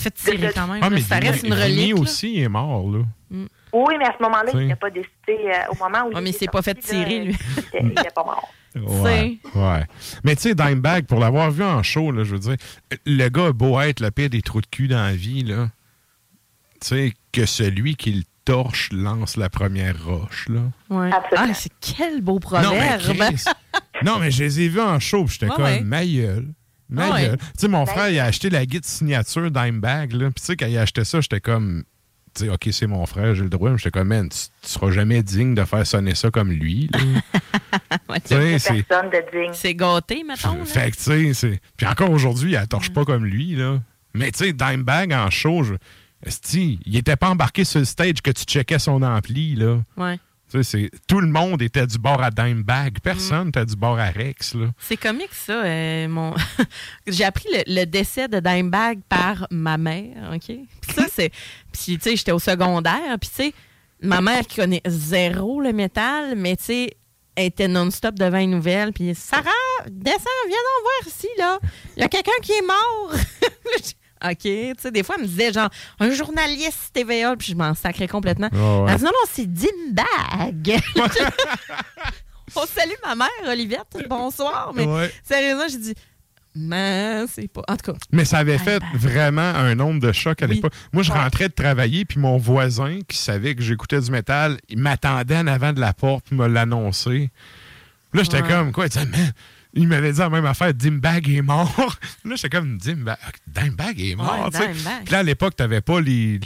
B: C'est fait tirer quand même.
A: Ah, mais
B: ça reste une
A: Vinny
B: relique. là.
A: aussi est mort, là.
I: Oui, mais à ce moment-là, il n'a pas décidé, euh, au moment où
B: Ouais,
I: il
B: mais il
I: est
B: s'est pas fait tirer, lui.
I: il n'était pas mort.
A: Ouais, ouais. Mais tu sais, Dimebag, pour l'avoir vu en show, là, je veux dire, le gars a beau être le pire des trous de cul dans la vie, là. Tu sais, que celui qui le torche lance la première roche, là.
B: Ouais. Ah, c'est quel beau
A: Non, mais
B: proverbe.
A: Chris, non, mais je les ai vus en show, puis j'étais
B: Ouais,
A: comme,
B: ouais.
A: ma gueule. Ma
B: Ouais.
A: gueule. Tu sais, mon frère, il a acheté la guide signature Dimebag, là. Puis tu sais, quand il a acheté ça, j'étais comme, tu sais, OK, c'est mon frère, j'ai le droit, mais j'étais comme, man, tu, tu seras jamais digne de faire sonner ça comme lui.
B: Ouais,
A: c'est-
I: Personne de digne.
B: C'est gâté, mettons. là.
A: Fait que, tu sais, c'est. Puis encore aujourd'hui, elle torche pas comme lui, là. Mais, tu sais, Dimebag en show, je... il était pas embarqué sur le stage que tu checkais son ampli, là.
B: Ouais.
A: Tu sais, c'est. Tout le monde était du bord à Dimebag. Personne n'était du bord à Rex.
B: C'est comique, ça. euh, mon... J'ai appris le, le décès de Dimebag par ma mère, OK? Puis ça, c'est... Puis, tu sais, j'étais au secondaire, puis, tu sais, ma mère qui connaît zéro le métal, mais, tu sais, elle était non-stop devant les nouvelles, puis « Sarah, descends, viens donc voir ici, là. Il y a quelqu'un qui est mort. » OK, tu sais, des fois, elle me disait, genre, un journaliste TVA, puis je m'en sacrais complètement.
A: Ouais.
B: Elle dit, non, non, c'est Dimebag. On salue ma mère, Olivette. Bonsoir. Mais
A: Ouais.
B: sérieusement, j'ai dit, mais c'est pas. En tout cas,
A: Mais ça avait fait vraiment un nombre de chocs à l'époque. Moi, je rentrais de travailler, puis mon voisin, qui savait que j'écoutais du métal, il m'attendait en avant de la porte, puis me l'annoncer. Là, j'étais
B: Ouais.
A: comme, quoi, il disait, Man, il m'avait dit la même affaire, Dimbag est mort. là, j'étais comme, Dimbag, Dimbag est mort.
B: Ouais. Dimebag.
A: Puis là, à l'époque, t'avais pas les.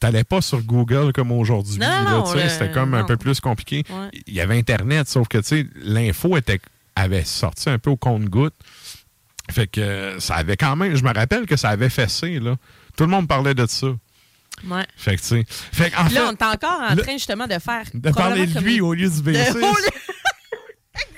A: T'allais pas sur Google comme aujourd'hui.
B: Non,
A: C'était comme un peu plus compliqué.
B: Ouais.
A: Il y avait Internet, sauf que tu sais, l'info était avait sorti un peu au compte-goutte. Fait que ça avait quand même. Je me rappelle que ça avait fessé, là. Tout le monde parlait de ça.
B: ouais.
A: Fait que, tu sais. Fait
B: Puis là,
A: fait,
B: on est encore en
A: là,
B: train justement de faire.
A: de parler de lui
B: comme-
A: au lieu du.
B: De- lieu-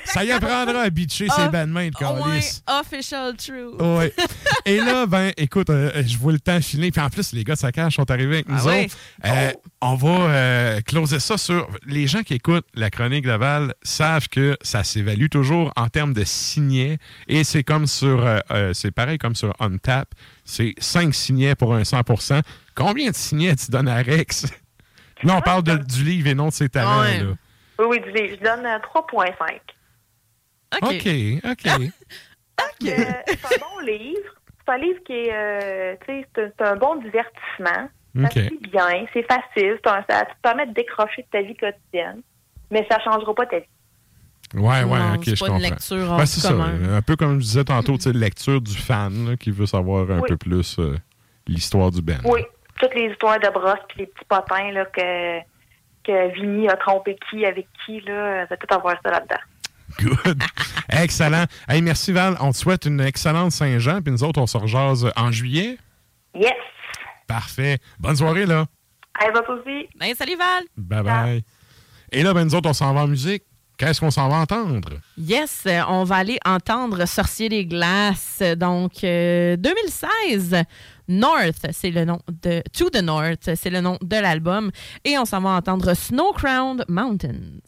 A: Ça y apprendra à bitcher ses
B: Ah,
A: bandmates de calice.
B: official true.
A: Ouais. Et là, ben, écoute, euh, je vois le temps filer. Puis en plus, les gars de Saccage sont arrivés avec
B: Ah
A: nous
B: ouais?
A: autres. Euh, On va euh, closer ça sur. Les gens qui écoutent la chronique Laval savent que ça s'évalue toujours en termes de signets. Et c'est comme sur. euh, euh, c'est pareil comme sur Untap. C'est 5 signets pour un 100% Combien de signets tu donnes à Rex? Là, on parle de- du livre et non de ses talents.
B: Ouais.
A: là.
I: Oui, oui, du livre. Je donne euh, 3,5.
A: OK, OK.
I: Euh, c'est un bon livre. C'est un livre qui est, euh, tu sais, c'est un- c'est un bon divertissement. Ça
A: OK.
I: se lit bien, c'est facile, c'est un- ça te permet de décrocher de ta vie quotidienne, mais ça ne changera pas ta vie.
A: Ouais, ouais,
B: Non,
A: ok,
B: c'est
A: je
B: pas une
A: comprends.
B: lecture hors
A: Ouais, c'est ça. Un peu comme je disais tantôt, tu sais, lecture du fan là, qui veut savoir un
I: Oui.
A: peu plus euh, l'histoire du Ben.
I: Oui, toutes les histoires de brosse puis les petits potins là, que, que Vinny a trompé qui avec qui, là, va tout avoir ça là-dedans.
A: Good. Excellent. Hey, merci Val. On te souhaite une excellente Saint-Jean. Puis nous autres, on se rejase en juillet.
I: Yes!
A: Parfait. Bonne soirée, là.
I: Allez, va aussi.
B: Ben, salut Val!
A: Bye bye. Et là, ben, nous autres, on s'en va en musique. Qu'est-ce qu'on s'en va entendre?
B: Yes, euh, on va aller entendre Sorcier des glaces. Donc, euh, 2016, North, c'est le nom de To the North, c'est le nom de l'album. Et on s'en va entendre Snow Crowned Mountains.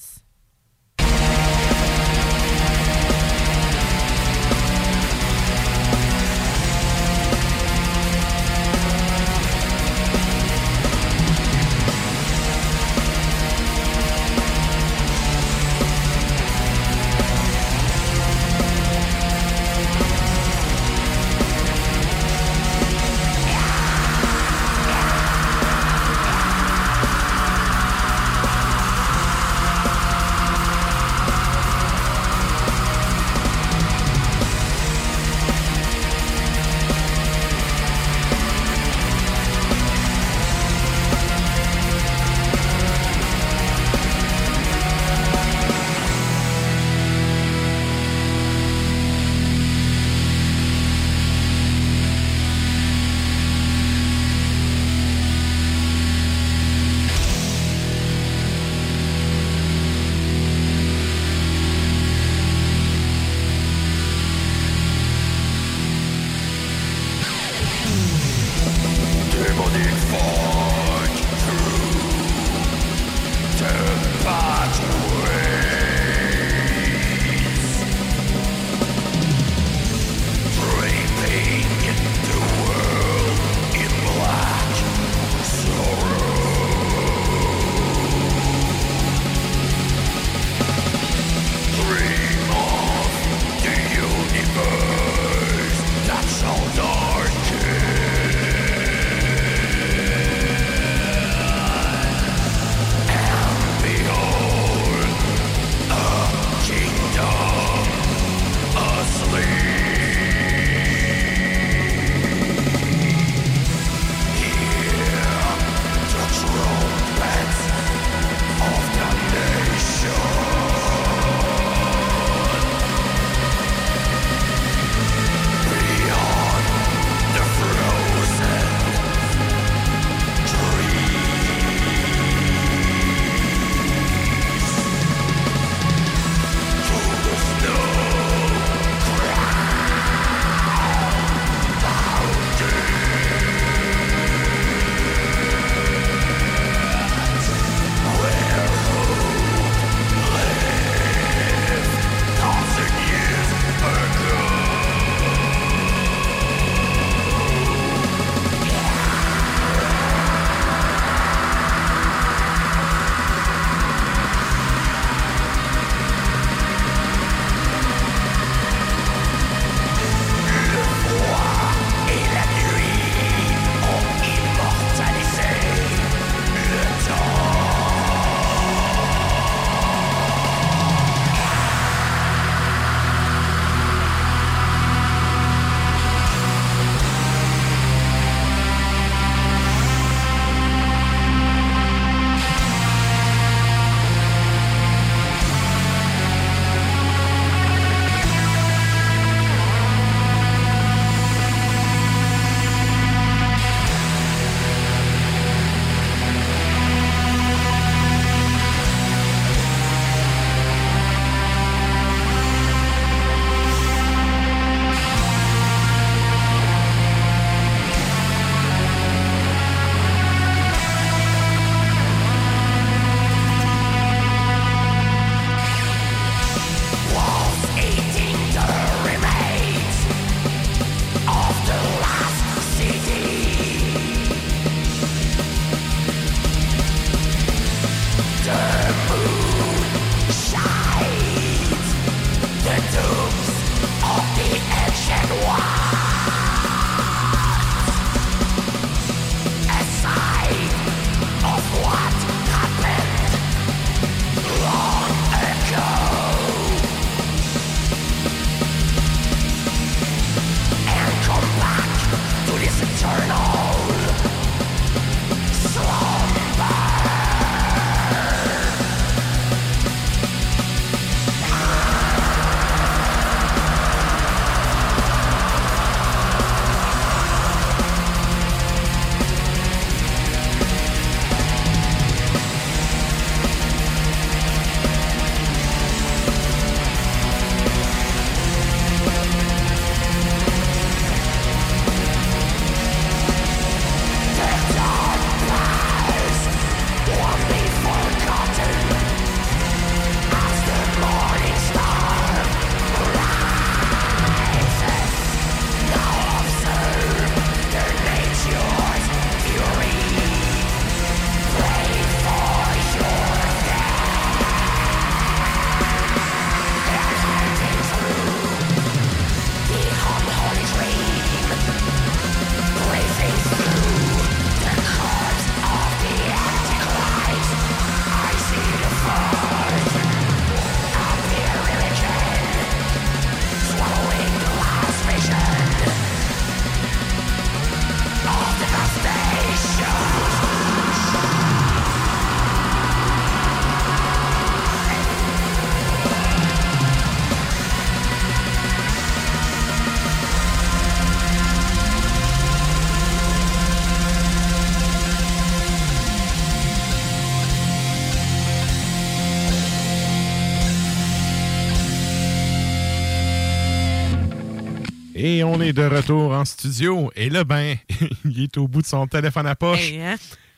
A: Et on est de retour en studio. Et là, ben, il est au bout de son téléphone à poche.
B: Hey, hein?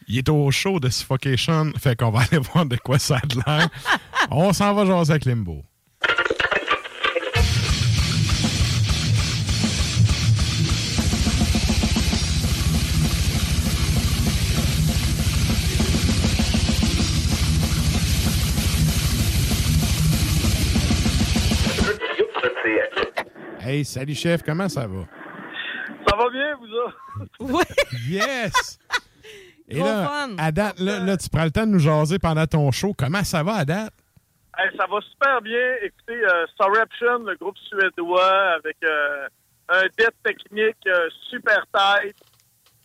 A: Il est au show de Suffocation. Fait qu'on va aller voir de quoi ça a de l'air. on s'en va jaser avec Limbo. Hey, salut chef, comment ça va?
K: Ça va bien, vous autres?
B: Oui.
A: Yes! Et
K: Gros
A: là,
K: fun.
A: à date, là, là, tu prends le temps de nous jaser pendant ton show. Comment ça va à date?
K: Hey, ça va super bien. Écoutez, euh, Sorreption, le groupe suédois, avec euh, un death technique euh, super tight.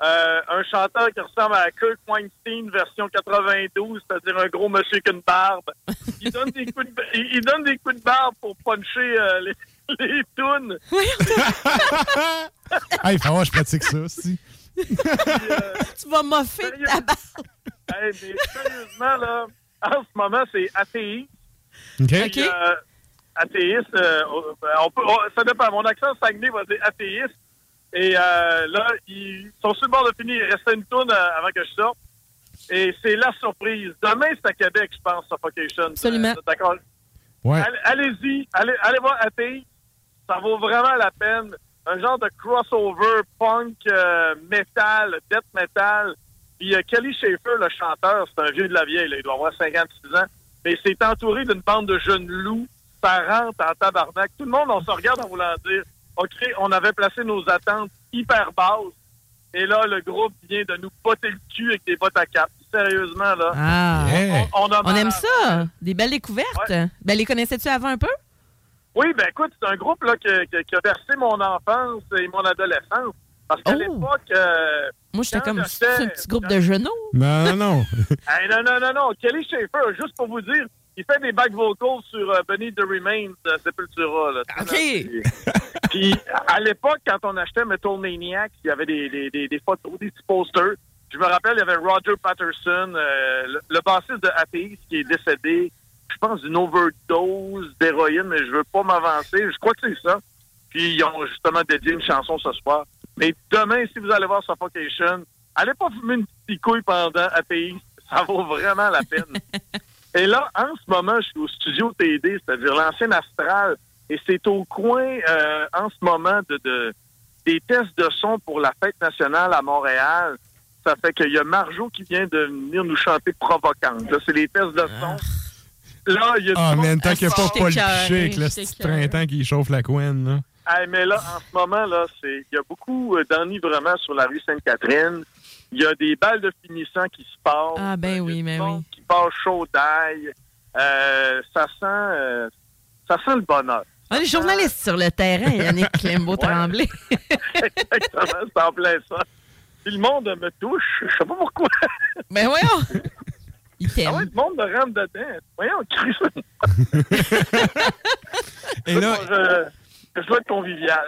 K: Euh, un chanteur qui ressemble à Kirk Weinstein version 92, c'est-à-dire un gros monsieur avec une barbe. Il donne des coups de, il, il donne des coups de barbe pour puncher euh, les, les tunes.
A: hey, faut voir, je pratique ça aussi.
B: tu vas moffer ta barbe.
K: Hey, mais sérieusement, là, en ce moment, c'est ATI.
A: OK.
K: Puis, euh, athéiste, euh, on peut, on- ça dépend. Mon accent Saguenay va dire athéiste. Et euh, là, ils sont sur le bord de finir. Il restait une tourne euh, avant que je sorte. Et c'est la surprise. Demain, c'est à Québec, je pense, Suffocation.
B: Absolument.
K: Euh, D'accord.
A: Ouais.
K: Allez- Allez-y. Allez, allez voir ATI. Ça vaut vraiment la peine. Un genre de crossover punk, euh, metal, death metal. Puis euh, Kelly Schaefer, le chanteur, c'est un vieux de la vieille. là. Il doit avoir 56 ans. Mais c'est entouré d'une bande de jeunes loups. Ça rentre en tabarnak. Tout le monde, on se regarde en voulant dire OK, on avait placé nos attentes hyper basses. Et là, le groupe vient de nous botter le cul avec des bottes à cap. Sérieusement, là.
B: Ah.
K: On, on a
B: On aime ça. Des belles découvertes. Ben, les connaissais-tu avant un peu?
K: Oui, ben écoute, c'est un groupe là, qui, qui- qui a bercé mon enfance et mon adolescence. Parce qu'à
B: Oh.
K: l'époque. euh,
B: Moi, j'étais comme c'est un petit groupe de genoux.
A: Non, non, non.
K: Hey, non, non, non, non. Kelly Schaefer, juste pour vous dire, il fait des back vocals sur euh, Beneath the Remains de Sepultura. Là.
B: OK.
K: Puis, à l'époque, quand on achetait Metal Maniac, il y avait des, des, des, des photos, des petits posters. Je me rappelle, il y avait Roger Patterson, euh, le, le bassiste de Atheist, qui est décédé, je pense, d'une overdose d'héroïne, mais je veux pas m'avancer. Je crois que c'est ça. Puis, ils ont justement dédié une chanson ce soir. Mais demain, si vous allez voir Suffocation, allez pas fumer une petite couille pendant Atheist. Ça vaut vraiment la peine. Et là, en ce moment, je suis au studio TD, c'est-à-dire l'ancien Astral, et c'est au coin, euh, en ce moment, de, de- des tests de son pour la fête nationale à Montréal. Ça fait qu'il y a Marjo qui vient de venir nous chanter provocante. Là, c'est les tests de son. Là, il y a
A: Ah, man, tant
K: qui
A: qu'il n'y a pas. Paul Piché avec le petit printemps qui chauffe la couenne, là.
K: Hey, mais là, en ce moment, là, c'est il y a beaucoup euh, d'enivrement sur la rue Sainte-Catherine. Il y a des balles de finissant qui se passent.
B: Ah, ben oui, ben oui.
K: qui passent chaud d'ail. Euh, ça sent euh, ça sent le bonheur.
B: On est journaliste sur le terrain, Yannick Clembeau-Tremblay.
K: Exactement, c'est en plein ça. Puis le monde me touche, je sais pas pourquoi.
B: Ben voyons! Il t'aime.
K: Ah ouais, le monde me rentre dedans. Voyons, Chris.
A: Et là,
K: je, je être convivial.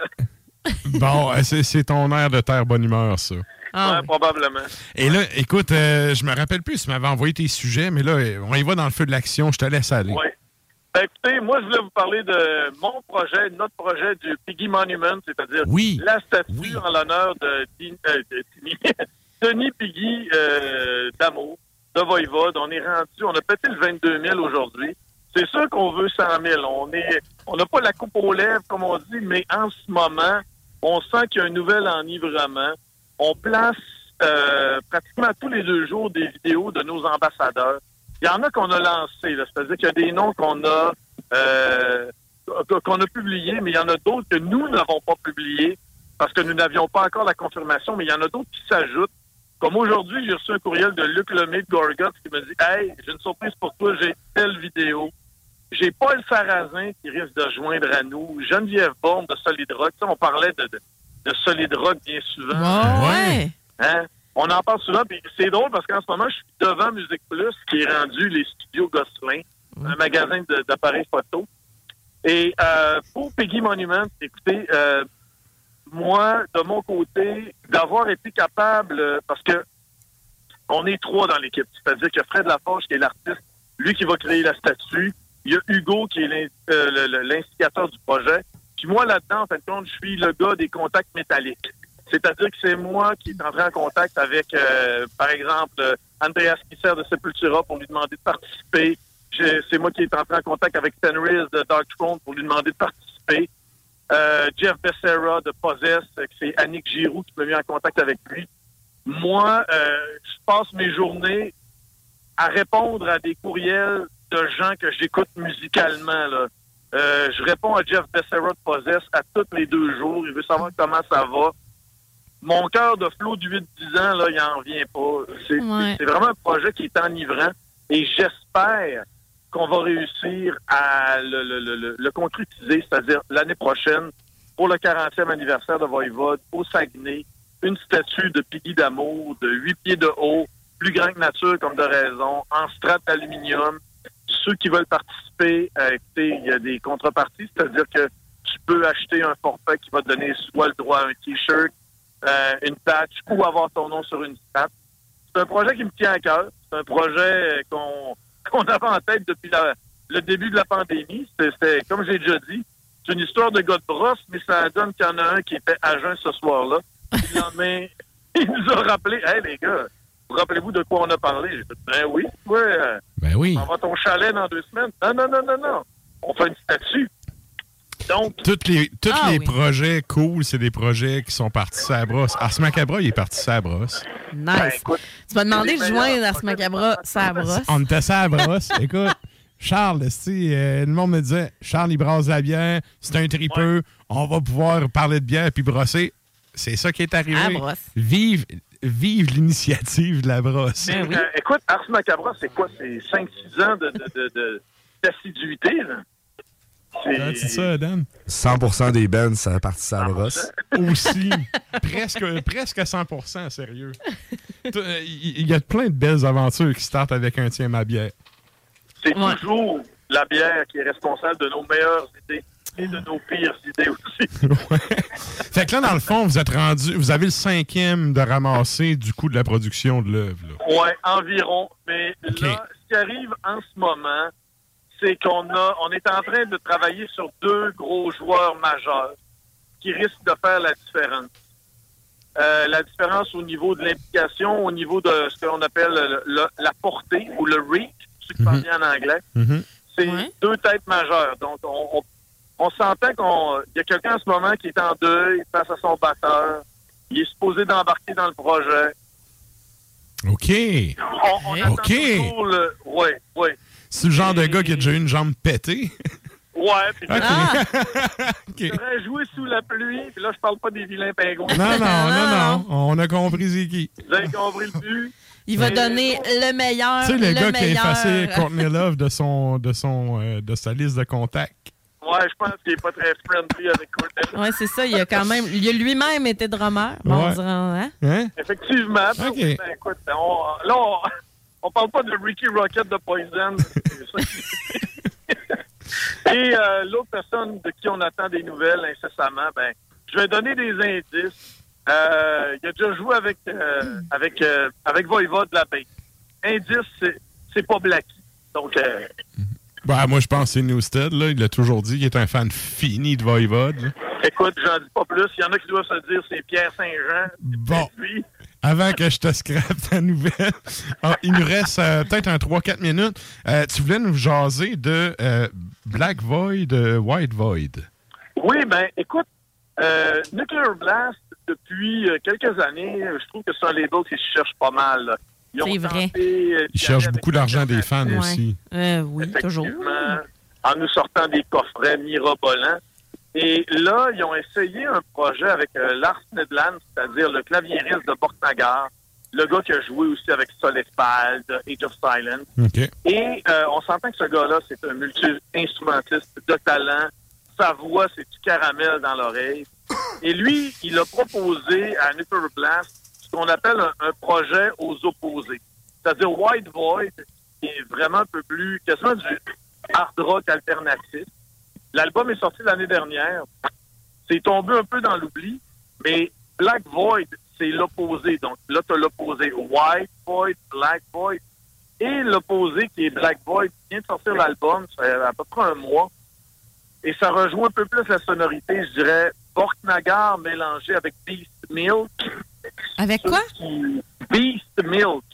A: bon, euh, c'est ton air de terre bonne humeur, ça.
B: Ah,
K: ouais, probablement.
A: Et là, écoute, euh, je me rappelle plus si tu m'avais envoyé tes sujets, mais là, euh, on y va dans le feu de l'action. Je te laisse aller.
K: Oui. Ben, écoutez, moi, je voulais vous parler de mon projet, notre projet du Piggy Monument, c'est-à-dire
A: Oui.
K: la statue en l'honneur de, euh, Denis- Denis Piggy euh, d'Amour, de Voivode. On est rendu, on a pété le 22 000 aujourd'hui. C'est sûr qu'on veut 100 000. On on n'a pas la coupe aux lèvres, comme on dit, mais en ce moment, on sent qu'il y a un nouvel enivrement. On place euh, pratiquement tous les deux jours des vidéos de nos ambassadeurs. Il y en a qu'on a lancés, c'est-à-dire qu'il y a des noms qu'on a euh, qu'on a publiés, mais il y en a d'autres que nous n'avons pas publiés parce que nous n'avions pas encore la confirmation, mais il y en a d'autres qui s'ajoutent. Comme aujourd'hui, j'ai reçu un courriel de Luc Lemay de Gorgot qui me dit Hey, j'ai une surprise pour toi, j'ai telle vidéo. J'ai Paul Sarrazin qui risque de joindre à nous, Geneviève Bourne de Solid Rock. Tu sais, on parlait de, de, de Solid Rock bien souvent.
B: Ah ouais.
K: Hein? On en parle souvent, puis c'est drôle parce qu'en ce moment, je suis devant Musique Plus, qui est rendu les studios Gosselin, un magasin de- d'appareils photo. Et euh, pour Peggy Monument, écoutez, euh, moi, de mon côté, d'avoir été capable, euh, parce que on est trois dans l'équipe, c'est-à-dire a Fred Laforge qui est l'artiste, lui qui va créer la statue, il y a Hugo qui est euh, l'instigateur du projet, Puis moi, là-dedans, en fin de compte, je suis le gars des contacts métalliques. C'est-à-dire que c'est moi qui est entré en contact avec, euh, par exemple, Andreas Kisser de Sepultura pour lui demander de participer. C'est moi qui est entré en contact avec Fenris de Dark Throne pour lui demander de participer. Euh, Jeff Becerra de Possess, euh, c'est Annick Giroux qui m'a mis en contact avec lui. Moi, euh, je passe mes journées à répondre à des courriels de gens que j'écoute musicalement. Là. Euh, je réponds à Jeff Becerra de Possess à tous les deux jours. Il veut savoir comment ça va. Mon cœur de flot de 8-10 ans, là, il n'en revient pas. C'est
B: Ouais.
K: c'est vraiment un projet qui est enivrant et j'espère qu'on va réussir à le, concrétiser, c'est-à-dire l'année prochaine, pour le 40e anniversaire de Voivode, au Saguenay, une statue de Piggy d'amour de 8 pieds de haut, plus grand que nature comme de raison, en strate d'aluminium. Ceux qui veulent participer, euh, il y a des contreparties, c'est-à-dire que tu peux acheter un forfait qui va te donner soit le droit à un T-shirt, euh, une patch ou avoir ton nom sur une strate. C'est un projet qui me tient à cœur. C'est un projet euh, qu'on qu'on avait en tête depuis la- le début de la pandémie. C'était- comme j'ai déjà dit, c'est une histoire de gars de brosse, mais ça donne qu'il y en a un qui était à jeun ce soir-là. Le lendemain, il nous a rappelé, « Hey, les gars, vous rappelez-vous de quoi on a parlé? » J'ai fait, « Ben oui, ouais, euh,
A: Ben oui.
K: on va à ton chalet dans deux semaines. » Non, non, non, non, non. On fait une statue. Donc,
A: Tous les, tous
B: Ah
A: les
B: oui.
A: projets cool, c'est des projets qui sont partis à la brosse. Ars Macabra, il est parti à la brosse.
B: Nice. tu m'as demandé de joindre Ars Macabra, ça brosse.
A: On était ça à la brosse. Écoute, Charles, euh, le monde me disait Charles, il brasse la bière, c'est un tripeux, on va pouvoir parler de bière puis brosser. C'est ça qui est arrivé.
B: À la brosse.
A: Vive, vive l'initiative de la brosse.
B: Ben
K: euh, écoute, Ars Macabra, c'est quoi? C'est 5-6 ans de, de, de- de- d'assiduité, là?
A: Ah, c'est ça, Dan?
L: 100% des bands, ça a parti ça à la brosse.
A: Aussi. presque, presque à 100% sérieux. Il y a plein de belles aventures qui startent avec un tiens ma bière.
K: C'est toujours la bière qui est responsable de nos meilleures idées et de nos pires idées aussi.
A: Fait que là, dans le fond, vous êtes rendu, vous avez le cinquième de ramasser du coût de la production de l'œuvre.
K: Ouais, environ. Mais là, ce qui arrive en ce moment, c'est qu'on a, on est en train de travailler sur deux gros joueurs majeurs qui risquent de faire la différence. Euh, la différence au niveau de l'implication, au niveau de ce qu'on appelle le- le- la portée ou le reach, ceux qui bien en anglais. C'est deux têtes majeures. Donc, on, on, on s'entend qu'on. Il y a quelqu'un en ce moment qui est en deuil face à son batteur. Il est supposé d'embarquer dans le projet.
A: OK.
K: On, on attend
A: OK.
K: Oui, oui.
A: C'est le genre de gars qui a déjà eu une jambe pétée.
K: Ouais, puis
A: OK.
K: j'aurais joué sous la pluie, puis là, je parle pas des vilains pingouins.
A: Non, non, non, non. On a compris c'est qui.
K: Vous avez compris le but?
B: Il va
K: Mais-
B: donner le meilleur.
A: Tu sais, le, gars qui a effacé Courtney Love de, son, de, son, euh, de sa liste de contacts.
K: Ouais, je pense qu'il est pas très friendly avec Courtney.
B: Ouais, c'est ça. Il a quand même. Il a lui-même été drummer. Bon,
A: Ouais.
B: on dirait, hein?
A: Hein?
K: Effectivement. Ben,
A: OK.
K: ben, écoute, on, là, on, on parle pas de Ricky Rocket de Poison. Et euh, l'autre personne de qui on attend des nouvelles incessamment, ben, je vais donner des indices. Euh, il a déjà joué avec euh, avec euh, avec Voivode de la Baie. Indice, c'est, c'est pas Blacky. Donc, euh,
A: Ben, moi, je pense que c'est Newstead. Là. Il a toujours dit qu'il est un fan fini de Voivode.
K: écoute, j'en dis pas plus. Il y en a qui doivent se dire c'est Pierre Saint-Jean.
A: Bon.
K: Lui.
A: Avant que je te scrape ta nouvelle, ah, il nous reste euh, peut-être un 3-4 minutes. Euh, tu voulais nous jaser de euh, Black Void, euh, White Void.
K: Oui, ben écoute, euh, Nuclear Blast, depuis euh, quelques années, je trouve que c'est un label qui se cherche pas mal. Ils
B: C'est vrai.
K: tenté, euh,
A: Il
K: d'y
A: cherche
K: aller
A: beaucoup d'argent des fans
B: Ouais.
A: aussi.
B: Euh, oui, toujours.
K: en nous sortant des coffrets mirobolants. Et là, ils ont essayé un projet avec euh, Lars Nedland, c'est-à-dire le claviériste de Bortnagar, le gars qui a joué aussi avec Solespal, de Age of Silence.
A: OK.
K: Et euh, on s'entend que ce gars-là, c'est un multi-instrumentiste de talent. Sa voix, c'est du caramel dans l'oreille. Et lui, il a proposé à Nuclear Blast ce qu'on appelle un, un projet aux opposés. C'est-à-dire White Void, qui est vraiment un peu plus, quasiment du hard rock alternatif. L'album est sorti l'année dernière. C'est tombé un peu dans l'oubli, mais Black Void, c'est l'opposé. Donc là, tu as l'opposé White Void, Black Void. Et l'opposé qui est Black Void vient de sortir l'album, ça fait à peu près un mois. Et ça rejoint un peu plus la sonorité, je dirais, Borknagar mélangé avec Beast Milk.
B: Avec quoi?
K: Beast Milk.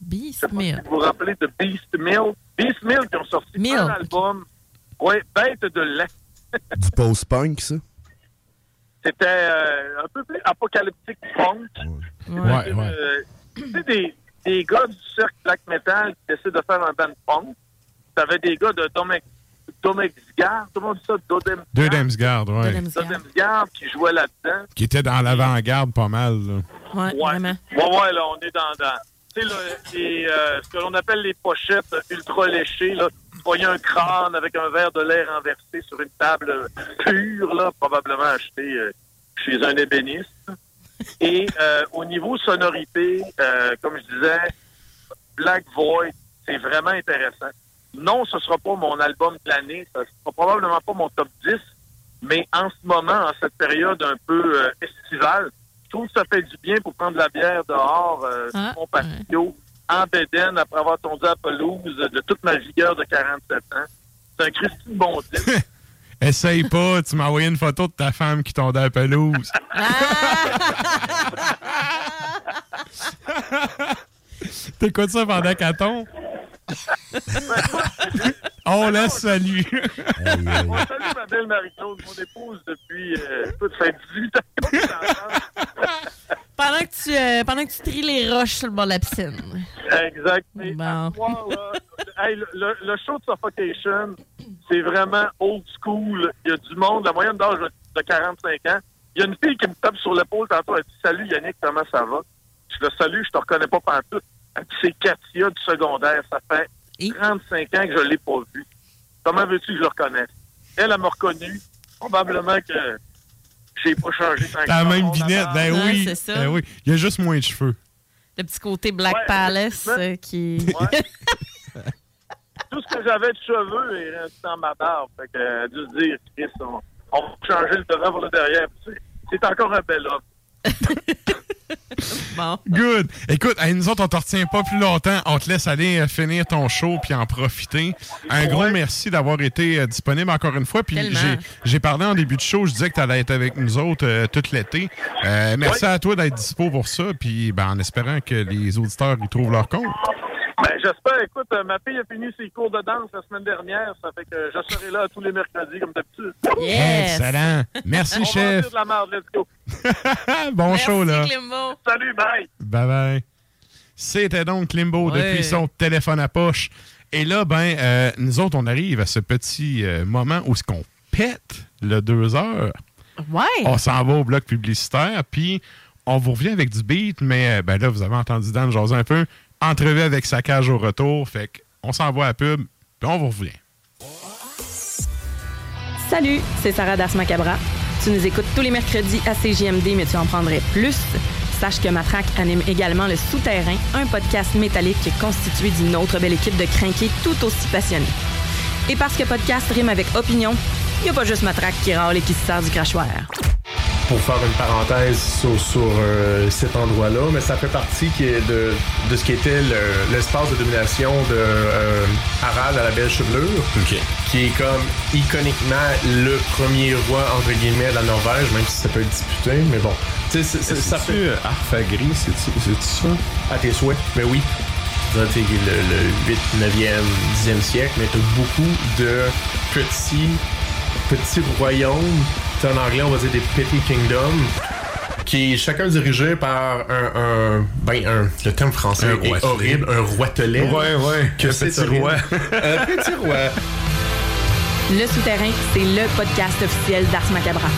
B: Beast Milk.
K: Vous vous rappelez de Beast Milk? Beast Milk, ils ont sorti
B: Milk.
K: un album. Oui, Bête de lait.
L: Du post-punk, ça?
K: C'était euh, un peu plus apocalyptique punk.
L: Ouais, ouais.
K: Euh, tu sais, des, des gars du cercle black metal qui décident de faire un band punk. T'avais des gars de Domex, Domexgard, tout le monde dit ça, Dodem,
A: Deux Damsgard, ouais.
K: Dodemsgard qui jouait là-dedans.
A: Qui était dans l'avant-garde pas mal. là.
B: Ouais, vraiment.
K: Ouais, ouais, là, on est dans, dans tu sais, là, les, euh, ce que l'on appelle les pochettes ultra léchées, là. Voyais un crâne avec un verre de lait renversé sur une table pure, là, probablement acheté euh, chez un ébéniste. Et euh, au niveau sonorité, euh, comme je disais, Black Void, c'est vraiment intéressant. Non, ce sera pas mon album de l'année, ce sera probablement pas mon top 10, mais en ce moment, en cette période un peu estivale, je trouve que ça fait du bien pour prendre de la bière dehors,
B: Ah,
K: sur mon patio, en bédaine, après avoir tondu à la pelouse de toute ma vigueur de 47 ans. C'est un Christy de bon.
A: Essaye pas, tu m'as envoyé une photo de ta femme qui tombait à la pelouse. T'écoutes ça pendant qu'elle tombe? On laisse salut.
K: Moi, salut ma belle Marie-Claude, mon épouse depuis euh, ça fait 18 ans.
B: Pendant que, tu, euh, pendant que tu tries les roches sur le bord de la piscine.
K: Exact. Mais à soir, là, hey, le, le- le show de Suffocation, c'est vraiment old school. Il y a du monde, la moyenne d'âge de 45 ans. Il y a une fille qui me tape sur l'épaule tantôt. Elle dit Salut Yannick, comment ça va? Je le salue, je te reconnais pas pantoute. Elle dit C'est Katia du secondaire. Ça fait 35 ans que je l'ai pas vue. Comment veux-tu que je le reconnaisse? Elle, elle m'a reconnu. Probablement que j'ai pas changé
A: T'as la même
K: amour.
A: ben
B: Ouais,
A: oui.
B: c'est ça.
A: Ben oui. Il y a juste moins de cheveux.
B: Le petit côté Black
K: Ouais,
B: Palace euh, qui.
K: Tout ce que j'avais de cheveux est resté dans ma barbe. Fait que, euh, juste dire, Chris, on, on va changer le devant pour le derrière. C'est encore un bel homme.
B: bon.
A: Good. Écoute, nous autres, on te retient pas plus longtemps. On te laisse aller euh, finir ton show puis en profiter. Un gros merci d'avoir été euh, disponible encore une fois. Puis j'ai parlé en début de show, je disais que tu allais être avec nous autres euh, tout l'été. Euh, merci à toi d'être dispo pour ça. Puis ben, en espérant que les auditeurs y trouvent leur compte.
K: Ben, j'espère. Écoute, euh, ma fille a fini ses cours de danse la semaine dernière. Ça fait que je serai là tous les mercredis, comme d'habitude.
A: Excellent. Merci,
K: On va
A: chef.
K: dire de la merde. Let's go.
A: bon show, là.
K: Salut, bye.
A: Bye bye. C'était donc Limbo
B: Ouais.
A: depuis son téléphone à poche. Et là, ben, euh, nous autres, on arrive à ce petit euh, moment où ce qu'on pète le deux heures.
B: Ouais.
A: On s'en va au bloc publicitaire, puis on vous revient avec du beat, mais ben là, vous avez entendu Dan jaser un peu. Entrevue avec sa cage au retour, fait qu'on s'en va à pub, puis on vous revient.
B: Salut, c'est Sarah Das Macabra. Tu nous écoutes tous les mercredis à CJMD, mais tu en prendrais plus. Sache que Matraque anime également Le Souterrain, un podcast métallique constitué d'une autre belle équipe de crinqués tout aussi passionnés. Et parce que podcast rime avec opinion, il n'y a pas juste Matraque qui râle et qui se sert du crachoir.
M: pour faire une parenthèse sur, sur, euh, cet endroit-là, mais ça fait partie qui est de, de ce qui était le- l'espace de domination de euh, Harald à la belle chevelure, qui est comme iconiquement le premier roi entre guillemets de la Norvège, même si ça peut être disputé, mais bon. Tu sais, c'est- c'est- ça
D: C'est-tu,
M: fait
D: euh, Arfagri, c'est-tu c'est-tu ça?
M: à tes souhaits, mais oui. Ça, tu le, le 8, 9e, 10e siècle, mais t'as beaucoup de petits, petits royaumes. Tu sais, en anglais, on va dire des petty kingdoms. Qui est chacun dirigé par un, un- ben, un, le terme français
D: Un
M: est horrible, un roitelet.
D: Ouais, ouais,
M: Que c'est
D: petit
M: horrible.
D: roi.
M: un petit roi.
B: Le Souterrain, c'est le podcast officiel d'Ars Macabra.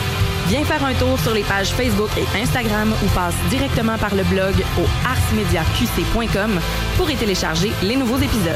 B: Viens faire un tour sur les pages Facebook et Instagram ou passe directement par le blog au arsmediaqc.com pour y télécharger les nouveaux épisodes.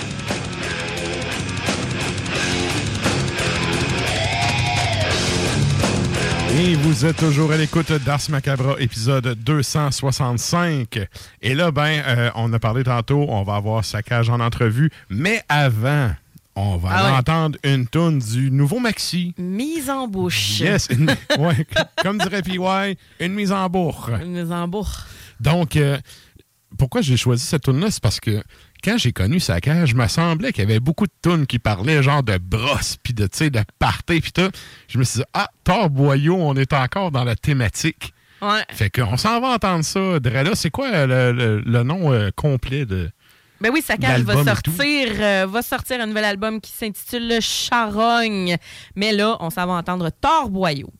A: Et vous êtes toujours à l'écoute d'Ars Macabra, épisode 265. Et là, ben, euh, on a parlé tantôt, on va avoir saccage en entrevue, mais avant, on va
B: Ah ouais.
A: entendre une toune du nouveau Maxi.
B: Mise en bouche.
A: Yes, une- ouais, comme dirait PY, une mise en bourre.
B: Une mise en bourre.
A: Donc, euh, pourquoi j'ai choisi cette tune là C'est parce que quand j'ai connu Saccage, je me semblait qu'il y avait beaucoup de tunes qui parlaient genre de brosse, puis de, tu de party, puis tout. Je me suis dit, ah, Thor Boyau, on est encore dans la thématique.
B: Ouais.
A: Fait qu'on s'en va entendre ça. Dre, là, c'est quoi euh, le, le- le nom euh, complet de...
B: Ben oui, Saccage va sortir, euh, va sortir un nouvel album qui s'intitule Le Charogne. Mais là, on s'en va entendre Thor Boyau.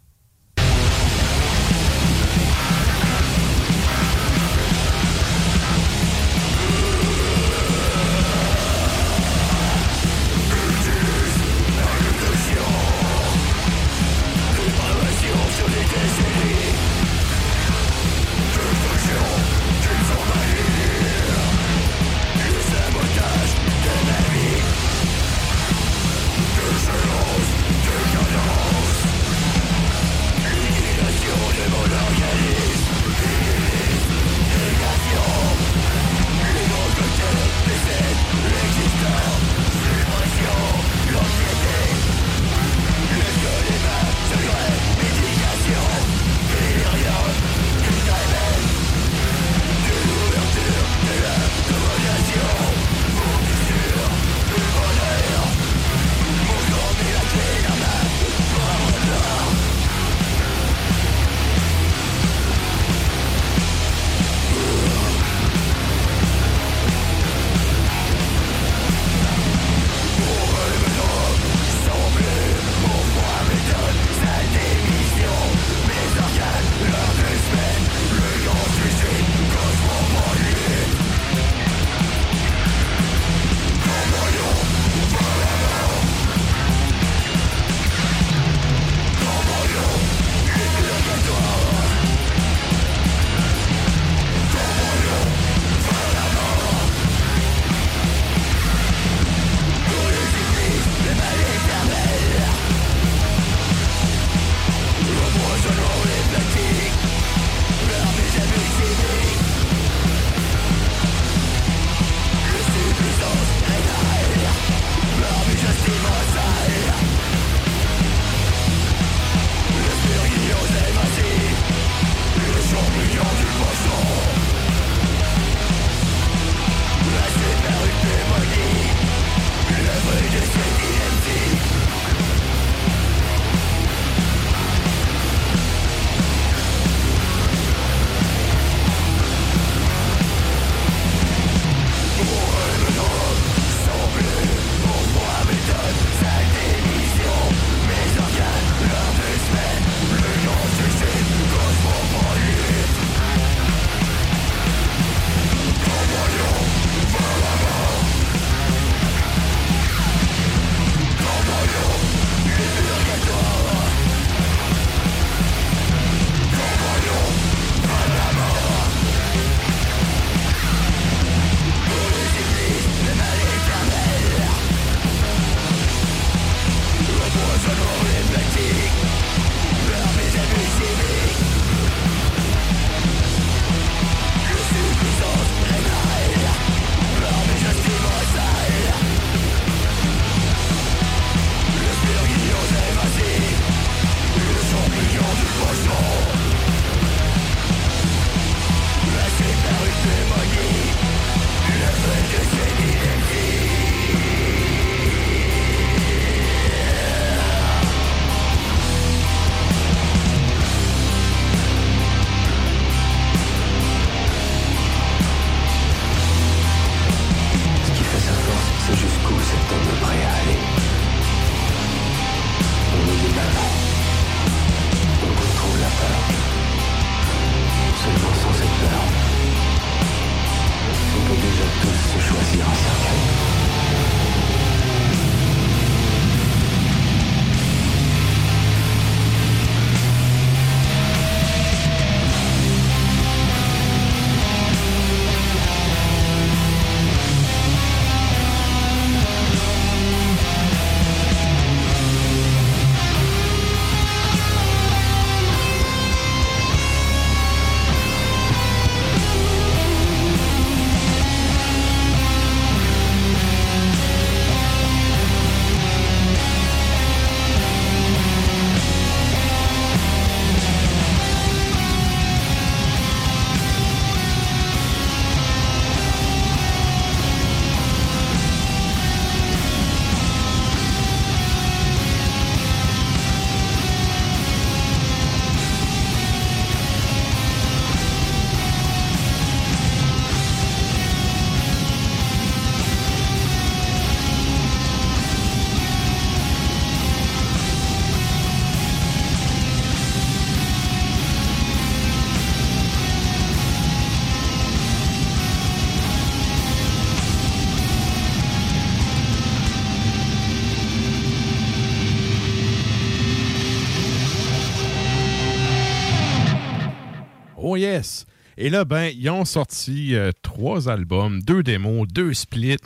A: Yes! Et là, ben, ils ont sorti euh, trois albums, deux démos, deux splits.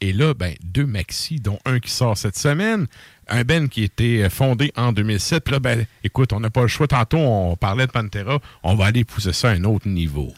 A: Et là, ben, deux maxi, dont un qui sort cette semaine. Un band qui a été fondé en 2007. Puis là, ben, écoute, on n'a pas le choix. Tantôt, on parlait de Pantera. On va aller pousser ça à un autre niveau.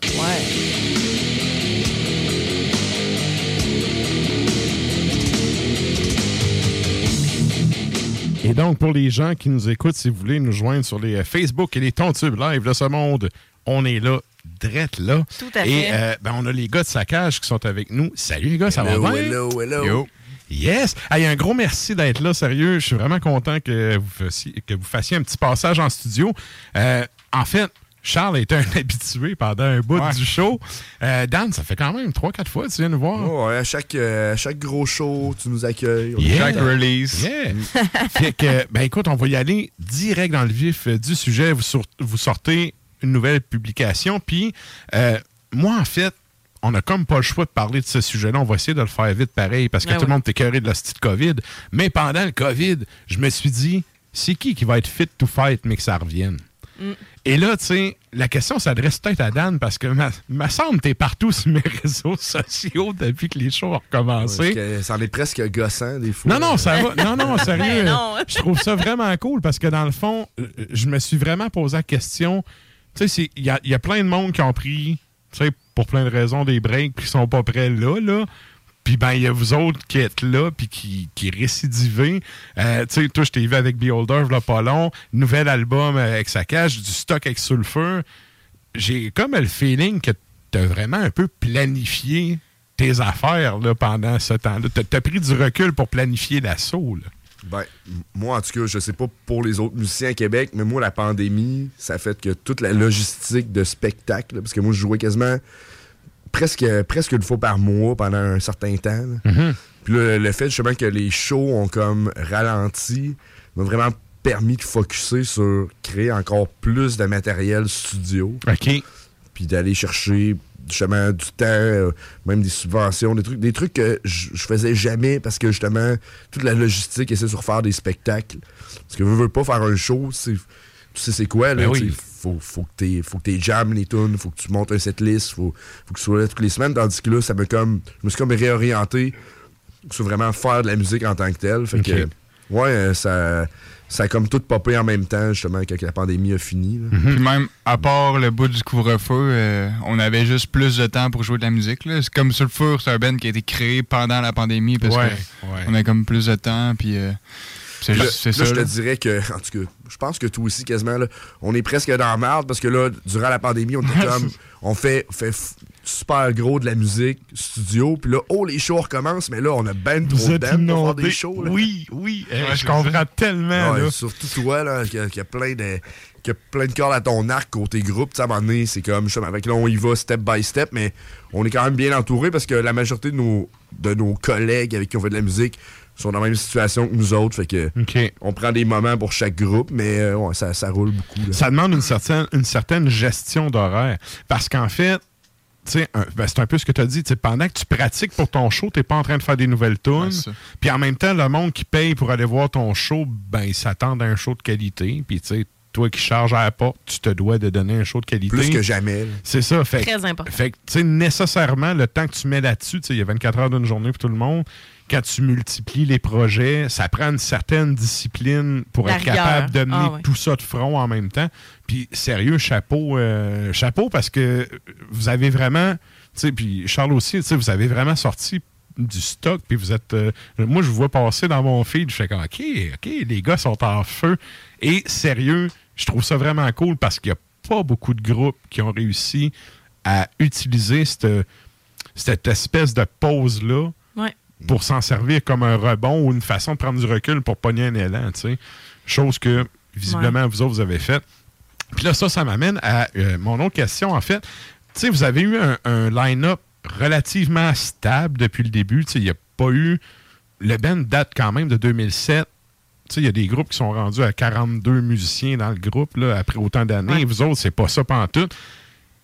A: Et donc, pour les gens qui nous écoutent, si vous voulez nous joindre sur les euh, Facebook et les Tontubes Live de ce monde, on est là, drette là.
B: Tout à
A: Et
B: fait.
A: euh, ben, on a les gars de Saccage qui sont avec nous. Salut les gars, ça
L: Hello,
A: va bien?
L: hello, hello.
A: Yo. Yes! Hey, un gros merci d'être là, sérieux. Je suis vraiment content que vous fassiez, que vous fassiez un petit passage en studio. Euh, en fait, Charles est un habitué pendant un bout du show. Euh, Dan, ça fait quand même 3-4 fois que tu viens nous voir.
L: Oh, à chaque, euh, à chaque gros show, tu nous accueilles.
A: Yeah.
L: content.
A: Yeah. fait que, ben écoute, on va y aller direct dans le vif du sujet. Vous, sur- vous sortez une nouvelle publication. Puis, euh, moi, en fait, on n'a comme pas le choix de parler de ce sujet-là. On va essayer de le faire vite pareil parce que
B: Ah
A: tout
B: ouais.
A: le monde est écœuré de la petite COVID. Mais pendant le COVID, je me suis dit, c'est qui qui va être fit to fight, mais que ça revienne?
B: Mm.
A: Et là, tu sais, la question s'adresse peut-être à Dan parce que ma, ma semble t'es partout sur mes réseaux sociaux depuis que les shows ont recommencé.
L: Ça en est presque gossant, des fois.
A: Non, non, ça va. Non, non, sérieux.
B: Ben non.
A: Je trouve ça vraiment cool parce que dans le fond, euh, je me suis vraiment posé la question. Tu sais, il y a, plein de monde qui ont pris, pour plein de raisons, des breaks qui sont pas prêts là, là. Puis ben, il y a vous autres qui êtes là puis qui, qui récidivez. Euh, tu sais, toi, je t'ai vu avec Beholder, là, pas long. Nouvel album euh, avec sa cage, du stock avec Sulfur. J'ai comme le feeling que tu as vraiment un peu planifié tes affaires pendant ce temps-là. Tu as, pris du recul pour planifier l'assaut.
L: Ben, moi, en tout cas, je sais pas pour les autres musiciens à Québec, mais moi, la pandémie, ça a fait que toute la logistique de spectacle, parce que moi, je jouais quasiment presque, presque une fois par mois pendant un certain temps. là.
A: Mhm.
L: Puis là, le fait justement que les shows ont comme ralenti m'a vraiment permis de focuser sur créer encore plus de matériel studio.
A: OK.
L: Puis d'aller chercher justement du temps, euh, même des subventions, des trucs, des trucs que je je faisais jamais parce que justement, toute la logistique essaie sur faire des spectacles. Parce que veux, veux pas faire un show, c'est. Tu sais c'est quoi, là?
A: Ben oui.
L: Faut, faut que t'aies- faut que jam les tunes, faut que tu montes un setlist, faut, faut que tu sois là toutes les semaines. Tandis que là, ça me comme. Je me suis comme réorienté sur vraiment faire de la musique en tant que telle. Fait que, ouais, euh, ça, ça a comme tout popé en même temps, justement, quand la pandémie a fini. là.
A: Mhm.
N: Puis même, à part le bout du couvre-feu, euh, on avait juste plus de temps pour jouer de la musique. là. C'est comme Sulfur, c'est un band qui a été créé pendant la pandémie parce
A: Ouais,
N: que
A: ouais.
N: on a comme plus de temps. Puis euh, c'est
L: Là,
N: juste-
L: là,
N: ça.
L: je te dirais que, en tout cas, je pense que toi aussi, quasiment, là, on est presque dans la merde parce que là, durant la pandémie, on était comme, on fait, super gros de la musique studio, puis là, oh, les shows recommencent, mais là, on a ben trop de pour faire des shows. là.
A: Oui, oui. euh,
N: Ouais,
A: je comprends tellement.
L: Ouais,
A: là.
L: surtout toi, là, qui a, qui a plein de a plein de cordes à ton arc côté groupe. Tu sais, à un moment donné, c'est comme, justement, avec là, on y va step by step, mais on est quand même bien entouré parce que la majorité de nos, de nos collègues avec qui on fait de la musique sont dans la même situation que nous autres. Fait que on prend des moments pour chaque groupe, mais euh, ouais, ça, ça roule beaucoup. là.
A: Ça demande une certaine, une certaine gestion d'horaire. Parce qu'en fait, ben, c'est un peu ce que tu as dit. Pendant que tu pratiques pour ton show, tu n'es pas en train de faire des nouvelles tunes. Puis en même temps, le monde qui paye pour aller voir ton show, ben, ils s'attendent à un show de qualité. Puis tu sais, toi qui charges à la porte, tu te dois de donner un show de qualité.
L: Plus que jamais.
A: C'est ça. Fait,
B: Très important.
A: Fait que, tu sais, nécessairement, le temps que tu mets là-dessus, il y a 24 heures d'une journée pour tout le monde. Quand tu multiplies les projets, ça prend une certaine discipline pour
B: La
A: être
B: rigueur.
A: capable de mener
B: Ah ouais.
A: tout ça de front en même temps. Puis, sérieux, chapeau, euh, chapeau parce que vous avez vraiment, tu sais, puis Charles aussi, tu sais, vous avez vraiment sorti du stock, puis vous êtes... euh, moi, je vous vois passer dans mon feed, je fais comme, OK, OK, les gars sont en feu. Et sérieux, je trouve ça vraiment cool parce qu'il n'y a pas beaucoup de groupes qui ont réussi à utiliser cette, cette espèce de pause-là
B: Ouais.
A: Pour s'en servir comme un rebond ou une façon de prendre du recul pour pogner un élan, tu sais. Chose que, visiblement, vous autres, vous avez fait. Puis là, ça, ça m'amène à euh, mon autre question, en fait. Tu sais, vous avez eu un, un line-up relativement stable depuis le début. Tu sais, il n'y a pas eu... Le band date quand même de 2007. Tu sais, il y a des groupes qui sont rendus à 42 musiciens dans le groupe, là, après autant d'années.
B: Ouais.
A: Vous autres, c'est pas ça pantoute.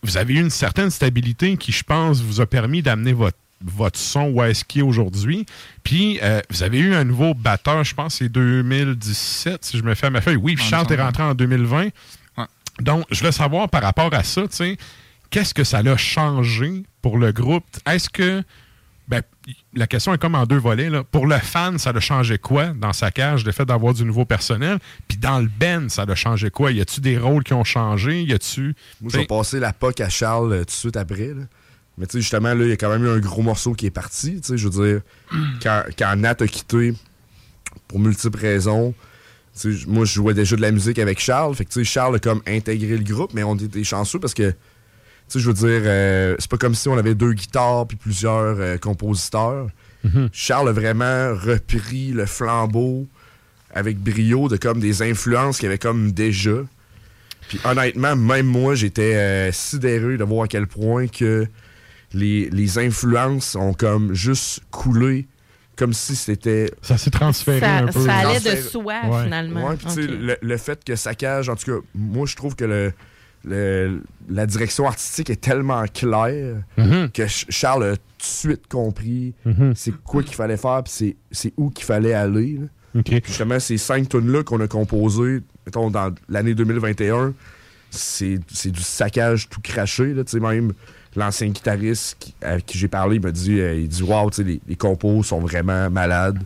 A: Vous avez eu une certaine stabilité qui, je pense, vous a permis d'amener votre votre son où est-ce qu'il est aujourd'hui. Puis, euh, vous avez eu un nouveau batteur, je pense, c'est 2017, si je me fais à ma feuille. Oui,
N: me
A: est rentré en 2020.
N: Ouais.
A: Donc, je voulais savoir par rapport à ça, tu sais, qu'est-ce que ça l'a changé pour le groupe? Est-ce que. Ben, la question est comme en deux volets. Là. Pour le fan, ça a changé quoi dans sa cage, le fait d'avoir du nouveau personnel? Puis dans le Ben, ça a changé quoi? Y a-tu des rôles qui ont changé? Y a-tu.
L: Moi, je vais passer la POC à Charles euh, tout de suite après. là. Mais tu sais, justement, là, il y a quand même eu un gros morceau qui est parti. Tu sais, je veux dire, quand, quand Nat a quitté, pour multiples raisons, tu sais, moi, je jouais déjà de la musique avec Charles. Fait que, tu sais, Charles a comme intégré le groupe, mais on était chanceux parce que, tu sais, je veux dire, euh, c'est pas comme si on avait deux guitares puis plusieurs euh, compositeurs.
A: Mhm.
L: Charles a vraiment repris le flambeau avec brio de comme des influences qu'il avait comme déjà. Puis honnêtement, même moi, j'étais euh, sidéré de voir à quel point que les, les influences ont comme juste coulé comme si c'était...
A: Ça s'est transféré
B: Ça-
A: un peu.
B: ça allait de soi,
A: Ouais.
B: finalement.
L: Ouais, le, le fait que ça cage, en tout cas, moi, je trouve que le, le- la direction artistique est tellement claire
A: Mhm.
L: que Ch- Charles a tout de suite compris
A: Mhm.
L: c'est quoi qu'il fallait faire, puis c'est- c'est où qu'il fallait aller. justement, ces cinq tunes-là qu'on a composées, mettons, dans l'année 2021, c'est c'est du saccage tout craché. Là, tu sais, même l'ancien guitariste qui- à qui j'ai parlé, il m'a dit, euh, il dit, wow, les, les compos sont vraiment malades.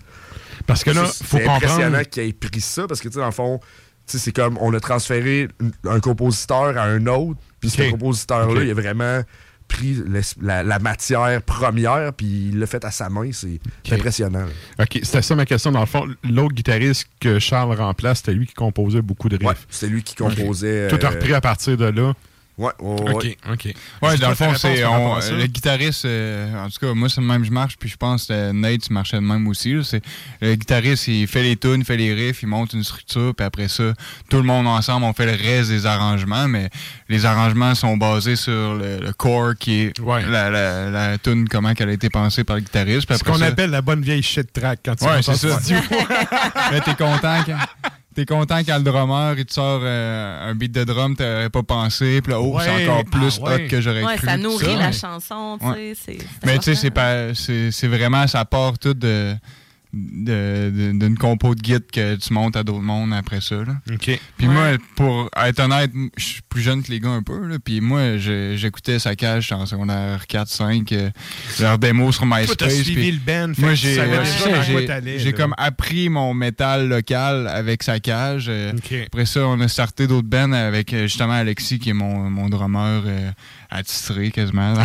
A: Parce que là,
L: C'est-
A: faut
L: c'est impressionnant
A: comprendre.
L: qu'il ait pris ça, parce que, tu sais, dans le fond, c'est comme, on a transféré un- compositeur à un autre, puis ce compositeur-là, il a vraiment pris la, la matière première, puis il l'a fait à sa main. C'est c'est impressionnant. là.
A: OK, c'était ça ma question. Dans le fond, l'autre guitariste que Charles remplace, c'était lui qui composait beaucoup de riffs.
L: c'est lui qui composait,
A: Tout a
L: euh,
A: repris à partir de là.
L: Ouais, ouais,
A: OK,
L: ouais.
A: OK.
N: Ouais, dans le fond, c'est le guitariste. euh, en tout cas, moi, c'est le même je marche, puis je pense que Nate tu marchait de même aussi. C'est le guitariste, il fait les tunes, il fait les riffs, il monte une structure, puis après ça, tout le monde ensemble, on fait le reste des arrangements, mais les arrangements sont basés sur le, le core qui est la, la, la tune, comment qu'elle a été pensée par le guitariste. puis
A: Ce
N: après
A: qu'on
N: ça-
A: appelle la bonne vieille shit track quand tu
N: Ouais, c'est ça. Mais t'es content quand. T'es content quand le drummer il te sort euh, un beat de drum t'aurais pas pensé, puis là, oh, c'est encore plus
A: ah ouais.
N: hot que j'aurais
B: Ouais,
N: cru.
B: ça nourrit la chanson, tu sais.
N: Mais tu sais, c'est pas, c'est c'est vraiment, ça part tout de de- de- d'une compo de guide que tu montes à d'autres mondes après ça. Là.
A: OK.
N: Puis moi, pour être honnête, je suis plus jeune que les gars un peu. Là, puis moi, j'écoutais Saccage en secondaire 4-5, euh, leur démo sur MySpace.
A: suivi le band,
N: Moi, j'ai euh, comme appris mon métal local avec Saccage. euh,
A: OK.
N: Après ça, on a starté d'autres bands avec euh, justement Alexis, qui est mon, mon drummer euh, attitré quasiment. Ça,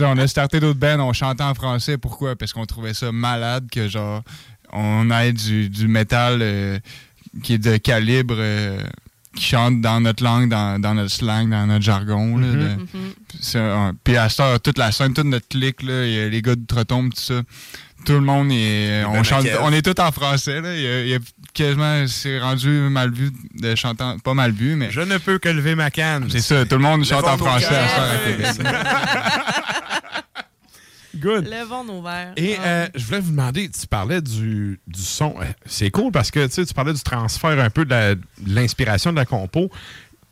N: on a starté d'autres bands, on chantait en français. Pourquoi? Parce qu'on trouvait ça malade que genre on ait du, du métal euh, qui est de calibre euh, qui chante dans notre langue, dans, dans notre slang, dans notre jargon. là,
A: Mhm.
N: de-
A: Mhm.
N: c'est un- Puis à heure, toute la scène, toute notre clique, là, il y a les gars de Trotombe, tout ça. Tout le monde est. On, chante,
A: Kev.
N: on est tous en français. Là. Il, y a, il y a quasiment. C'est rendu mal vu de chanter. en- Pas mal vu, mais.
A: Je ne peux que lever ma canne.
N: C'est ça, tout le monde chante en français à.
A: Good.
B: Levons nos verres.
A: Et euh, je voulais vous demander, tu parlais du, du son. Euh, C'est cool parce que tu parlais du transfert un peu de l'inspiration de la compo.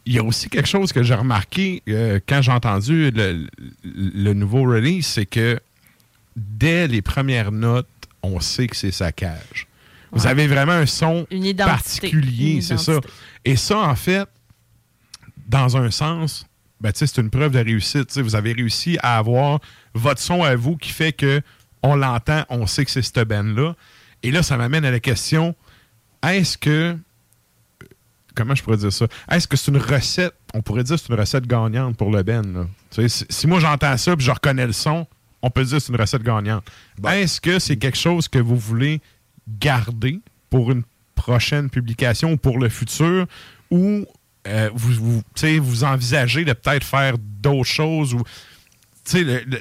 A: Il y a aussi quelque chose que j'ai remarqué euh, quand j'ai entendu le, le nouveau release, c'est que dès les premières notes, on sait que c'est saccage. Vous avez vraiment un son
B: Une identité.
A: particulier, c'est ça. Et ça, en fait, dans un sens, ben, tu sais, c'est une preuve de réussite. Tu sais, Vous avez réussi à avoir votre son à vous qui fait que on l'entend, on sait que c'est cette band-là. Et là, ça m'amène à la question est-ce que. Comment je pourrais dire ça? Est-ce que c'est une recette? On pourrait dire que c'est une recette gagnante pour le band. là. Si, si moi j'entends ça puis je reconnais le son, on peut dire que c'est une recette gagnante. Est-ce que c'est quelque chose que vous voulez garder pour une prochaine publication ou pour le futur ou euh, vous, vous, envisagez de peut-être faire d'autres choses ou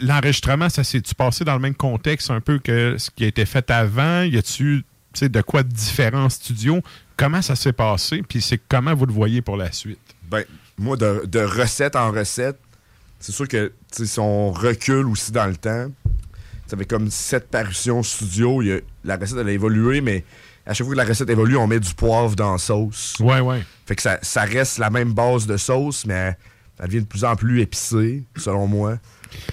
A: l'enregistrement, ça s'est-tu passé dans le même contexte un peu que ce qui a été fait avant? Y a-tu de quoi de différent en studio? Comment ça s'est passé? Puis c'est comment vous le voyez pour la suite?
L: Ben, moi, de, recette en recette, c'est sûr que si on recule aussi dans le temps, ça fait comme sept parutions studio. il y a- la recette, elle a évolué, mais à chaque fois que la recette évolue, on met du poivre dans la sauce.
A: Ouais, ouais.
L: Fait que ça, ça reste la même base de sauce, mais elle devient de plus en plus épicée, selon moi.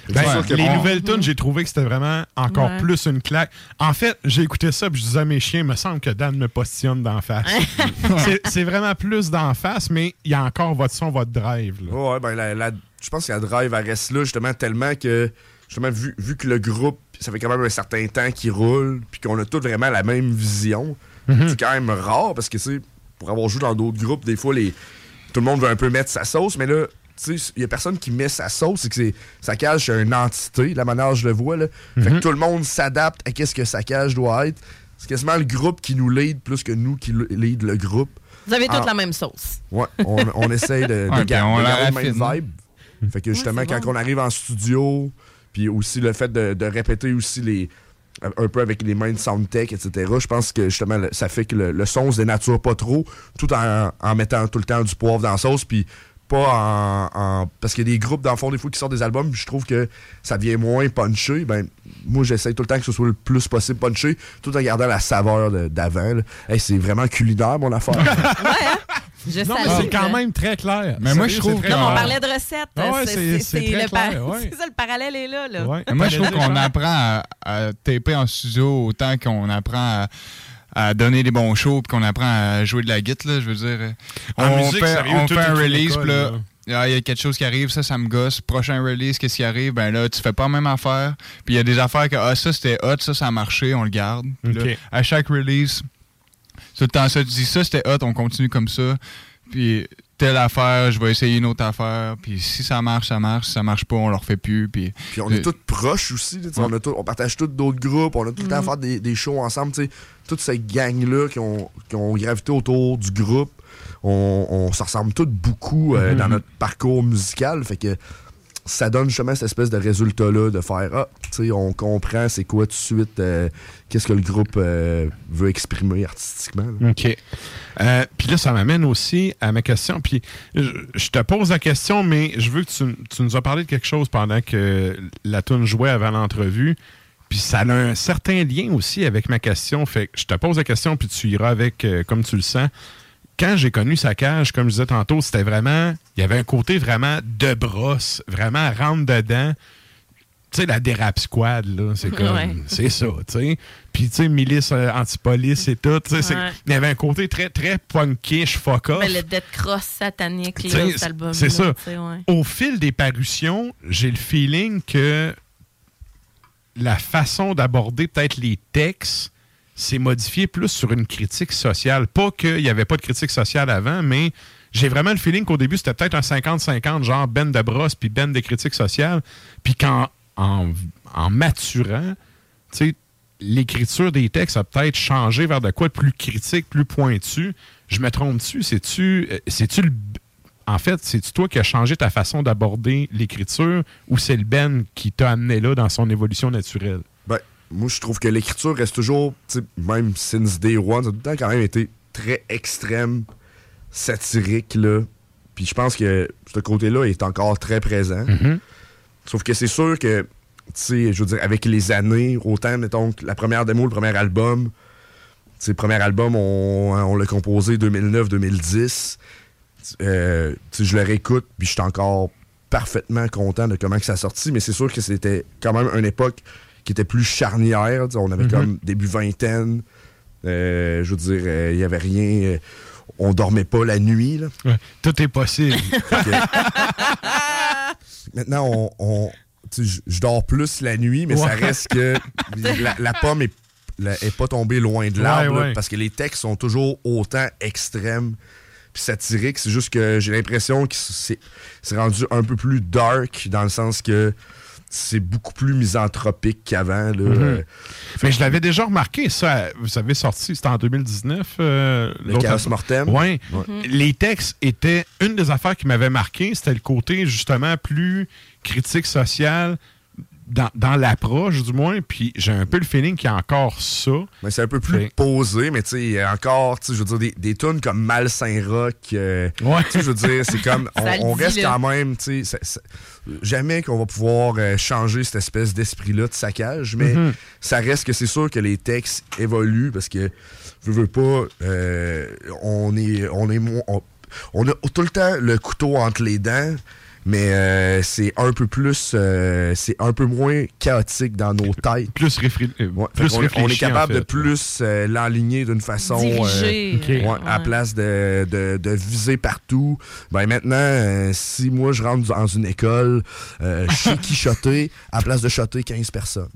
A: Ben,
L: c'est sûr que-
A: les nouvelles tunes, j'ai trouvé que c'était vraiment encore
L: Ouais.
A: plus une claque. En fait, j'ai écouté ça puis je disais à mes chiens, il me semble que Dan me postillonne d'en face. C'est- vraiment plus d'en face, mais il y a encore votre son, votre drive. là.
L: Ouais, ouais, ben la- la- je pense que la drive, elle reste là, justement, tellement que, justement, vu, vu que le groupe, ça fait quand même un certain temps qu'il roule, puis qu'on a tous vraiment la même vision,
A: Mhm.
L: c'est quand même rare, parce que, tu sais, pour avoir joué dans d'autres groupes, des fois, les, tout le monde veut un peu mettre sa sauce, mais là, tu sais, il y a personne qui met sa sauce, c'est que c'est, sa cage, c'est une entité, la manière dont je le vois, là. Fait que tout le monde s'adapte à qu'est-ce que sa cage doit être. C'est quasiment le groupe qui nous lead plus que nous qui lead le groupe.
B: Vous avez toute
L: Ah.
B: la même sauce.
L: Ouais, on, on essaye de,
N: Ouais, on
L: de
N: la
L: garder le même vibe. Fait que justement, quand
B: bon.
L: on arrive en studio, puis aussi le fait de, répéter aussi les un peu avec les mains de soundtech, etc., je pense que justement, ça fait que le, le son se dénature pas trop, tout en, en mettant tout le temps du poivre dans la sauce, puis pas en, en- Parce qu'il y a des groupes, dans le fond, des fois, qui sortent des albums, puis je trouve que ça devient moins punché. Ben, moi, j'essaie tout le temps que ce soit le plus possible punché, tout en gardant la saveur d'avant. Hey, c'est vraiment culinaire, mon affaire.
B: Je
A: Non, mais c'est quand
B: là.
A: même très clair.
N: Mais moi, je trouve que-
B: Non, on parlait de recettes.
A: Ah ouais,
B: c'est
A: ouais.
B: ça, le parallèle est là.
A: Ouais.
N: Moi, je trouve qu'on apprend à, à taper en studio autant qu'on apprend à, à donner des bons shows puis qu'on apprend à jouer de la guitare, là, je veux dire.
A: En
N: on
A: musique,
N: fait,
A: sérieux,
N: on fait un release, puis là, ah, il y a quelque chose qui arrive, ça, ça me gosse. Prochain release, qu'est-ce qui arrive? Ben là, tu fais pas la même affaire. Puis il y a des affaires que, ah, ça, c'était hot, ça, ça a marché, on le garde. Là, à chaque release, tout le temps ça, tu dis ça, c'était hot, on continue comme ça. Puis telle affaire, je vais essayer une autre affaire. Puis si ça marche, ça marche. Si ça marche pas, on le refait plus. Puis,
L: Puis on est tous proches aussi. on, a tout- on partage tous d'autres groupes. On a tout le temps à faire des, des shows ensemble. tu sais. Toute cette gang-là qui ont, qui ont gravité autour du groupe, on, on se ressemble tous beaucoup euh,
A: Mhm.
L: dans notre parcours musical. Fait que ça donne justement cette espèce de résultat-là de faire Ah, tu sais, on comprend c'est quoi tout de suite, euh, qu'est-ce que le groupe euh, veut exprimer artistiquement.
A: OK. Euh, puis là, ça m'amène aussi à ma question. Puis je, te pose la question, mais je veux que tu, nous as parlé de quelque chose pendant que la tune jouait avant l'entrevue. Puis ça a un certain lien aussi avec ma question. Fait que je te pose la question, puis tu iras avec comme tu le sens. Quand j'ai connu sa cage, comme je disais tantôt, c'était vraiment. Il y avait un côté vraiment de brosse, vraiment rentre dedans. Tu sais, la dérap squad, là, c'est comme.
B: Ouais.
A: C'est ça, tu sais. Puis, tu sais, milice euh, anti-police et tout. tu sais, c'est-
B: Ouais.
A: Il y avait un côté très, très punkish, fuck off.
B: Ben, le dead cross satanique, là, cet album.
A: C'est ça.
B: ouais.
A: Au fil des parutions, j'ai le feeling que la façon d'aborder peut-être les textes s'est modifiée plus sur une critique sociale. Pas qu'il n'y avait pas de critique sociale avant, mais j'ai vraiment le feeling qu'au début, c'était peut-être un 50-50, genre Ben de brosse puis Ben de critique sociale. Puis qu'en en, maturant, l'écriture des textes a peut-être changé vers de quoi de plus critique, plus pointu. Je me trompe-tu? C'est-tu euh, c'est-tu le en fait, c'est-tu toi qui as changé ta façon d'aborder l'écriture ou c'est le Ben qui t'a amené là dans son évolution naturelle?
L: Moi, je trouve que l'écriture reste toujours, même since day one, ça a tout le temps quand même été très extrême, satirique, là. Puis je pense que ce côté-là est encore très présent.
A: Mhm.
L: Sauf que c'est sûr que, tu sais, je veux dire, avec les années, autant, mettons, la première démo, le premier album, tu sais, le premier album, on, on l'a composé 2009-2010. Euh, tu sais, je le réécoute, puis je suis encore parfaitement content de comment que ça a sorti, mais c'est sûr que c'était quand même une époque qui était plus charnière. On avait
A: Mhm.
L: comme début vingtaine. Euh, je veux dire, euh, il y avait rien. euh, on dormait pas la nuit. là.
A: Ouais, tout est possible.
L: Maintenant, on, je- dors plus la nuit, mais ça reste que la, la pomme est, la- est pas tombée loin de l'arbre,
A: Ouais,
L: parce que les textes sont toujours autant extrêmes puis satiriques. C'est juste que j'ai l'impression que c'est c'est rendu un peu plus dark dans le sens que c'est beaucoup plus misanthropique qu'avant. là.
A: Mhm.
L: Euh,
A: Mais je l'avais déjà remarqué, ça. Vous avez sorti, c'était en 2019. euh,
L: Le Chaos. Mortem.
A: Ouais. Les textes étaient. Une des affaires qui m'avait marqué, c'était le côté, justement, plus critique sociale dans, dans l'approche, du moins. Puis j'ai un peu le feeling qu'il y a encore ça.
L: Mais c'est un peu plus
A: Fait-
L: posé, mais tu sais, il y a encore, tu sais, je veux dire, des, des tunes comme Malsain Rock. euh,
A: Ouais.
L: Tu sais, je veux dire, c'est comme, on, reste
B: là.
L: quand même, tu sais, jamais qu'on va pouvoir euh, changer cette espèce d'esprit-là de saccage, mais
A: Mhm.
L: ça reste que c'est sûr que les textes évoluent parce que, je veux pas, euh, on est, on est, on a tout le temps le couteau entre les dents. Mais euh, c'est un peu plus, euh, c'est un peu moins chaotique dans nos têtes.
A: Plus, réfri- euh,
L: Ouais,
A: plus
L: est- on, est
A: réfléchi, en
L: capable
A: fait.
L: de plus euh, l'enligner d'une façon
B: Diriger,
L: euh,
B: euh,
L: ouais, à place de, de, de viser partout. Ben maintenant, euh, si moi je rentre dans une école, euh, je sais qui shotter à place de shotter 15 personnes.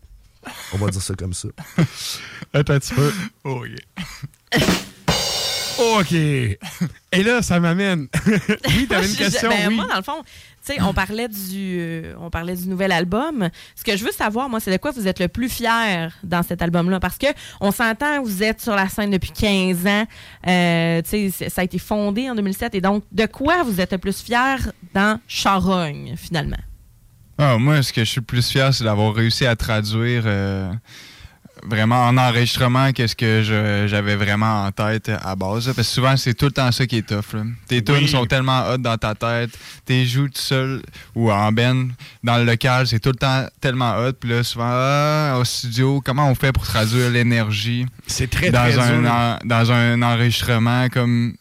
L: On va dire ça comme ça.
A: Attends un petit peu.
N: Oh yeah.
A: OK. Et là, ça m'amène. oui, t'avais une
B: Je-
A: question,
B: ben,
A: oui.
B: Moi, dans le fond, tu sais, on parlait du, euh, on parlait du nouvel album. Ce que je veux savoir, moi, c'est de quoi vous êtes le plus fier dans cet album-là, parce que on s'entend, vous êtes sur la scène depuis 15 ans. Euh, tu sais, c'est- ça a été fondé en 2007, et donc de quoi vous êtes le plus fier dans Charogne, finalement?
N: Ah, moi, ce que je suis le plus fier, c'est d'avoir réussi à traduire euh, vraiment en enregistrement qu'est-ce que j'avais vraiment en tête à base. là. Parce que souvent, c'est tout le temps ça qui est tough. là. Tes tunes sont tellement hot dans ta tête. Tes joues tout seul ou en ben dans le local, c'est tout le temps tellement hot. Puis là, souvent, ah, au studio, comment on fait pour traduire l'énergie
A: C'est très,
N: dans
A: très
N: un en- dans un enregistrement comme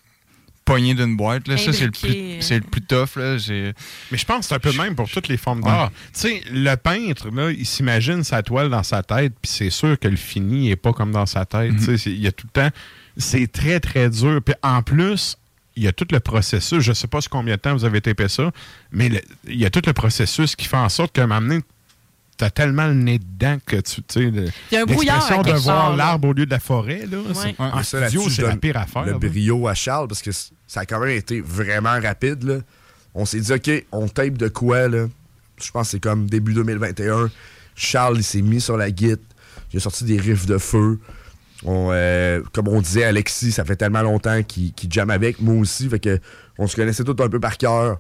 N: pogné d'une boîte. Là. Ça, c'est le, plus, c'est le plus tough. Là. J'ai-
A: Mais je pense que c'est un peu le même pour toutes les formes d'art. Tu sais, le peintre, là, il s'imagine sa toile dans sa tête, puis c'est sûr que le fini n'est pas comme dans sa tête. Tu sais, c'est- Il y a tout le temps. C'est très, très dur. Puis en plus, il y a tout le processus. Je ne sais pas sur combien de temps vous avez tapé ça, mais le- il y a tout le processus qui fait en sorte qu'à un moment donné, tu as tellement le nez dedans que tu. sais, le-
B: Il y a un brouillard
A: l'expression de voir l'arbre au lieu de la forêt, là. c'est-
B: Ouais.
A: En
L: Ah,
A: studio, c'est la pire affaire.
L: Le
A: là.
L: brio à Charles, parce que ça a quand même été vraiment rapide. On s'est dit, OK, on tape de quoi, là? Je pense que c'est comme début 2021. Charles, il s'est mis sur la guide. Il a sorti des riffs de feu. Euh, comme on disait, Alexis, ça fait tellement longtemps qu'il qu'il jamme avec. Moi aussi. Fait que on se connaissait tout un peu par cœur.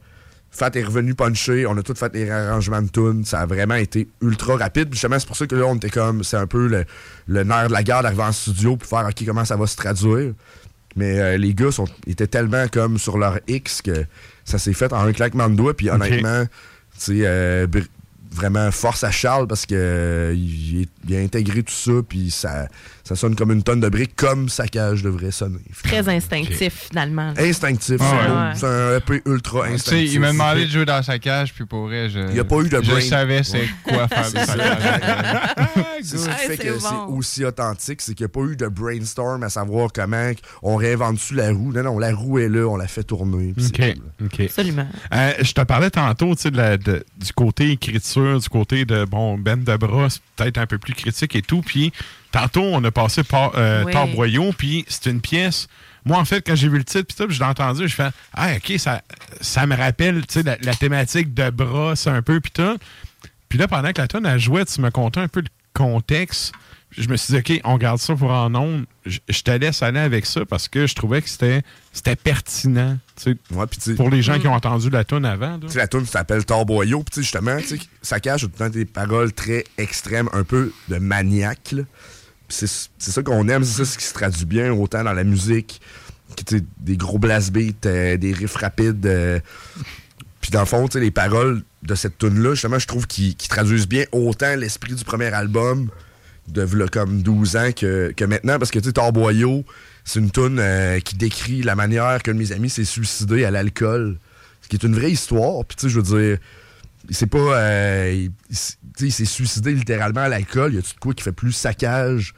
L: Fat est revenu puncher. On a tout fait les arrangements de tunes. Ça a vraiment été ultra rapide. Puis Justement, c'est pour ça que là, on était comme. C'est un peu le, le nerf de la guerre d'arriver en studio puis faire OK, comment ça va se traduire? Mais euh, les gars sont, étaient tellement comme sur leur X que ça s'est fait en un claquement de doigts. Puis honnêtement, tu sais, euh, vraiment force à Charles parce que euh, il, est- il a intégré tout ça. Puis ça, ça sonne comme une tonne de briques, comme sa cage devrait sonner.
B: Très instinctif, finalement.
L: Instinctif,
N: Ah
L: c'est
N: ouais.
L: un EP ultra instinctif.
N: il m'a demandé de jouer dans sa cage, puis pour vrai, je.
L: Il n'y a pas eu de
N: Je
L: brain.
N: savais c'est quoi faire cage.
L: C'est ça qui
B: Ouais,
L: fait que
B: bon.
L: c'est aussi authentique, c'est qu'il n'y a pas eu de brainstorm à savoir comment on réinvente-tu la roue. Non, non, la roue est là, on la fait tourner.
A: OK.
L: tout.
A: OK.
B: Absolument.
A: Euh, je te parlais tantôt de la- de- du côté écriture, du côté de bon Ben de bras, c'est peut-être un peu plus critique et tout. Puis tantôt, on a passé par euh,
B: Oui.
A: Puis c'est une pièce. Moi, en fait, quand j'ai vu le titre, puis je l'ai entendu, je fais Ah, OK, ça, ça me rappelle tu sais, la, la thématique de bras, c'est un peu, puis tout. Puis là, pendant que la tonne a joué, tu me contais un peu le contexte. Je me suis dit, OK, on garde ça pour en ondes. Je, je te laisse aller avec ça parce que je trouvais que c'était c'était pertinent. tu sais, pour les gens
L: Mm.
A: qui ont entendu la tonne avant.
L: la tune s'appelle Torboyau. Puis, justement, tu sais, ça cache tout le temps des paroles très extrêmes, un peu de maniaque. là. C'est ça qu'on aime, c'est ça ce qui se traduit bien, autant dans la musique, que, des gros blast beats, euh, des riffs rapides. euh. Puis dans le fond, les paroles de cette tune-là, justement, je trouve qu'ils traduisent bien autant l'esprit du premier album de v'là comme 12 ans que, que maintenant, parce que tu sais, Torboyau, c'est une tune euh, qui décrit la manière qu'un de mes amis s'est suicidé à l'alcool. Ce qui est une vraie histoire. Puis tu sais, je veux dire, c'est pas. euh, il, s'est suicidé littéralement à l'alcool. Y a-tu de quoi qui fait plus saccage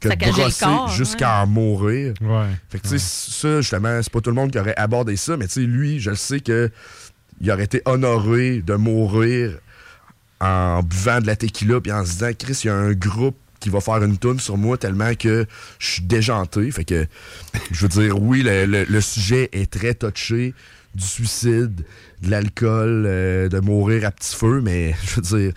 L: que de brosser jusqu'à en mourir?
A: Ouais.
L: Fait que tu sais, ça, justement, c'est pas tout le monde qui aurait abordé ça, mais tu sais, lui, je le sais que il aurait été honoré de mourir en buvant de la tequila puis en se disant Chris, il y a un groupe qui va faire une toune sur moi tellement que je suis déjanté. Fait que je veux dire, oui, le, le- le sujet est très touché du suicide, de l'alcool, euh, de mourir à petit feu, mais je veux dire,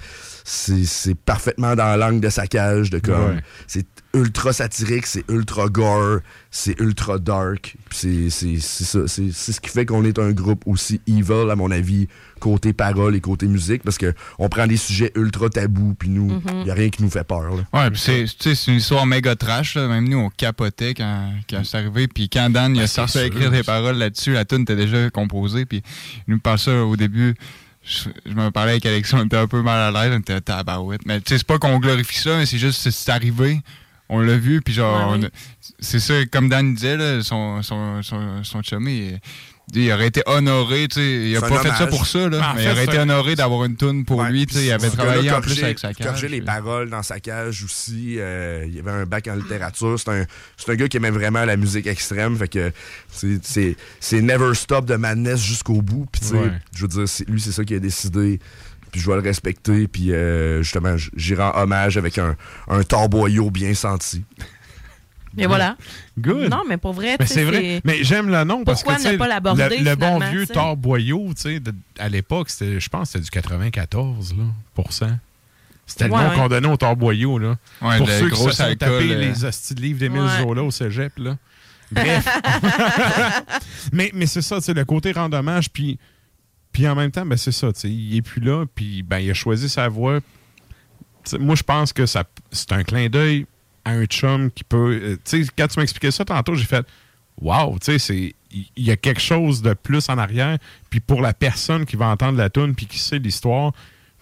L: c'est parfaitement dans l'angle de sa cage, de comme.
A: Ouais.
L: C'est ultra satirique, c'est ultra gore, c'est ultra dark. puis C'est c'est- c'est ça. C'est ce qui fait qu'on est un groupe aussi evil, à mon avis, côté parole et côté musique, parce que on prend des sujets ultra tabous, puis nous, il
N: Mhm.
L: y a rien qui nous fait peur. là.
N: Ouais, c'est, tu sais, c'est une histoire méga trash. Là. Même nous, on capotait quand, quand c'est arrivé. Puis quand Dan il a
L: Ben,
N: sorti à écrire des paroles là-dessus, la tune était déjà composée. Puis il nous parle ça au début. Je, je me parlais avec Alexis, on était un peu mal à l'aise, on était tabarouette. Mais tu sais, c'est pas qu'on glorifie ça, mais c'est juste, c'est, c'est arrivé. on l'a vu, puis genre,
B: Ouais, oui.
N: c'est ça, comme Dan disait, là, son, son, son, son chummy, il, il aurait été honoré, tu sais, il a pas fait ça pour ça, là,
L: Ben, en
N: mais il aurait été honoré d'avoir une toune pour lui, tu sais, il avait travaillé en plus avec sa
L: il corrigeait
N: cage.
L: les
N: puis-
L: paroles dans sa cage aussi. euh, il y avait un bac en littérature. C'est un, c'est un gars qui aimait vraiment la musique extrême. Fait que c'est- c'est c'est never stop de madness jusqu'au bout. Puis tu sais, je veux dire, lui, c'est ça qu'il a décidé. Puis je vais le respecter. Puis euh, justement, j- j'y rends hommage avec un, un torboyau bien senti.
B: Et voilà.
A: Good.
B: Non, mais pour vrai,
A: Mais
B: tu sais,
A: c'est vrai. Mais j'aime le nom parce que
B: Pourquoi
A: tu sais,
B: ne pas l'aborder,
A: le, le bon vieux
B: tu sais?
A: Thor Boyau, tu sais, à l'époque, je pense que c'était du 94 là, pour cent. C'était le nom
B: ouais.
A: qu'on donnait au Thor Boyau. Là.
N: Ouais,
A: pour ceux qui se sont tapés
N: euh.
A: les hosties de livres d'Émile
B: Ouais.
A: Zola au cégep. Là. Bref. mais mais c'est ça, c'est le côté rendement. Puis, puis en même temps, ben, c'est ça. tu sais, Il est plus là. Puis ben, il a choisi sa voie. Tu sais, moi, je pense que ça, c'est un clin d'œil à un chum qui peut. euh, tu sais, quand tu m'expliquais ça tantôt, j'ai fait Wow, tu sais, c'est. Il y a quelque chose de plus en arrière. Puis pour la personne qui va entendre la tune puis qui sait l'histoire,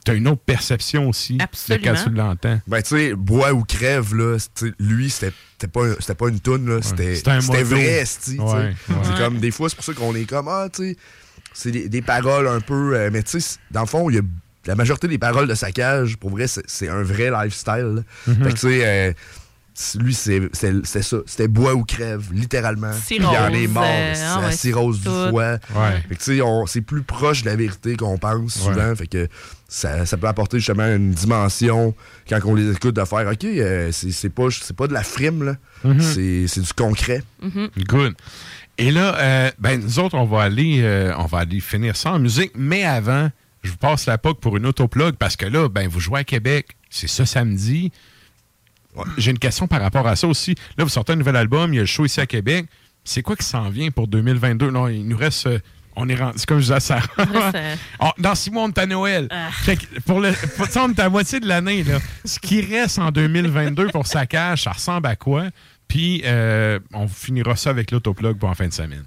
A: tu as une autre perception aussi de quand tu l'entends.
L: Ben, tu sais, bois ou crève, là, lui, c'était pas, c'était pas une toune, là, c'était
A: C'était un
L: c'était
A: modo.
L: vrai.
A: Ouais, ouais.
L: C'est
A: Ouais.
L: comme, des fois, c'est pour ça qu'on est comme, ah, tu sais, c'est des, des paroles un peu, euh, mais tu sais, dans le fond, il y a la majorité des paroles de sa cage, pour vrai, c'est un vrai lifestyle.
A: Mhm.
L: Fait que, tu sais, euh, lui, c'est c'est- c'est ça. C'était bois ou crève, littéralement. Puis Il en est mort.
B: euh,
L: c'est
B: ah
L: la
B: ouais,
L: cirrhose du foie.
A: Ouais.
L: Fait que, tu sais, on- c'est plus proche de la vérité qu'on pense souvent. Fait que ça, ça peut apporter justement une dimension quand on les écoute de faire OK, euh, c'est c'est pas, c'est pas de la frime, là.
A: Mhm.
L: C'est c'est du concret.
A: Good. Et là, euh, ben, nous autres, on va aller euh, on va aller finir ça en musique, mais avant, je vous passe la POC pour une autoplug parce que là, ben, vous jouez à Québec, c'est ça samedi. J'ai une question par rapport à ça aussi. Là, vous sortez un nouvel album, il y a le show ici à Québec. C'est quoi qui s'en vient pour 2022? Non, il nous reste. euh, on est rendu, c'est comme je disais
B: reste, euh,
A: On- dans six mois, on est à Noël.
B: Ah.
A: Fait que pour le, pour, tu sais, on est à la moitié de l'année. là. Ce qui reste en 2022 pour sa cage, ça ressemble à quoi? Puis, euh, on finira ça avec l'autoplug pour en fin de semaine.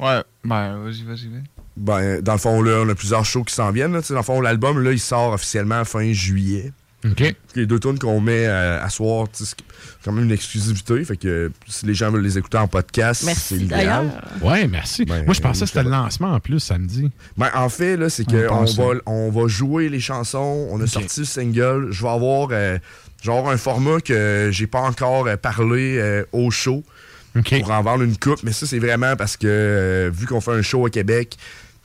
N: Ouais, ben, vas-y, vas-y, vas-y.
L: Ben, dans le fond, là, on a plusieurs shows qui s'en viennent. là. Dans le fond, l'album, là, il sort officiellement fin juillet. Les deux tunes qu'on met euh, à soir, c'est quand même une exclusivité. Fait que si les gens veulent les écouter en podcast, c'est
B: Merci
L: l'idéal.
A: Ouais, merci.
L: Ben,
A: Moi, je pensais que c'était le lancement en plus samedi.
L: Ben, en fait, là, c'est
A: On
L: qu'on va, on va jouer les chansons. On a sorti le single. Je vais avoir, euh, je vais avoir un format que j'ai pas encore euh, parlé euh, au show pour en vendre une coupe. Mais ça, c'est vraiment parce que euh, vu qu'on fait un show à Québec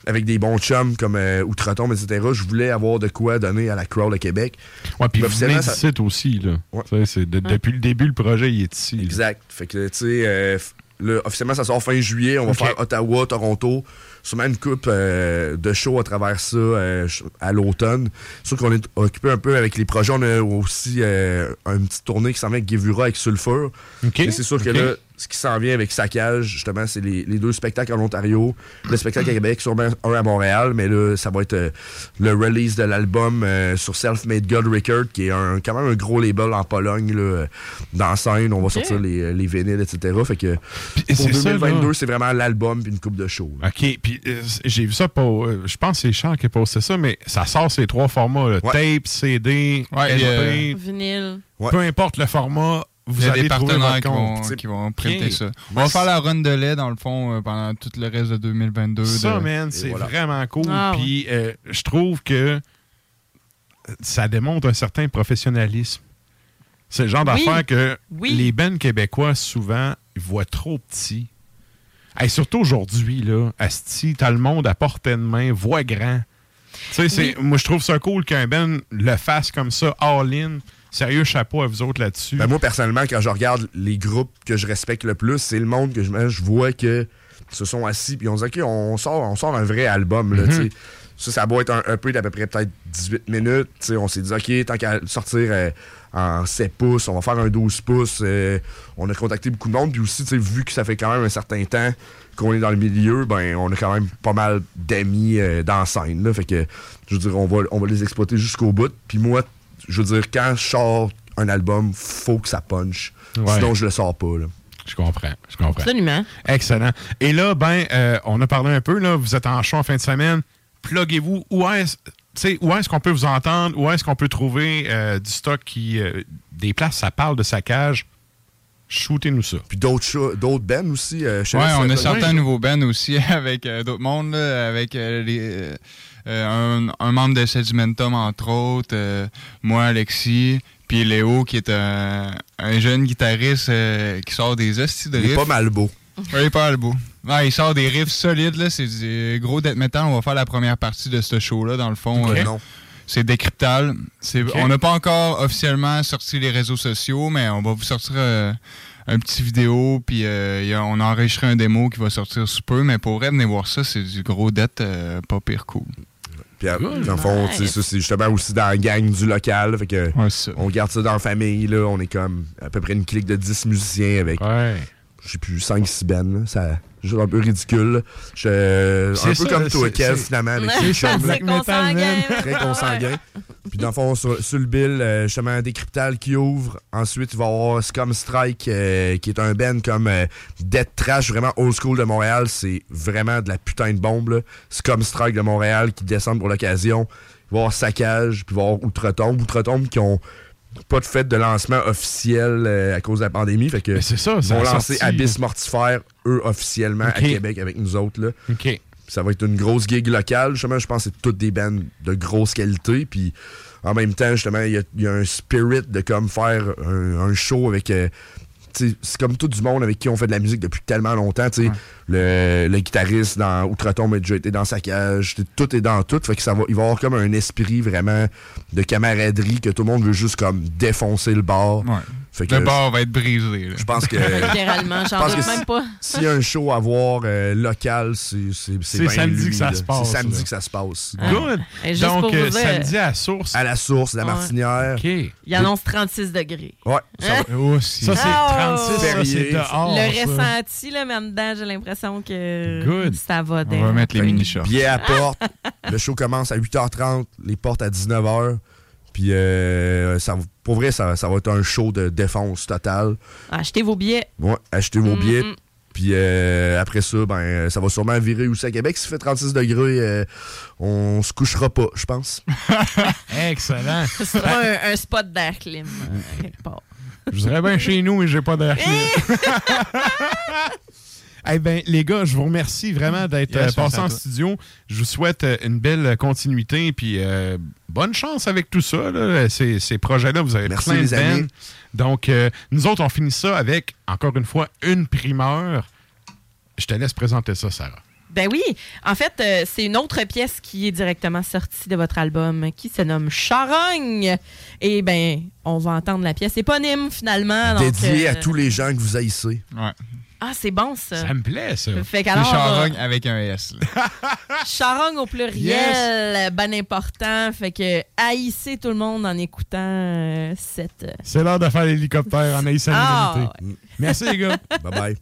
L: avec des bons chums comme euh, Outre-Tombe, etc., je voulais avoir de quoi donner à la crowd de Québec.
A: Ouais, puis vous venez
L: ça-
A: aussi, là. Tu sais, c'est de- Depuis le début, le projet, il est ici. là.
L: Exact. Fait que, tu sais, euh, officiellement, ça sort fin juillet. On va faire Ottawa, Toronto. Sûrement une coupe euh, de shows à travers ça euh, à l'automne. Sûr qu'on est occupé un peu avec les projets. On a aussi euh, une petite tournée qui s'en vient avec Gevura avec Sulfur.
A: OK.
L: Mais c'est sûr que là, ce qui s'en vient avec Saccage, justement, c'est les, les deux spectacles en Ontario. Le spectacle à Québec, sûrement un à Montréal, mais là, ça va être euh, le release de l'album euh, sur Self Made God Record, qui est un, quand même un gros label en Pologne, là, euh, dans scène. On va sortir les, les vinyles, etc. Fait que pour
A: c'est ça,
L: 2022,
A: là.
L: c'est vraiment l'album puis une coupe de shows. là.
A: OK, puis euh, j'ai vu ça pour. euh, je pense que c'est Charles qui a posté ça, mais ça sort ces trois formats là. tape, CD,
N: Ouais,
A: LP.
N: euh,
B: Vinyle.
A: Peu importe le format, vous
N: Il y a
A: allez
N: des
A: trouver
N: partenaires qui
A: compte.
N: vont, qui vont
A: OK.
N: prêter ça. On va faire la run de lait, dans le fond, euh, pendant tout le reste de 2022.
A: Ça,
N: de-
A: man, c'est vraiment cool.
N: Ah.
A: Puis euh, je trouve que ça démontre un certain professionnalisme. C'est le genre
B: Oui.
A: d'affaire que
B: Oui.
A: les bands québécois, souvent, ils voient trop petit. Hey, surtout aujourd'hui, là, Asti, t'as le monde à portée de main, voix grand. Tu sais, c'est- moi, je trouve ça cool qu'un band le fasse comme ça, all-in. Sérieux, chapeau à vous autres là-dessus.
L: Ben, moi, personnellement, quand je regarde les groupes que je respecte le plus, c'est le monde que je, je vois que se sont assis puis on se dit, OK, on sort, on sort un vrai album. Là,
A: Mhm.
L: Ça, ça doit être un EP d'à peu près peut-être 18 minutes. On s'est dit, OK, tant qu'à sortir euh, en 7 pouces, on va faire un 12 pouces. euh, on a contacté beaucoup de monde. Puis aussi, vu que ça fait quand même un certain temps qu'on est dans le milieu, ben on a quand même pas mal d'amis euh, dans la scène. Là, fait que, je veux dire, on va, on va les exploiter jusqu'au bout. Puis moi, je veux dire, quand je sors un album, faut que ça punch.
A: Ouais.
L: Sinon, je le sors pas. Là.
A: Je comprends. Je comprends.
B: Absolument.
A: Excellent. Et là, ben, euh, on a parlé un peu, là, vous êtes en show en fin de semaine. Pluguez-vous. Où est-ce sais, où est-ce qu'on peut vous entendre? Où est-ce qu'on peut trouver euh, du stock qui. euh, des places, ça parle de saccage. Shootez-nous ça.
L: Puis d'autres d'autres bands aussi. euh,
N: Ouais, on a certains
L: Oui.
N: nouveaux bands aussi avec euh, d'autres mondes, là, avec euh, les, euh, un, un membre de Sedimentum, entre autres, moi, Alexis, puis Léo, qui est un, un jeune guitariste qui sort des hosties de
L: Il est
N: riffs.
L: pas mal beau.
N: Ouais, il est pas mal beau. Ouais, il sort des riffs solides, là, c'est du gros death metal. On va faire la première partie de ce show-là, dans le fond.
L: Non.
N: C'est décryptal. On n'a pas encore officiellement sorti les réseaux sociaux, mais on va vous sortir euh, un petit vidéo, puis euh, a- on a enregistré un démo qui va sortir sous peu, mais pour vrai, venez voir ça, c'est du gros death euh, pas pire cool.
L: Puis, dans le fond, tu sais, ça, c'est justement aussi dans la gang du local. Fait que on garde ça dans la famille. Là. On est comme à peu près une clique de 10 musiciens avec, je sais plus, 5-6 bands. là. Ça juste un peu ridicule. Je-
A: C'est
L: un peu comme toi, Kev, finalement. Avec
A: C'est consanguin.
L: Très consanguin. Puis dans le fond, sur, sur le bill, euh, justement, Décryptal qui ouvre. Ensuite, il va y avoir Scum Strike, euh, qui est un band comme euh, Death Trash, vraiment old school de Montréal. C'est vraiment de la putain de bombe. Là. Scum Strike de Montréal qui descend pour l'occasion. Il va y avoir Saccage, puis il va y avoir Outre-Tombe. Outre-Tombe qui ont pas de fête de lancement officiel euh, à cause de la pandémie. Fait que
A: c'est ça,
L: ils
A: ça
L: vont
A: a
L: lancer
A: sorti.
L: Abyss Mortifère, eux, officiellement à. Québec avec nous autres. Là.
A: OK.
L: Ça va être une grosse gig locale. Justement, je pense que c'est toutes des bands de grosse qualité. Puis en même temps, justement, il y a, il y a un spirit de comme faire un, un show avec. euh, c'est comme tout du monde avec qui on fait de la musique depuis tellement longtemps. Le, le guitariste dans Outre-Tombe a déjà été dans sa cage. Tout est dans tout. Fait que ça va, il va y avoir comme un esprit vraiment de camaraderie que tout le monde veut juste comme défoncer le bar. Fait que
N: Le bar va être brisé. là.
L: je pense que.
B: Littéralement,
L: je
B: j'en
L: pense
B: doute
L: que
B: même pas.
L: S'il y a un show à voir euh, local, c'est c'est-
A: samedi
L: lui,
A: que ça
L: là.
A: se passe,
L: C'est samedi
A: là.
L: que ça se passe.
A: Good.
B: Et juste
A: Donc,
B: pour vous
A: euh,
B: dire-
A: samedi à la source.
L: À la source, la
B: Ouais.
L: Martinière.
A: OK.
B: Il annonce 36 degrés.
L: Ouais.
B: Ça
N: Aussi.
A: Ça, c'est
B: Oh!
A: 36, ça,
L: Férié.
A: c'est dehors.
B: le
A: ça.
B: ressenti, là, en dedans, j'ai l'impression que
A: Good.
B: ça va
N: On va mettre les mini-shorts.
L: Billet à porte. le show commence à 8h30, les portes à 19h. Puis, euh, ça, pour vrai, ça, ça va être un show de défense totale.
B: Achetez vos billets.
L: Ouais, achetez vos
B: Mm,
L: billets.
B: mm.
L: Puis euh, après ça, ben, ça va sûrement virer aussi à Québec. S'il fait 36 degrés, euh, on se couchera pas, je pense.
A: Excellent.
B: Ce sera un, un spot d'air clim, quelque part.
A: Je voudrais bien chez nous, mais j'ai pas d'air clim. Eh ben, les gars, je vous remercie vraiment d'être
N: Yes,
A: euh, passés en
N: toi.
A: studio. Je vous souhaite euh, une belle continuité puis euh, bonne chance avec tout ça. là. Ces, ces projets-là, vous avez
L: Merci,
A: plein de. Donc, euh, nous autres, on finit ça avec, encore une fois, une primeur. Je te laisse présenter ça, Sarah.
B: Ben oui, en fait, euh, c'est une autre pièce qui est directement sortie de votre album qui se nomme Charogne. Et ben, on va entendre la pièce éponyme finalement. donc,
L: Dédié
B: euh,
L: à tous les gens que vous haïssez.
N: Ouais.
B: Ah, c'est bon ça.
A: Ça me plaît, ça.
B: Fait
N: C'est
B: qu'alors,
N: charogne
B: euh,
N: avec un S.
B: charogne au pluriel, ben important. Fait que haïssez tout le monde en écoutant euh, cette. euh,
A: C'est l'heure de faire l'hélicoptère en haïssant
B: Ah,
A: l'humanité. Merci, les gars.
L: Bye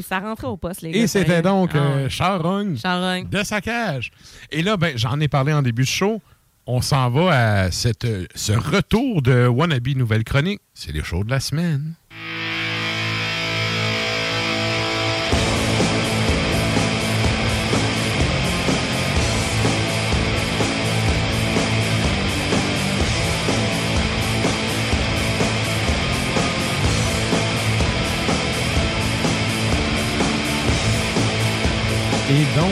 B: Hey, ça rentrait au poste, les gars.
A: Et c'était donc
B: Ah
A: euh,
B: ouais.
A: Charogne
B: Charogne.
A: de saccage. Et là, ben, j'en ai parlé en début de show. On s'en va à cette, euh, ce retour de Wannabe Nouvelle Chronique. C'est les shows de la semaine. Et donc,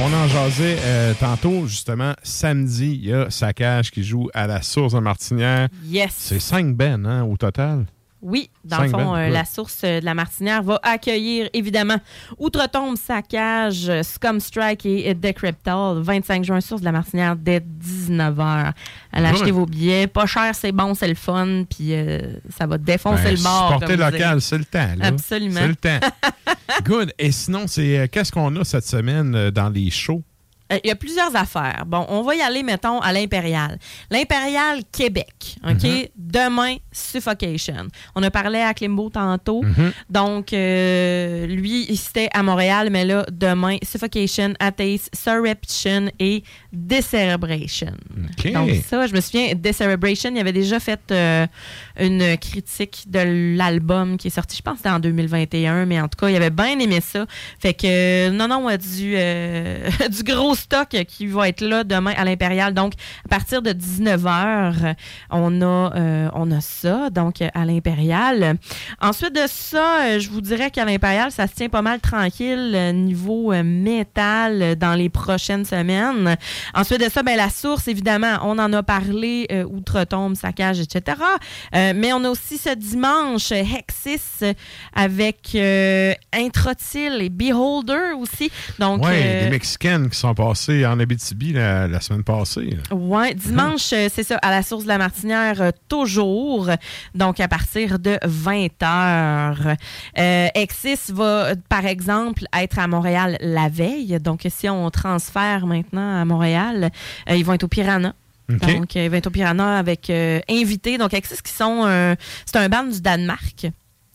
A: on en jasait euh, tantôt, justement, samedi, il y a Saccage qui joue à la source de Martinière.
B: Yes.
A: C'est cinq bennes hein, au total.
B: Oui, dans le fond, euh,
A: ouais.
B: la source euh, de la Martinière va accueillir évidemment Outre-Tombe, Saccage, euh, Scum Strike et Decryptal. 25 juin, source de la Martinière dès 19h. Allez acheter vos billets. Pas cher, c'est bon, c'est le fun, puis euh, ça va défoncer
A: Ben,
B: le mort.
A: supporter local, c'est le temps. là.
B: Absolument.
A: C'est le temps. Good. Et sinon, c'est euh, qu'est-ce qu'on a cette semaine dans les shows?
B: Euh, Il y a plusieurs affaires. Bon, on va y aller, mettons, à l'Impérial. L'Impérial Québec, OK?
A: Mhm.
B: Demain, Suffocation. On a parlé à Klimbo tantôt.
A: Mhm.
B: Donc, euh, lui, c'était à Montréal, mais là, demain, Suffocation, Atheist, Surreption et Decerebration.
A: OK.
B: Donc, ça, je me souviens, Decerebration, il avait déjà fait euh, une critique de l'album qui est sorti, je pense c'était en 2021, mais en tout cas, il avait bien aimé ça. Fait que, non, non, du, du gros stock qui va être là demain à l'Impérial. Donc, à partir de 19h, on a, euh, on a ça, donc à l'Impérial. Ensuite de ça, euh, je vous dirais qu'à l'Impérial, ça se tient pas mal tranquille euh, niveau métal dans les prochaines semaines. Ensuite de ça, ben, la source, évidemment, on en a parlé, euh, Outre-Tombe, Saccage, etc. Euh, mais on a aussi ce dimanche, Hexis avec Introtil et Beholder aussi. Donc,
A: Oui,
B: euh,
A: des Mexicaines qui sont en Abitibi la, la semaine passée.
B: Ouais, dimanche, euh, c'est ça, à la source de la Martinière, euh, toujours. Donc, à partir de 20 h. Euh, Exis va, par exemple, être à Montréal la veille. Donc, si on transfère maintenant à Montréal, euh, ils vont être au Piranha. Donc, ils vont être au Piranha avec euh, invités. Donc, Exis qui sont. c'est un band du Danemark.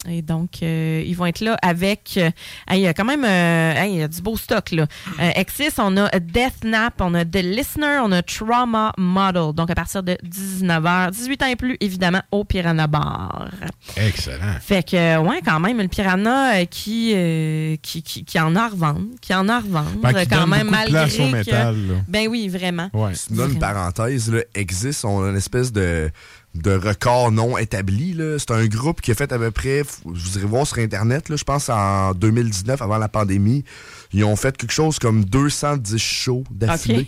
B: Et donc, euh, ils vont être là avec. euh, hey, il y a quand même euh, hey, il y a du beau stock. Là. Euh, Exis, on a Death Nap, on a The Listener, on a Trauma Model. Donc, à partir de 19h, 18 ans et plus, évidemment, au Piranha Bar.
A: Excellent.
B: Fait que, ouais, quand même, le Piranha euh, qui, euh, qui, qui, qui en a à revendre. Qui en a à revendre.
L: Ben, qui
B: quand
L: donne
B: même, malgré
L: place au
B: que-
L: métal, là.
B: Ben oui, vraiment.
L: Tu donnes une parenthèse, là, Exist, on a une espèce de, de record non établi. là. C'est un groupe qui a fait à peu près, vous irez voir sur Internet, là, je pense en 2019, avant la pandémie, ils ont fait quelque chose comme 210 shows d'affilée.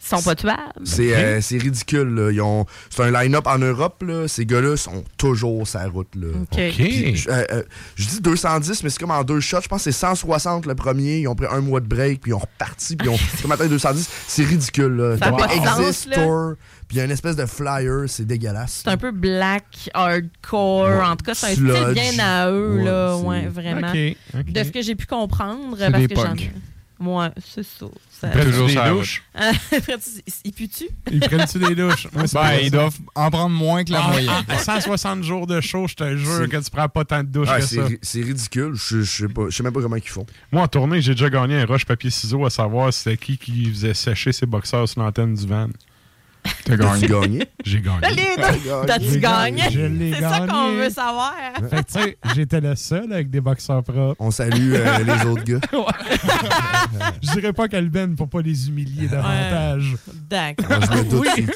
B: Ils sont pas tuables.
L: C'est euh, c'est ridicule. là. Ils ont- C'est un line-up en Europe. Là. Ces gars-là sont toujours la route. Là.
B: OK. OK.
L: Puis, je euh, euh, je dis 210, mais c'est comme en deux shots. Je pense que c'est 160 le premier. Ils ont pris un mois de break, puis ils ont reparti, puis ils ont c'est comme atteint 210. C'est ridicule. Là.
B: Ça a
L: Donc,
B: pas de sens,
L: Exist
B: là.
L: Tour, puis il y a une espèce de flyer. C'est dégueulasse.
B: C'est un peu black, hardcore.
L: Ouais.
B: En tout cas, c'est un
L: Sludge.
B: bien à eux,
L: Ouais,
B: là.
L: c'est-
B: Ouais, vraiment.
A: OK, OK.
B: De ce que j'ai pu comprendre.
A: C'est
B: parce
A: des
B: que j'en
A: punks.
B: Ouais, c'est ça. ça...
A: Prennent-tu Toujours des douches?
B: Ah, prennent-tu- Ils puent-tu?
A: Ils prennent-tu des douches? Moi, c'est
N: Ben, ils doivent en prendre moins que la
A: Ah,
N: moyenne.
A: ah, 160 jours de show, je te jure que tu prends pas tant de douches
L: Ouais,
A: que
L: c'est
A: ça.
L: c'est ridicule. Je je sais pas- je sais même pas comment ils font.
A: Moi, en tournée, j'ai déjà gagné un rush papier-ciseaux à savoir c'était qui qui faisait sécher ses boxeurs sur l'antenne du van.
L: T'as gagné? Gagné?
A: J'ai gagné.
B: T'as-tu
A: J'ai
B: gagné?
A: Je l'ai
B: C'est ça qu'on
A: gagné.
B: veut savoir.
A: Fait que, tu sais, j'étais le seul avec des boxeurs propres.
L: On salue euh, les autres gars.
A: Je dirais pas qu'elle benne pour pas les humilier davantage.
B: D'accord.
L: Je me doute,
B: Oui.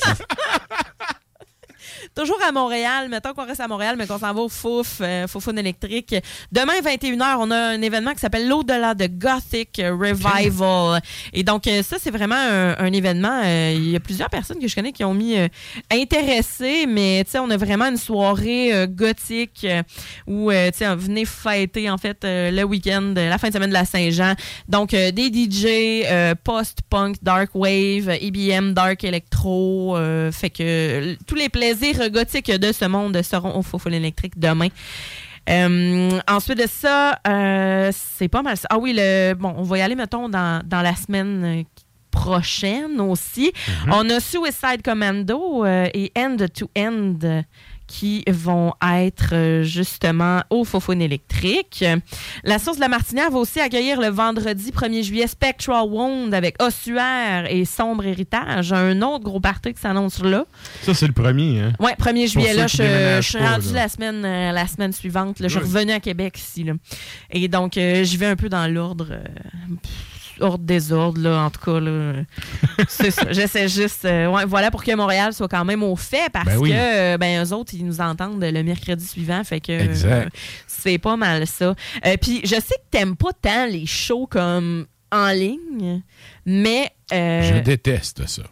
B: Toujours à Montréal, mettons qu'on reste à Montréal, mais qu'on s'en va au Fouf, euh, Foufoune électrique. Demain, 21h, on a un événement qui s'appelle l'Au-delà de Gothic Revival. Et donc, euh, ça, c'est vraiment un, un événement. euh, Il y a plusieurs personnes que je connais qui ont mis euh, intéressés, mais tu sais, on a vraiment une soirée gothique où, tu sais, venez fêter, en fait, le week-end, la fin de semaine de la Saint-Jean. Donc, euh, des DJ, euh, post-punk, dark wave, EBM, dark electro. euh, fait que tous les plaisirs gothiques de ce monde seront au Faux électrique demain. Euh, ensuite de ça, euh, c'est pas mal ça. Ah oui, le, bon, on va y aller, mettons, dans, dans la semaine euh, prochaine aussi. On a Suicide Commando euh, et End to End qui vont être euh, justement au Fofone électrique. La source de la Martinière va aussi accueillir le vendredi 1er juillet Spectral Wound avec Ossuaire et Sombre Héritage, un autre gros party qui s'annonce là.
A: Ça, c'est le premier, hein?
B: Ouais, 1er
A: Pour
B: juillet, là, je, je suis rendue la semaine, euh, la semaine suivante. là. Je suis revenue à Québec ici. Là. Et donc, euh, j'y vais un peu dans l'ordre. euh, ordre désordre, là, en tout cas. là. C'est ça. J'essaie juste. euh, ouais, voilà pour que Montréal soit quand même au fait parce
A: Ben oui.
B: que, euh, ben, eux autres, ils nous entendent le mercredi suivant. Fait que. euh, c'est pas mal ça. Euh, Puis, je sais que t'aimes pas tant les shows comme en ligne, mais.
A: Je déteste ça.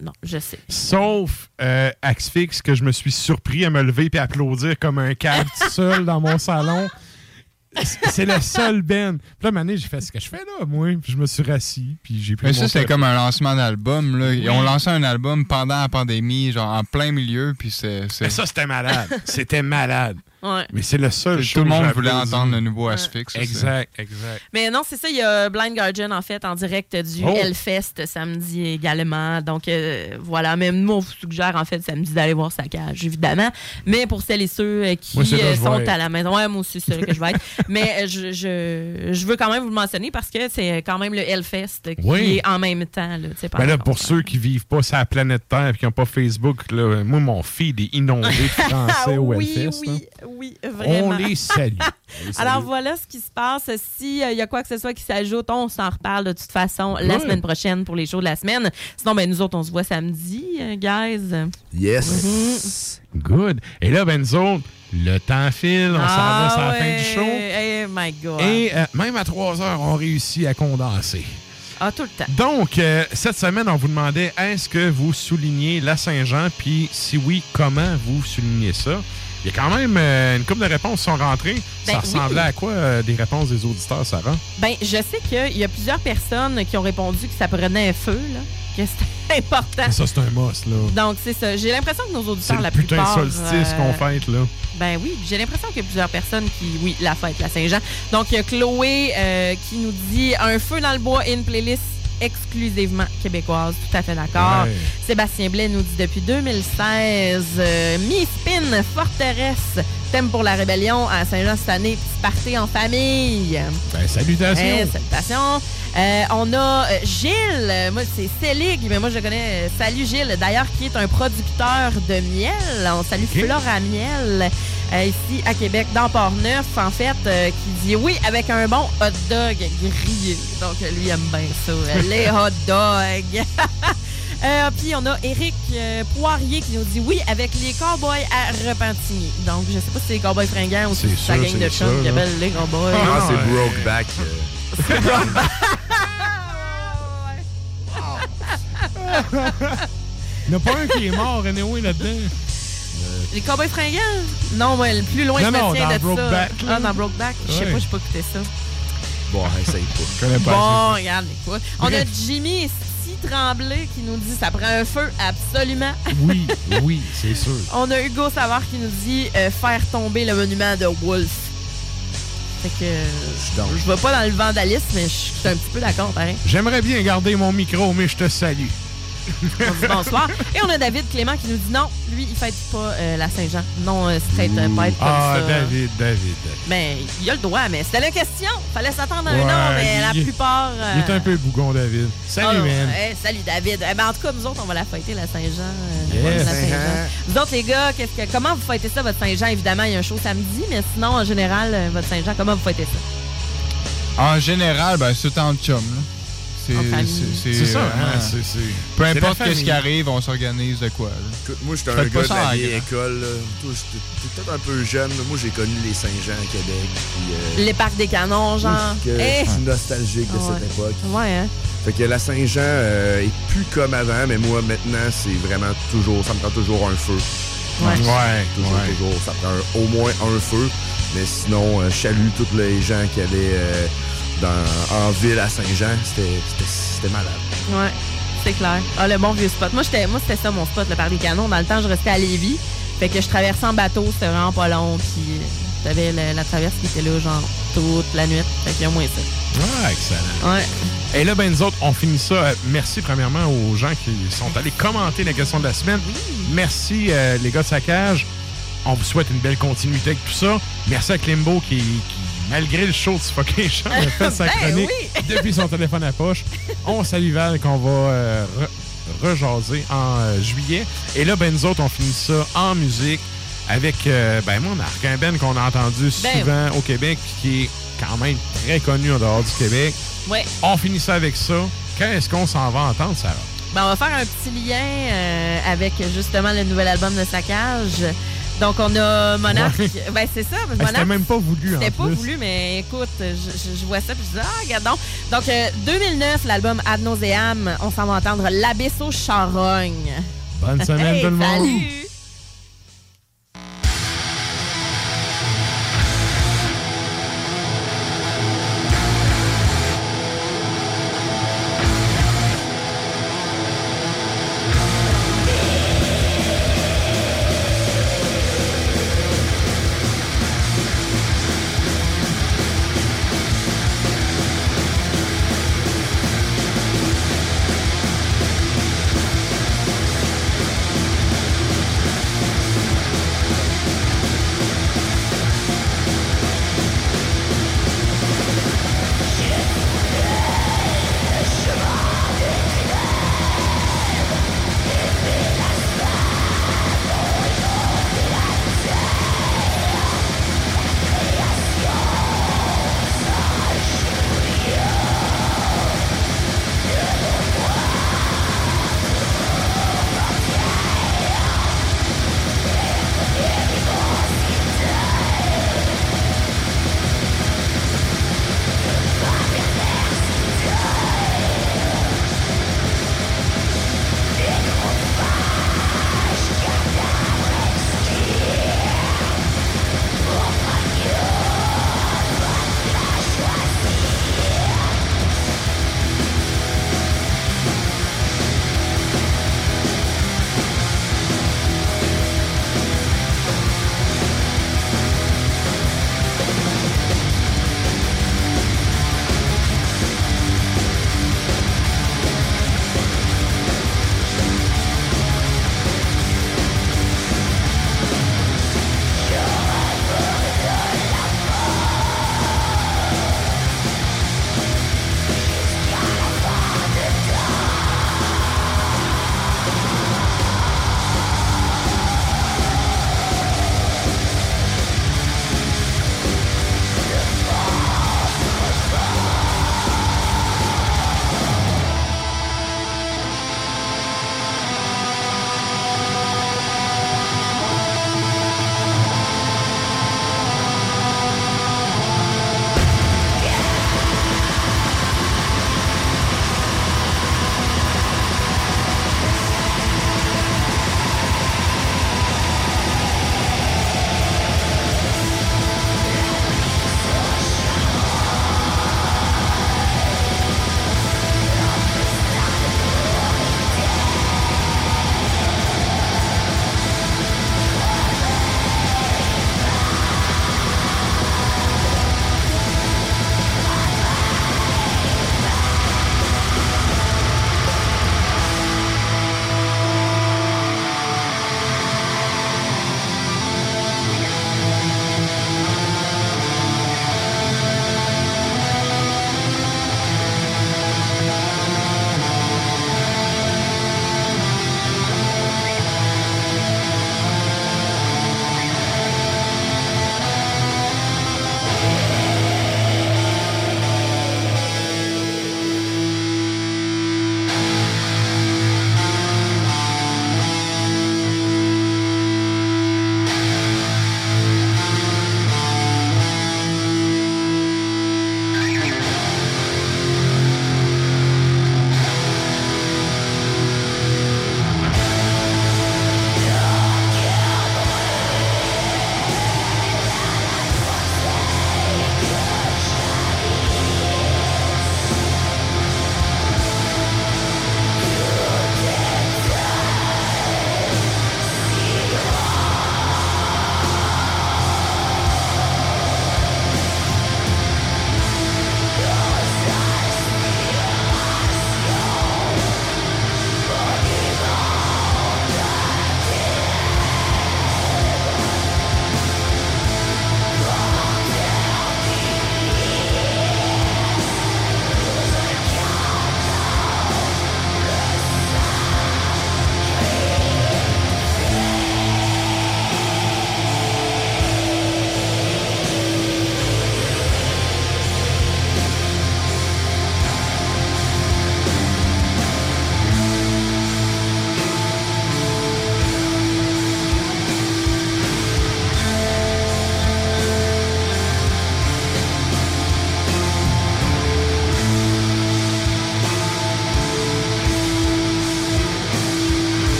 B: non, je sais.
A: Sauf euh, Axfix, que je me suis surpris à me lever et applaudir comme un câble tout seul dans mon salon. C'est- le seul Ben. Puis là, Mané, j'ai fait ce que je fais là, moi? Puis je me suis rassis, puis j'ai pris
N: Mais ça, c'était comme un lancement d'album. là. Ils ont lancé un album pendant la pandémie, genre en plein milieu, puis c'est... c'est-
A: Mais ça, c'était malade. C'était malade.
B: Ouais.
A: Mais c'est le seul
N: Tout le monde voulait entendre le nouveau Asphyx.
A: Exact, exact.
B: Mais non, c'est ça, il y a Blind Guardian en fait en direct du
A: Oh.
B: Hellfest samedi également. Donc euh, voilà, même nous on vous suggère en fait samedi d'aller voir sa cage évidemment. Mais pour celles et ceux euh, qui
A: Moi,
B: euh, sont à la maison, ouais, moi aussi c'est là que je vais être. Mais je, je, je veux quand même vous le mentionner parce que c'est quand même le Hellfest qui
A: Oui.
B: est en même temps là,
A: Ben là, pour ceux qui vivent pas sur la planète Terre et qui n'ont pas Facebook, là, moi, mon feed est inondé de français au
B: Ah oui,
A: Hellfest.
B: oui,
A: là.
B: Oui, vraiment.
A: On les salue.
B: Alors voilà ce qui se passe. S'il y a quoi que ce soit qui s'ajoute, on s'en reparle de toute façon la
A: Ouais.
B: semaine prochaine pour les shows de la semaine. Sinon, ben, nous autres, on se voit samedi, euh, guys.
L: Yes.
A: Good. Et là, ben, nous autres, le temps file, on s'en va sur la
B: Ah
A: fin
B: ouais.
A: du show.
B: Eh my God.
A: Et euh, même à 3 heures, on réussit à condenser.
B: Ah, tout le temps.
A: Donc, euh, cette semaine, on vous demandait est-ce que vous soulignez la Saint-Jean, puis si oui, comment vous soulignez ça? Il y a quand même euh, une couple de réponses qui sont rentrées.
B: Ben
A: ça ressemblait
B: oui.
A: à quoi euh, des réponses des auditeurs, Sarah?
B: Ben, je sais qu'il y a plusieurs personnes qui ont répondu que ça prenait un feu, là, que c'était important.
A: Ça, c'est un must, là.
B: Donc, c'est ça. J'ai l'impression que nos auditeurs, la
A: putain
B: plupart...
A: solstice
B: euh,
A: qu'on fête, là.
B: Ben oui, j'ai l'impression qu'il y a plusieurs personnes qui, oui, la fête, la Saint-Jean. Donc, il y a Chloé qui nous dit un feu dans le bois et une playlist exclusivement québécoise. Tout à fait d'accord.
A: Ouais.
B: Sébastien Blais nous dit depuis 2016 euh, Miss Pin, forteresse, thème pour la rébellion à Saint-Jean cette année, petit party en famille.
A: Ben, salutations.
B: Ouais, salutations. Euh, on a euh, Gilles, moi c'est Célig, mais moi je connais. euh, Salut Gilles, d'ailleurs qui est un producteur de miel. On salue Flora Miel euh, ici à Québec, dans Port-Neuf, en fait, euh, qui dit oui avec un bon hot dog grillé. Donc lui aime bien ça, les hot dogs. Euh, puis on a Eric euh, Poirier qui nous dit oui avec les cowboys à Repentigny. Donc je sais pas si c'est les cowboys fringants ou si
L: C'est
B: c'est gang
L: c'est
B: de chums qui
L: là.
B: appellent les cowboys.
L: Ah, c'est Brokeback. euh.
A: Il n'y en a pas un qui est mort, anyway, là-dedans.
B: Les cowboys fringants? Non, moi, le plus loin
A: Non,
B: je me
A: non,
B: tiens
A: dans
B: de
A: Brokeback,
B: ça.
A: là.
B: Ah, dans Brokeback? Je sais
A: Ouais.
B: pas, j'ai pas écouté ça.
L: Bon, essaye pas.
A: Je connais pas
B: Bon,
A: ça.
B: regarde, écoute. On a. Jimmy Tremblay qui nous dit ça prend un feu, absolument.
A: Oui, oui, c'est sûr.
B: On a Hugo Savard qui nous dit euh, faire tomber le monument de Wolf. Fait que euh, je vais pas dans le vandalisme, mais je suis un petit peu d'accord, pareil.
A: J'aimerais bien garder mon micro, mais je te salue.
B: On dit bonsoir. Et on a David Clément qui nous dit non, lui, il fête pas euh, la Saint-Jean. Non, euh, straight euh, pas être comme
A: Ah,
B: ça.
A: David, David.
B: Mais il a le droit, mais c'était la question. Fallait s'attendre à un
A: Ouais,
B: an, mais la plupart.
A: Il est
B: euh,
A: un peu bougon, David. Salut,
B: oh,
A: man.
B: hey, salut David. Eh ben, en tout cas, nous autres, on va la fêter, la Saint-Jean. euh,
A: Yes.
B: Saint-Jean. Vous autres, les gars, qu'est-ce que, comment vous fêtez ça, votre Saint-Jean? Évidemment, il y a un show samedi, mais sinon, en général, euh, votre Saint-Jean, comment vous fêtez ça?
N: En général, ben, c'est en chum. là. C'est
A: ça, hein,
N: Peu importe ce qui arrive, on s'organise de quoi. là.
L: Écoute, moi, j'étais un gars de la vieille
N: grand.
L: école. j'étais peut-être un peu jeune. là. Moi, j'ai connu les Saint-Jean à Québec. puis, euh,
B: Les parcs des canons, genre.
L: ouf, que
B: Eh!
L: Je suis nostalgique de
B: Ouais.
L: cette époque.
B: Ouais, hein?
L: Fait que la Saint-Jean euh, est plus comme avant, mais moi, maintenant, c'est vraiment toujours... Ça me prend toujours un feu.
B: Ouais.
A: Ouais,
L: Toujours,
A: ouais.
L: toujours. Ça prend un- au moins un feu. Mais sinon, euh, je salue tous les gens qui allaient euh, dans, en ville à Saint-Jean. C'était malade.
B: Ouais, c'est clair. Ah, le bon vieux spot. Moi, j'étais, moi c'était ça mon spot, le parc des canons. Dans le temps, je restais à Lévis. Fait que je traversais en bateau, c'était vraiment pas long. Puis t'avais la, la traverse qui était là, genre, toute la nuit. Fait qu'il y a moins ça.
A: Ah, excellent.
B: Ouais.
A: Et là, ben, nous autres, on finit ça. Euh, Merci, premièrement, aux gens qui sont allés commenter la question de la semaine. Merci, euh, les gars de Saccage. on vous souhaite une belle continuité avec tout ça. Merci à Klimbo qui, qui, malgré le show de Suffocation, a fait sa
B: Ben
A: chronique
B: oui.
A: depuis son téléphone à poche. On salue Val qu'on va euh, re- rejaser en euh, juillet. Et là, ben nous autres, on finit ça en musique avec, euh, ben Marc, un Ben qu'on a entendu
B: Ben
A: souvent au Québec qui est quand même très connu en dehors du Québec.
B: Ouais.
A: On finit ça avec ça. Quand est-ce qu'on s'en va entendre, Sarah?
B: Ben, on va faire un petit lien avec justement le nouvel album de Saccage. Donc, on a Monarch.
A: Ouais.
B: Ben, c'est ça.
A: Ah, C'était même pas voulu,
B: C'était pas
A: plus.
B: voulu, mais écoute, je, je- vois ça puis je dis, ah, regarde donc. Donc, euh, 2009, l'album Ad Nauseam, on s'en va entendre L'Abysse aux Charognes.
A: Bonne semaine,
B: Hey,
A: tout le monde.
B: Salut!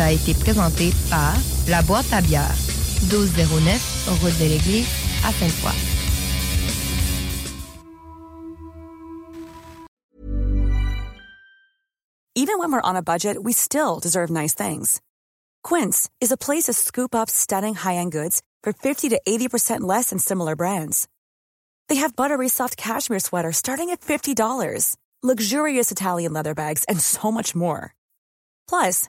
O: A été présenté par La Boîte à bière, 1209, route de l'Église, à Sainte-Foy.
P: Even when we're on a budget, we still deserve nice things. Quince is a place to scoop up stunning high-end goods for 50 to 80% less than similar brands. They have buttery soft cashmere sweaters starting at $50, luxurious Italian leather bags, and so much more. Plus,